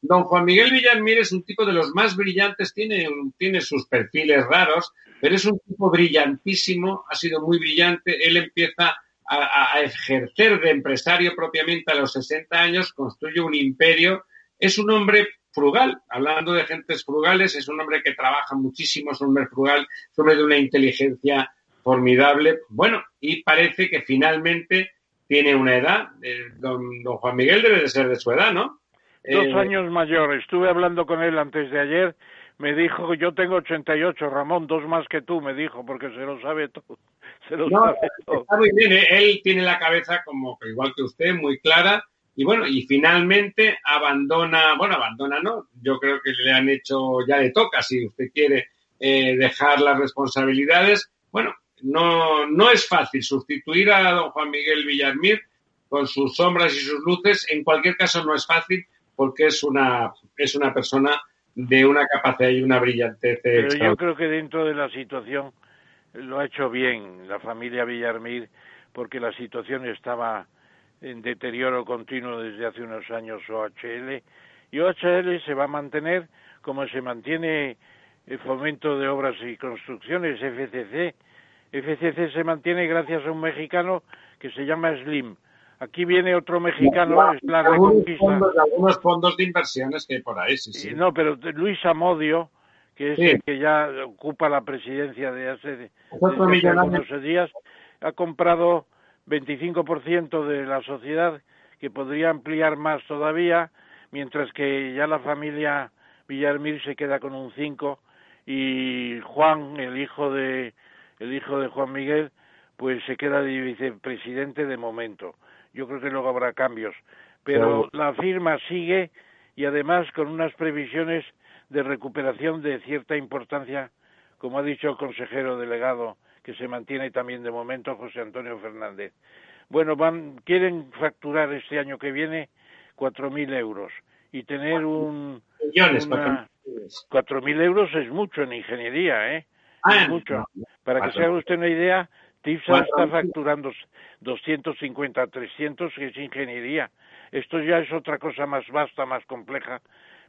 Don Juan Miguel Villarmir es un tipo de los más brillantes, tiene, tiene sus perfiles raros, pero es un tipo brillantísimo, ha sido muy brillante. Él empieza a, ejercer de empresario propiamente a los 60 años, construye un imperio. Es un hombre frugal, hablando de gentes frugales, es un hombre que trabaja muchísimo, es un hombre frugal, es un hombre de una inteligencia formidable. Bueno, y parece que finalmente tiene una edad. Eh, don, don, Juan Miguel debe de ser de su edad, ¿no? Dos eh, años mayor. Estuve hablando con él antes de ayer. Me dijo, yo tengo 88, Ramón, dos más que tú, me dijo, porque se lo sabe todo. Se lo sabe todo. Está muy bien, ¿eh? él tiene la cabeza como igual que usted, muy clara. Y bueno, y finalmente abandona, bueno, abandona no, yo creo que le han hecho, ya le toca, si usted quiere dejar las responsabilidades. Bueno, no, no es fácil sustituir a don Juan Miguel Villarmir con sus sombras y sus luces. En cualquier caso, no es fácil porque es una, es una persona de una capacidad y una brillantez. Pero yo creo que dentro de la situación lo ha hecho bien la familia Villarmir porque la situación estaba en deterioro continuo desde hace unos años OHL y OHL se va a mantener como se mantiene el fomento de obras y construcciones FCC FCC se mantiene gracias a un mexicano que se llama Slim. Aquí viene otro mexicano, es la Reconquista. algunos fondos de inversiones que hay por ahí, sí, sí. No, pero Luis Amodio, que es el que ya ocupa la presidencia de hace, de, unos días, ha comprado 25% de la sociedad, que podría ampliar más todavía, mientras que ya la familia Villarmir se queda con un 5 y Juan, el hijo de el hijo de Juan Miguel, pues se queda de vicepresidente de momento. Yo creo que luego habrá cambios. Pero la firma sigue y además con unas previsiones de recuperación de cierta importancia, como ha dicho el consejero delegado, que se mantiene también de momento José Antonio Fernández. Bueno, van, quieren facturar este año que viene cuatro mil euros y tener un millones, cuatro mil euros es mucho en ingeniería, ¿eh? Ah, mucho. Para que se haga usted una idea, TIPSA está facturando 250, 300, que es ingeniería. Esto ya es otra cosa más vasta, más compleja,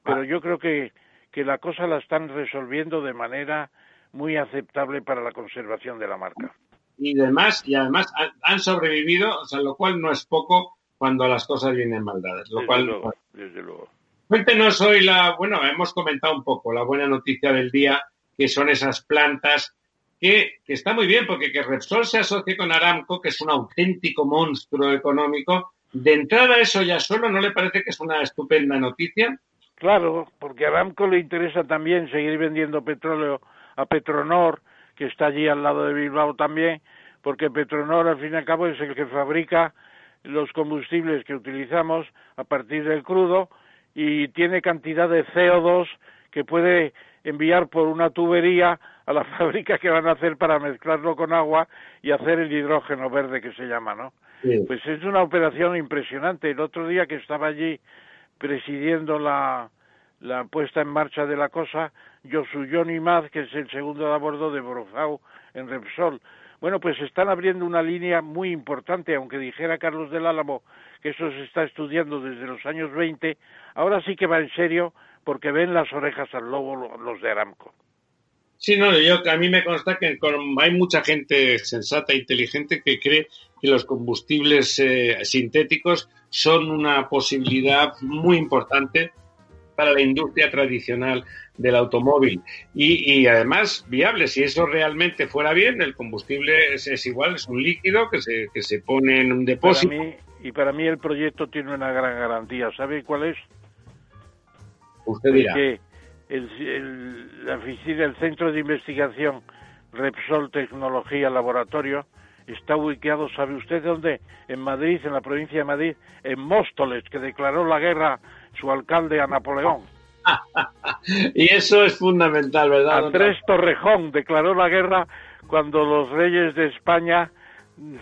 pero ah. yo creo que, que la cosa la están resolviendo de manera muy aceptable para la conservación de la marca. Y además, y además han sobrevivido, o sea, lo cual no es poco cuando las cosas vienen mal dadas. Lo cual, luego, desde luego. Cuéntenos hoy la, bueno, hemos comentado un poco la buena noticia del día que son esas plantas que, está muy bien, porque que Repsol se asocie con Aramco, que es un auténtico monstruo económico, de entrada eso ya solo, ¿no le parece que es una estupenda noticia? Claro, porque Aramco le interesa también seguir vendiendo petróleo a Petronor, que está allí al lado de Bilbao también, porque Petronor al fin y al cabo es el que fabrica los combustibles que utilizamos a partir del crudo y tiene cantidad de CO2 que puede enviar por una tubería a la fábrica que van a hacer para mezclarlo con agua y hacer el hidrógeno verde que se llama, ¿no? Pues es una operación impresionante. El otro día que estaba allí presidiendo la, la puesta en marcha de la cosa, Josu Johnny Maz, que es el segundo de a bordo de Brofau en Repsol. Bueno, pues están abriendo una línea muy importante, aunque dijera Carlos del Álamo que eso se está estudiando desde los años 20, ahora sí que va en serio porque ven las orejas al lobo los de Aramco. Sí, no, yo a mí me consta que hay mucha gente sensata e inteligente que cree que los combustibles eh, sintéticos son una posibilidad muy importante para la industria tradicional del automóvil y, además viable. Si eso realmente fuera bien, el combustible es, igual, es un líquido que se, que se pone en un depósito. y para mí el proyecto tiene una gran garantía. ¿Sabe cuál es? Usted dirá. Que el, la oficina, el Centro de Investigación Repsol Tecnología Laboratorio está ubicado, ¿sabe usted dónde? En Madrid, en la provincia de Madrid, en Móstoles, que declaró la guerra su alcalde a Napoleón. y eso es fundamental, ¿verdad? Andrés Torrejón declaró la guerra cuando los reyes de España,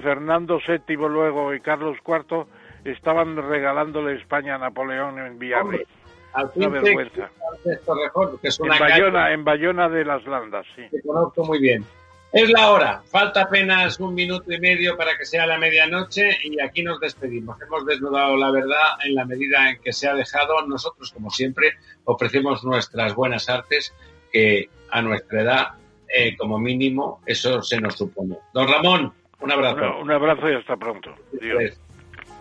Fernando VII luego y Carlos IV, estaban regalándole España a Napoleón en Villarreal. Al una vergüenza. en, Bayona, en Bayona de las Landas, sí. Te conozco muy bien. Es la hora, falta apenas un minuto y medio para que sea la medianoche y aquí nos despedimos. Hemos desnudado la verdad en la medida en que se ha dejado. Nosotros, como siempre, ofrecemos nuestras buenas artes que a nuestra edad, eh, como mínimo, eso se nos supone. Don Ramón, un abrazo. un abrazo y hasta pronto. Dios.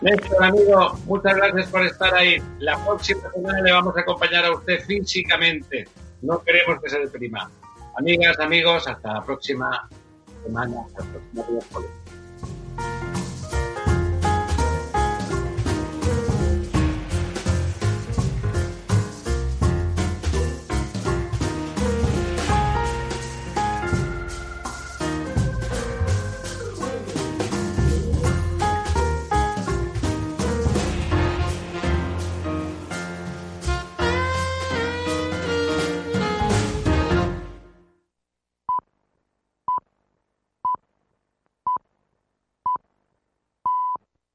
Néstor, amigo, muchas gracias por estar ahí. La próxima semana le vamos a acompañar a usted físicamente. No queremos que se deprima. Amigas, amigos, hasta la próxima semana, hasta el próximo